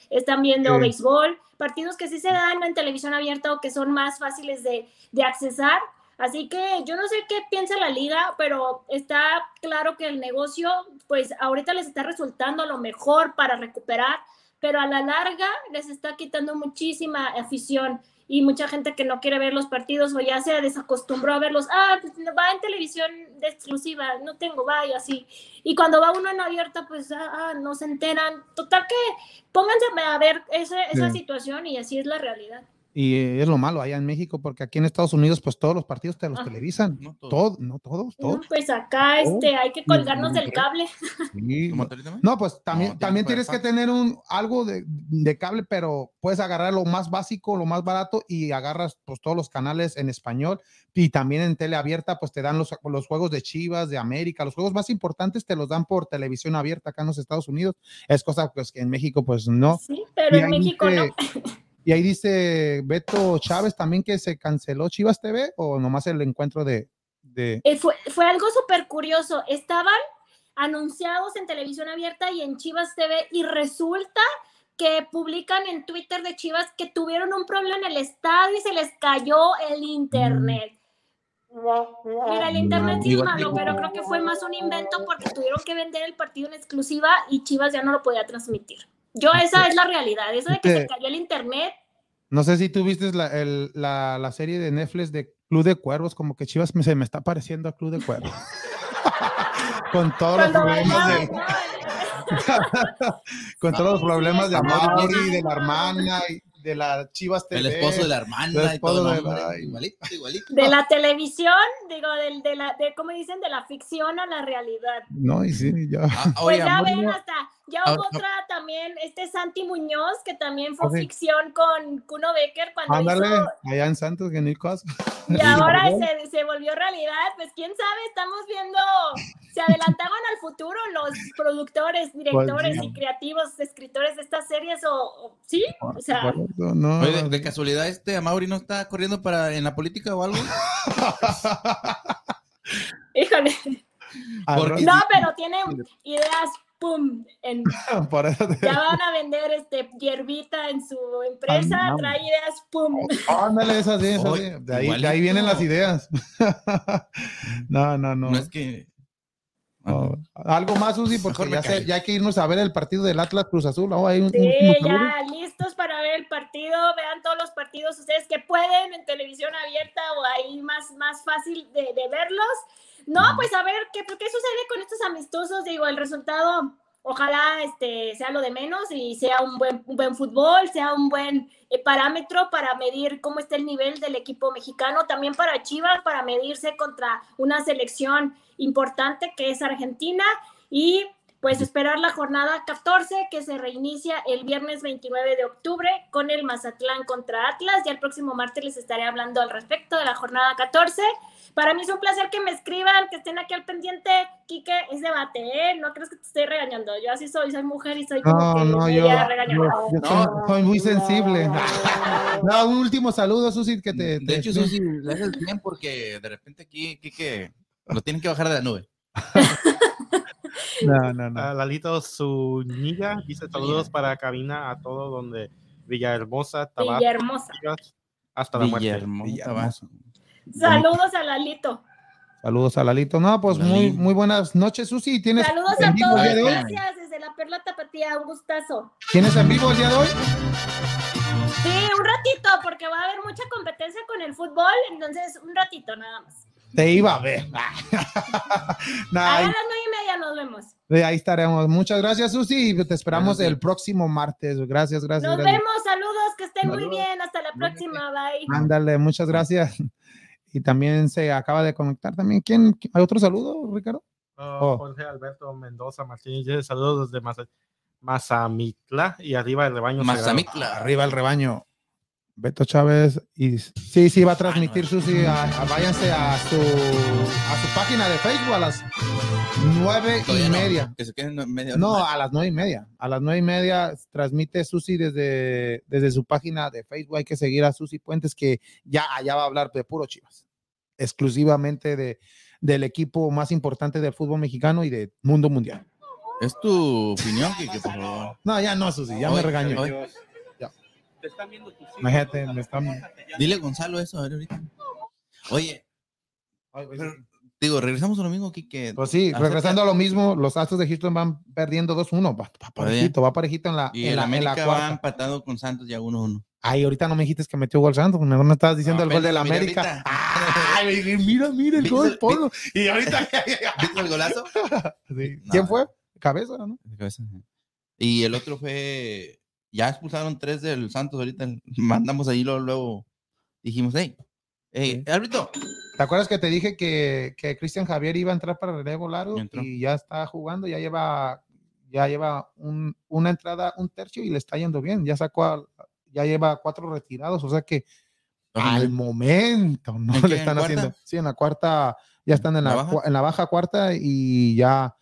están viendo Sí. béisbol, partidos que sí se dan en televisión abierta o que son más fáciles de, de accesar. Así que yo no sé qué piensa la liga, pero está claro que el negocio, pues ahorita les está resultando lo mejor para recuperar, pero a la larga les está quitando muchísima afición y mucha gente que no quiere ver los partidos o ya se desacostumbró a verlos. Ah, pues va en televisión de exclusiva, no tengo, va y así. Y cuando va uno en abierta, pues ah, ah, no se enteran. Total que pónganse a ver ese- esa Sí. situación y así es la realidad. Y eh, es lo malo allá en México, porque aquí en Estados Unidos, pues todos los partidos te los Ah. televisan. No todos. Todos, no todos, todos. Pues acá este, hay que colgarnos del cable. Sí. No, pues también, No, también tienes que tener un algo de, de cable, pero puedes agarrar lo más básico, lo más barato y agarras pues todos los canales en español y también en tele abierta pues te dan los, los juegos de Chivas, de América, los juegos más importantes te los dan por televisión abierta acá en los Estados Unidos. Es cosa pues que en México pues no. Sí, pero Y en México no. Y ahí dice Beto Chávez también que se canceló Chivas TV o nomás el encuentro de, de Eh, fue, fue algo súper curioso. Estaban anunciados en televisión abierta y en Chivas TV y resulta que publican en Twitter de Chivas que tuvieron un problema en el estadio y se les cayó el internet. Mira, el internet sí es malo, pero creo que fue más un invento porque tuvieron que vender el partido en exclusiva y Chivas ya no lo podía transmitir. Yo, esa es la realidad. Eso de que se cayó el internet, No sé si tú viste la, el- la, la serie de Netflix de Club de Cuervos, como que Chivas me- se me está pareciendo a Club de Cuervos. con todos los problemas de, ¿no? con todos los problemas sí, de sí. Amaury, de la hermana, y de la Chivas TV. El esposo de la hermana el y todo. de la- Hombre, Igualito, igualito. de la televisión, digo, del, de la, de, ¿cómo dicen? De la ficción a la realidad. No, y sí, ya. Ah, Pues oye, ya amor, ven, hasta, ya Ahora- hubo otra también, este Santi Muñoz, que también fue Ah, ficción con Kuno Becker cuando Ándale, hizo, allá en Santos, que y ahora se, se volvió realidad, pues quién sabe, estamos viendo, se adelantaron al futuro los productores, directores y creativos, escritores de estas series, o, o- sí, o sea, No, Oye, de, de casualidad, este Amaury no está corriendo para en la política o algo. híjole, porque- no, pero tiene ideas, pum, en, por eso te- ya van a vender este hierbita en su empresa, Ah, no. trae ideas, pum. Ándale, es así, es así. De ahí, de ahí vienen las ideas. no, no, no. No, es que. No. Algo más, Susi, porque ya, se- callo. ya hay que irnos a ver el partido del Atlas Cruz Azul. Oh, hay un, Sí, ya listos para ver el partido. Vean todos los partidos ustedes que pueden en televisión abierta o ahí más, más fácil de, de verlos. No, pues a ver qué, qué sucede con estos amistosos. Digo, el resultado ojalá este, sea lo de menos y sea un buen, un buen fútbol, sea un buen eh, parámetro para medir cómo está el nivel del equipo mexicano, también para Chivas, para medirse contra una selección importante que es Argentina y pues esperar la jornada 14 que se reinicia el viernes 29 de octubre con el Mazatlán contra Atlas. Ya el próximo martes les estaré hablando al respecto de la jornada 14. Para mí es un placer que me escriban, que estén aquí al pendiente. Quique, es debate, ¿eh? No crees que te estoy regañando. Yo así soy, soy mujer y soy como No, que no, me yo, yo- yo soy, soy muy sensible. No, un último saludo, Susi, que te... De te- hecho, Susi, le haces bien porque de repente aquí, que lo tienen que bajar de la nube. No, no, no. A Lalito Zúñiga dice saludos para cabina a todo donde Villahermosa, Tabasco, Villahermosa. Hasta la muerte. Villahermosa. Saludos a Lalito. Saludos a Lalito. No, pues muy, muy buenas noches, Susi. ¿Tienes Saludos a todos. Gracias desde la Perla Tapatía. Un gustazo. ¿Tienes en vivo el día de hoy? Sí, un ratito, porque va a haber mucha competencia con el fútbol. Entonces, un ratito nada más. Te iba a ver. Nah, a las nueve y media nos vemos. de ahí estaremos. Muchas gracias, Susi. y Te esperamos Gracias. el próximo martes. Gracias, gracias. Nos gracias. vemos, saludos, que estén muy bien. Hasta la próxima. Bye. Ándale, muchas gracias. Y también se acaba de conectar también. ¿Quién? ¿Hay otro saludo, Ricardo? Oh. Jorge Alberto Mendoza Martínez saludos desde Maza- Mazamitla y arriba el rebaño. sagrado". Mazamitla. Arriba el rebaño. Beto Chávez. Y sí, sí, va a transmitir Susi. a- a- váyanse a su, a su página de Facebook a las nueve y no, media. Que se queden media No, a las nueve y media. A las nueve y media transmite Susi desde, desde su página de Facebook. Hay que seguir a Susi Puentes, que ya allá va a hablar de puro Chivas. Exclusivamente de, del equipo más importante del fútbol mexicano y del mundo mundial. Es tu opinión, por favor. No, ya no, Susi, ya me regañó. Te están viendo tus hijos. Imagínate, me están. Dile a Gonzalo eso, a ver ahorita. Oye, pero, digo, regresamos a lo mismo, Kike. Pues sí, Acerca- regresando a lo mismo, los Astros de Houston van perdiendo 2-1. Va, va parejito, va parejito en la, Y en el la, en la América va cuarta. empatado con Santos ya 1-1. Ay, ahorita no me dijiste que metió gol Santos, no me estabas diciendo No, el gol de la miré América. ahorita. Ay, mira, mira el ¿Viste gol, ponlo. Y ahorita. ¿Viste el golazo? Sí. No. ¿Quién fue? Cabeza, ¿no? De cabeza. Y el otro fue. Ya expulsaron tres del Santos ahorita. Mandamos ahí luego, luego dijimos, hey, hey, Sí. árbitro. ¿Te acuerdas que te dije que, que Cristian Javier iba a entrar para relevo largo Y ya está jugando, ya lleva, ya lleva un- una entrada, un tercio y le está yendo bien. Ya sacó, a- ya lleva cuatro retirados, o sea que al momento no ¿En le están cuarta? haciendo. Sí, en la cuarta, ya están en ¿La la, en la baja cuarta y ya,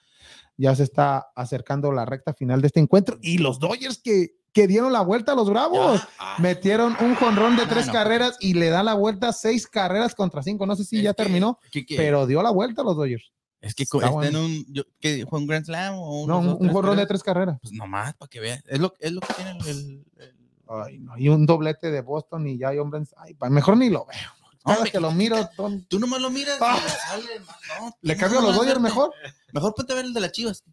ya se está acercando la recta final de este encuentro. Y los Dodgers que, que dieron la vuelta a los Bravos. Ah, Metieron un jonrón de No, tres no, carreras y le da la vuelta seis carreras contra cinco. No sé si es ya que- terminó, que- que- pero dio la vuelta a los Dodgers. es que está bueno. en un. yo- ¿qué, ¿Fue un Grand Slam o No, un, jonrón de tres carreras. Pues nomás para que veas. Es lo, es lo que tiene el. el- el- Ay, no, y un doblete de Boston y ya hay hombres. Ay, mejor ni lo veo. Cada Hombre, que lo miro, Tú nomás lo miras. Ah. sale, no, le cambio a los Dodgers mejor. Mejor ponte a ver el de las chivas.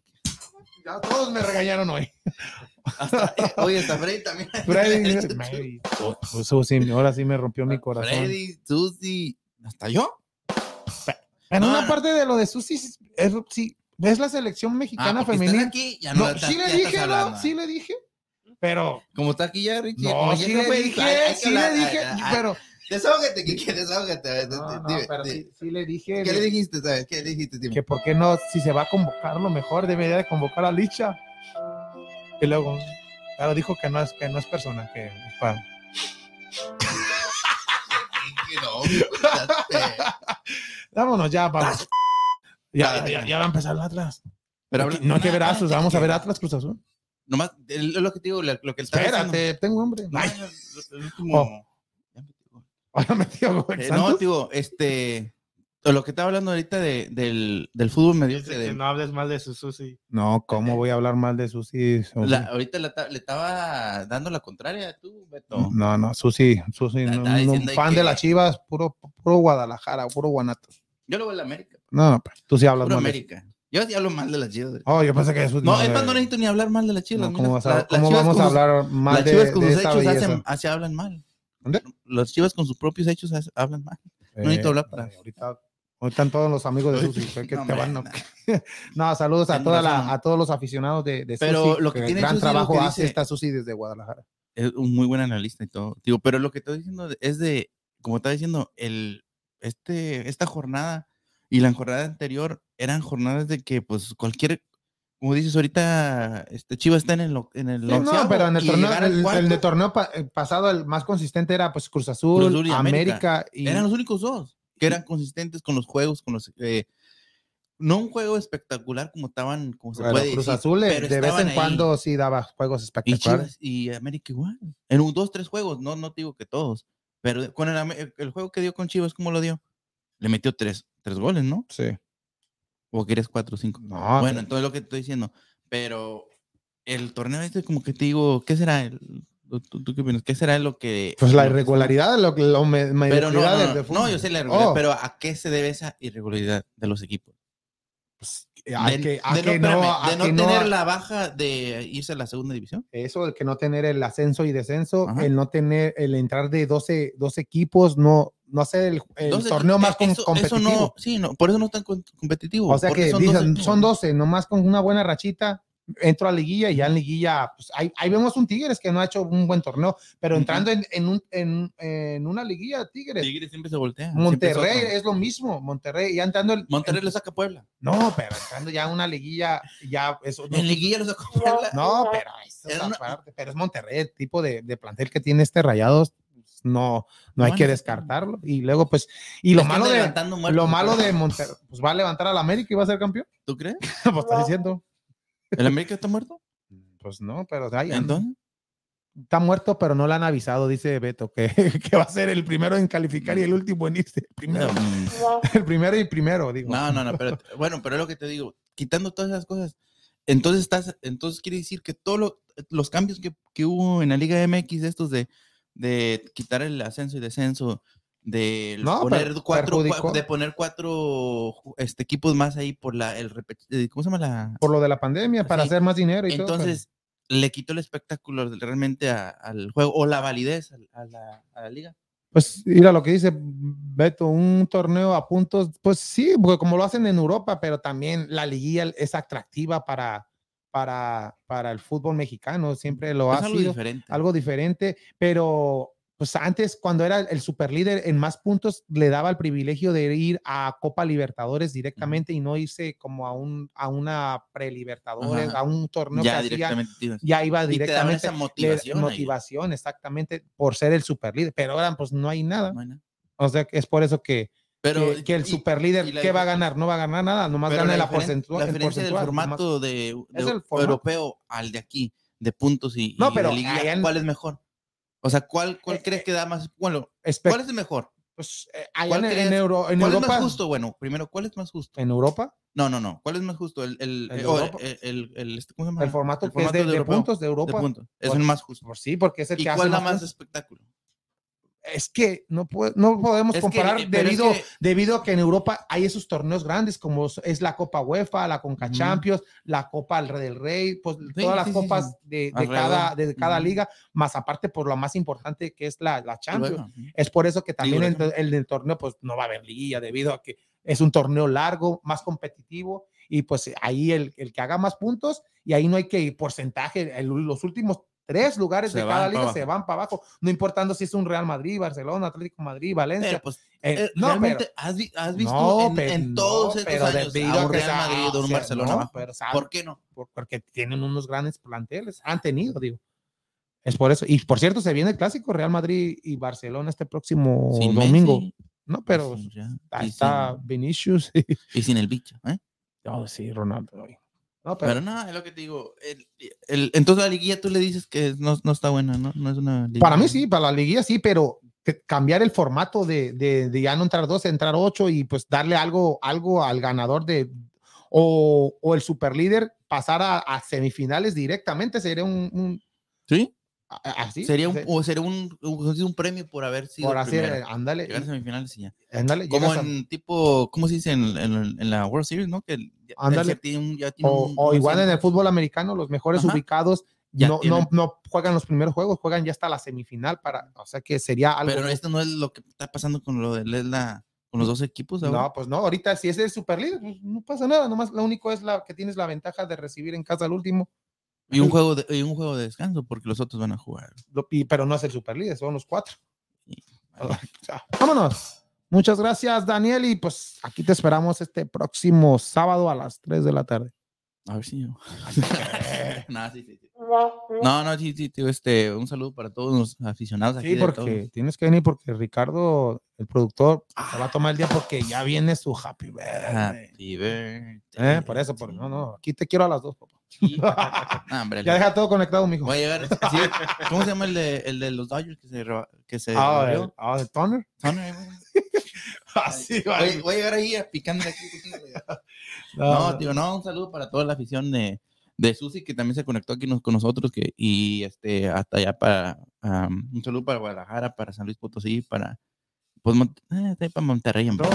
Ya todos me regañaron hoy. Hasta, eh, oye, hasta Freddy también. Freddy, Mary, pues, Susi, ahora sí me rompió mi corazón. Freddy, Susi, hasta yo. En No, una no. parte de lo de Susi, es, sí, ves la selección Ah, mexicana estás femenil. aquí, ya no, No, estás- sí le dije, hablando. ¿no? Sí le dije. Pero Como está aquí ya, Richie. No, sí le dije, sí le dije, Ah, ah, pero Desahógate, que quieres, desahógate. no, no, Dime, pero dime. sí, sí le dije ¿Qué le dijiste, sabes? ¿Qué le dijiste, Timo? que por qué no, si se va a convocar lo mejor, debería de convocar a Licha. Y luego, claro, dijo que no es, que no es persona, que es para-. Vámonos ya, vamos. Ya, ya, ya va a empezar el Atlas. Pero habla- no hay que ver Atlas, vamos a ver Atlas Cruz Azul. Nomás, el- lo que te digo, lo que está Espérate, tengo hambre. Ay, el- el Oh. Ahora me dio gol, Eh, Santos. no, digo, este. Lo que estaba hablando ahorita de, del, del fútbol Dice mediocre. que de- no hables mal de su Susi. No, ¿cómo voy a hablar mal de Susi? La- ahorita la le estaba dando la contraria tú, Beto. No, no, Susi, Susi, no, un fan que- de las Chivas, puro, puro Guadalajara, puro Guanatos. Yo lo voy a la América. No, pues, tú sí hablas Puro mal. de- América. Yo sí hablo mal de las chivas. Oh, yo pensé que eso No, es más, no necesito ni hablar mal de las chivas. no, las ¿Cómo, vas a- la- las cómo chivas vamos con a sus- hablar mal Las de, chivas con de sus hechos hacen, así hablan mal. ¿Dónde? Las chivas con sus propios hechos hablan mal. necesito hablar para- eh, ahorita están todos los amigos de Susi. que No, te van, no. No, saludos a, toda la- a todos los aficionados de, de Pero Susi, lo que tiene gran Susi, trabajo que hace dice- esta Susi desde Guadalajara. es un muy buen analista y todo. Digo, pero lo que estoy diciendo es de, como estaba diciendo, el, este, esta jornada y la jornada anterior eran jornadas de que, pues, cualquier, como dices ahorita, este Chivas está en el, en el Sí, no, pero en el y torneo, el, el de torneo pa- eh, pasado, el más consistente era pues Cruz Azul, Cruz Azul y América. América. y eran los únicos dos que eran consistentes con los juegos, con los, eh, no un juego espectacular como estaban, como se bueno, puede Cruz decir, Azul eh, pero de vez en ahí. cuando sí daba juegos Y espectaculares. Chivas y América igual. En un, dos, tres juegos, no, no digo que todos. Pero con el, el juego que dio con Chivas, ¿cómo lo dio? Le metió tres, tres goles, ¿no? Sí. ¿O quieres cuatro o cinco? No, bueno, entonces lo que te estoy diciendo. Pero el torneo este, como que te digo, ¿qué será? El, ¿tú, tú qué opinas? ¿Qué será lo que. Pues la irregularidad, lo, que- lo me- Pero no, yo sé la irregularidad, Oh, pero ¿a qué se debe esa irregularidad de los equipos? A de, que, a de que no, no, espérame, a de no que no- tener la baja de irse a la segunda división. eso, el que no tener el ascenso y descenso, Ajá. el no tener, el entrar de 12, 12 equipos, no, no hacer el, el Entonces, torneo eh, más eso competitivo. no, sí, no, por eso no es tan competitivo. o sea que son dicen, 12 son 12, nomás con una buena rachita, entro a liguilla y ya en liguilla, pues ahí, ahí vemos un Tigres que no ha hecho un buen torneo, pero entrando en, en, un- en, en una liguilla, Tigres, Tigres siempre se voltea. Monterrey es lo mismo, Monterrey, ya entrando el, Monterrey en- le saca a Puebla. no, pero entrando ya a una liguilla, ya eso no- En liguilla lo sacó a Puebla. No, pero eso es una- pero es Monterrey, el tipo de, de plantel que tiene este Rayados, pues, no, no hay que descartarlo. Y luego, pues, y lo malo de muertos lo de malo de Monterrey, pues va a levantar al América y va a ser campeón. ¿Tú crees? pues está diciendo. ¿El América está muerto? Pues no, pero anda. Entonces, está muerto, pero no le han avisado, dice Beto, que, que va a ser el primero en calificar y el último en irse. El primero, el primero y primero, digo. no, no, no, pero bueno, pero es lo que te digo, quitando todas esas cosas, entonces estás, entonces quiere decir que todos lo- los cambios que, que hubo en la Liga MX, estos de, de quitar el ascenso y descenso, de No, poner cuatro, perjudicó. de poner cuatro este, equipos más ahí por la, el eh, ¿cómo se llama la? Por lo de la pandemia, para Sí. hacer más dinero y todo. pero- Entonces, le quitó el espectáculo realmente a- al juego o la validez al- a, la, a la liga. Pues mira lo que dice Beto, un torneo a puntos, pues sí, porque como lo hacen en Europa, pero también la liguilla es atractiva para, para, para el fútbol mexicano, siempre lo Es ha algo sido diferente. algo diferente, pero pues antes cuando era el superlíder en más puntos le daba el privilegio de ir a Copa Libertadores directamente y no irse como a un a una prelibertadores, Ajá. a un torneo que ya hacía, directamente. te ibas. ya iba directamente esa motivación. motivación, exactamente, por ser el superlíder. Pero ahora, pues no hay nada. O sea, que es por eso que, Pero, que, que el superlíder, la ¿qué va a ganar? No va a ganar nada, nomás gana la, diferen- porcentua- la diferencia del porcentual, nomás. formato de, formato. europeo al de aquí, de puntos y, No, y pero de allá en- ¿cuál es mejor? O sea, ¿cuál, cuál Eh, crees que da más? Bueno, ¿cuál es el mejor? pues, eh, ¿Cuál en, crees- en Euro- en ¿Cuál Europa, es más justo? Bueno, primero, ¿cuál es más justo? en Europa, No, no, no. ¿Cuál es más justo? El, el, ¿En eh, el, el- el- este, ¿cómo se llama? el formato, El que es de, de puntos de de Europa, puntos. Es el más justo. pues sí, porque es el ¿Y que hace cuál da más espectáculo? Es que no, puede- no podemos Es comparar eh, es debido, que- debido a que en Europa hay esos torneos grandes como es la Copa UEFA, la Conca. Champions, la Copa del Rey, pues todas las sí, sí, copas sí. de, cada, de cada liga, más aparte por lo más importante que es la, la Champions. Es por eso que también el, el torneo pues no va a haber liguilla debido a que es un torneo largo, más competitivo y pues ahí el, el que haga más puntos y ahí no hay que porcentaje, los últimos tres lugares Se de cada liga abajo. se van para abajo, no importando si es un Real Madrid, Barcelona, Atlético Madrid, Valencia. Pues, Eh, eh, no, realmente, pero- ¿has, vi- has visto no, en, pero- en todos no, estos pero años a un Real sea- Madrid o un sea, Barcelona no, pero ¿Por qué no? por- porque tienen unos grandes planteles, han tenido, digo. Es por eso. Y por cierto, se viene el clásico Real Madrid y Barcelona este próximo Sin domingo. Messi, No, pero ya, ahí está sin- Vinicius. y sin el bicho, ¿eh? Oh, sí, Ronaldo. No, pero, Pero no, es lo que te digo. el- el- entonces la liguilla tú le dices que no, no está buena, ¿no? No es una para mí sí, para la liguilla sí, pero cambiar el formato de, de, de ya no entrar 12, entrar 8 y pues darle algo, algo al ganador de o, o el superlíder pasar a, a semifinales directamente sería un, un- ¿Sí? Así Sería un, o sería un, un, un premio por haber sido por hacer, primero. ándale, Llegar a semifinales y ya. ándale, Como llegas a- en tipo, ¿cómo se dice? En, en- en la World Series, ¿no? Que Ándale. o, o igual en el fútbol americano, los mejores Ajá. ubicados Ya no, no, no juegan los primeros juegos, juegan ya hasta la semifinal para, o sea que sería algo Pero esto no es lo que está pasando con lo de la con los dos equipos. ahora. No, pues no, ahorita si es el super líder, pues no pasa nada, nomás lo único es la que tienes la ventaja de recibir en casa al último, Y un juego de, y un juego de descanso, porque los otros van a jugar. pero no es el super líder, son los cuatro. Sí. Ya, Vámonos. Muchas gracias, Daniel, y pues aquí te esperamos este próximo sábado a las 3 de la tarde. A ver si yo. no, sí, sí. No, no, sí, sí, tío, este, un saludo para todos los aficionados aquí. Sí, porque tienes que venir porque Ricardo, el productor, se va a tomar el día porque ya viene su happy birthday. Happy birthday Eh, por eso, por, no, no, aquí te quiero a las dos, papá. hombre, Ya deja todo conectado, mijo. Voy a llegar. sí, ¿Cómo se llama el de, el de los Dodgers que se, que se Ah, el- ah, el toner. Voy, voy a llegar ahí a picando aquí. No, tío, no, un saludo para toda la afición de, de Susi que también se conectó aquí nos- con nosotros que, y este hasta allá para un saludo para Guadalajara, para San Luis Potosí, para pues Mont- eh, para Monterrey, hombre.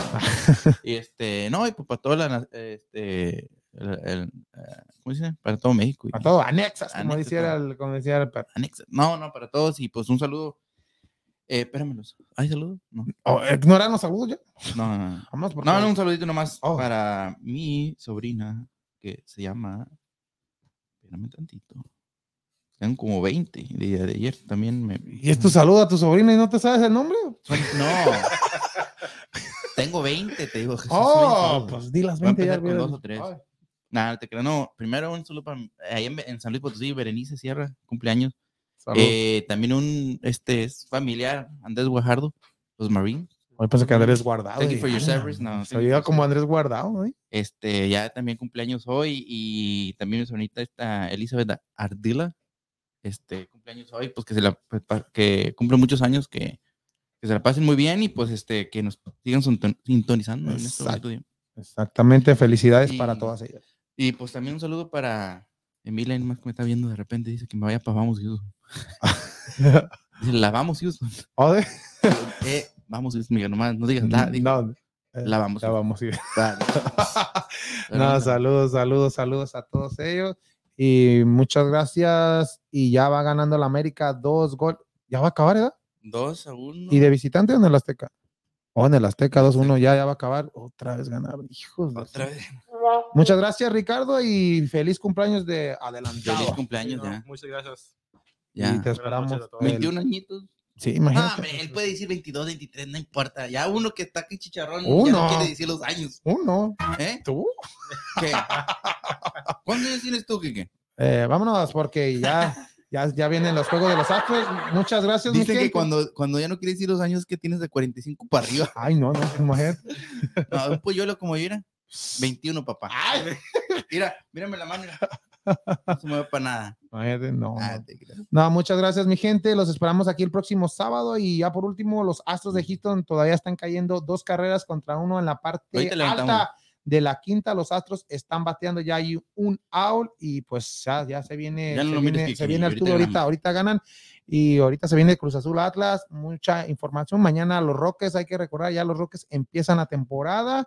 y este, no, y pues para toda la este el, el, eh, ¿cómo dice? Para todo México. y- A todo, anexas, como Anexas, decía el, como decía el perro. anexa- No, no, para todos y pues un saludo. Eh, espéramelos. ¿Hay saludos? No. Oh, ¿No eran los saludos ya? No, no, no. Vamos, porque- No, no, un saludito nomás Oh. para mi sobrina que se llama. Espérame tantito. Tengo como 20 de, de ayer también me. ¿Y es tu saludo a tu sobrina y no te sabes el nombre? No. Tengo 20, te digo. Jesús, Oh, 20. pues di las Voy a 20 ya. con dos o tres. Ay. Nada, te creo. No, primero un saludo para. Ahí en, en San Luis Potosí, Berenice Sierra, cumpleaños. Eh, también un. Este es familiar, Andrés Guajardo, los Marines. Hoy pensé que Andrés Guardado. Thank you for your ah, service. No, Se for como Andrés Guardado, ¿no? Este, ya también cumpleaños hoy y también mi sonita está Elizabeth Ardila. Este, cumpleaños hoy, pues que se la, pues, que cumple muchos años, que, que se la pasen muy bien y pues este, que nos sigan sinton- sintonizando en este día. Exactamente, felicidades para todas ellas. Y pues también un saludo para Emilia, nomás que me está viendo de repente, dice que me vaya para Vamos Houston. Dice, la Vamos Houston. Oh, de- Eh, vamos Houston, Miguel, nomás, no digas la, diga, no, eh, la Vamos Houston. vamos. Pero No, saludos, saludos, saludos a todos ellos. Y muchas gracias. Y ya va ganando la América dos gol. Ya va a acabar, ¿verdad? Dos a uno. ¿Y de visitante o en el Azteca? O en el Azteca 2-1, ya, ya va a acabar. Otra vez ganaron, hijos. Otra vez. Muchas gracias, Ricardo, y feliz cumpleaños de adelantado. Feliz cumpleaños Sí, no, ya. Muchas gracias. Y Ya. te esperamos. a todos. el- 21 añitos. Sí, Ah, imagínate. hombre, él puede decir 22, 23, no importa. Ya uno que está aquí chicharrón ya no quiere decir los años. Uno. ¿Eh? ¿Tú? ¿Qué? ¿Cuántos años tienes tú, Kike? Eh, vámonos, porque ya, ya, ya vienen los juegos de los Astros. Muchas gracias. mi Dicen que cuando, cuando ya no quiere decir los años que tienes de 45 para arriba. Ay, no, no, imagínate. No, un polluelo como yo era. 21, papá. Mira, mírame la mano. No se mueve para nada. Imagínate, no, Ah, no. muchas gracias, mi gente. Los esperamos aquí el próximo sábado. Y ya por último, los Astros de Houston todavía están cayendo dos carreras contra uno en la parte alta de la quinta. Los Astros están bateando ya hay un out y pues ya, ya se viene, Ya no se viene, Kiki, se viene el ahorita ahorita ganan. Y ahorita se viene Cruz Azul Atlas, mucha información. Mañana los Roques, hay que recordar, ya los Roques empiezan la temporada.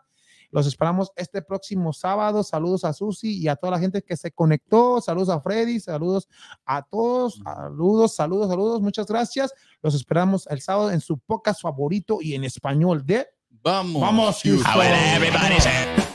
Los esperamos este próximo sábado. Saludos a Susi y a toda la gente que se conectó. Saludos a Freddy, saludos a todos. Saludos, saludos, saludos. Muchas gracias. Los esperamos el sábado en su podcast favorito y en español de Vamos. Vamos, Houston.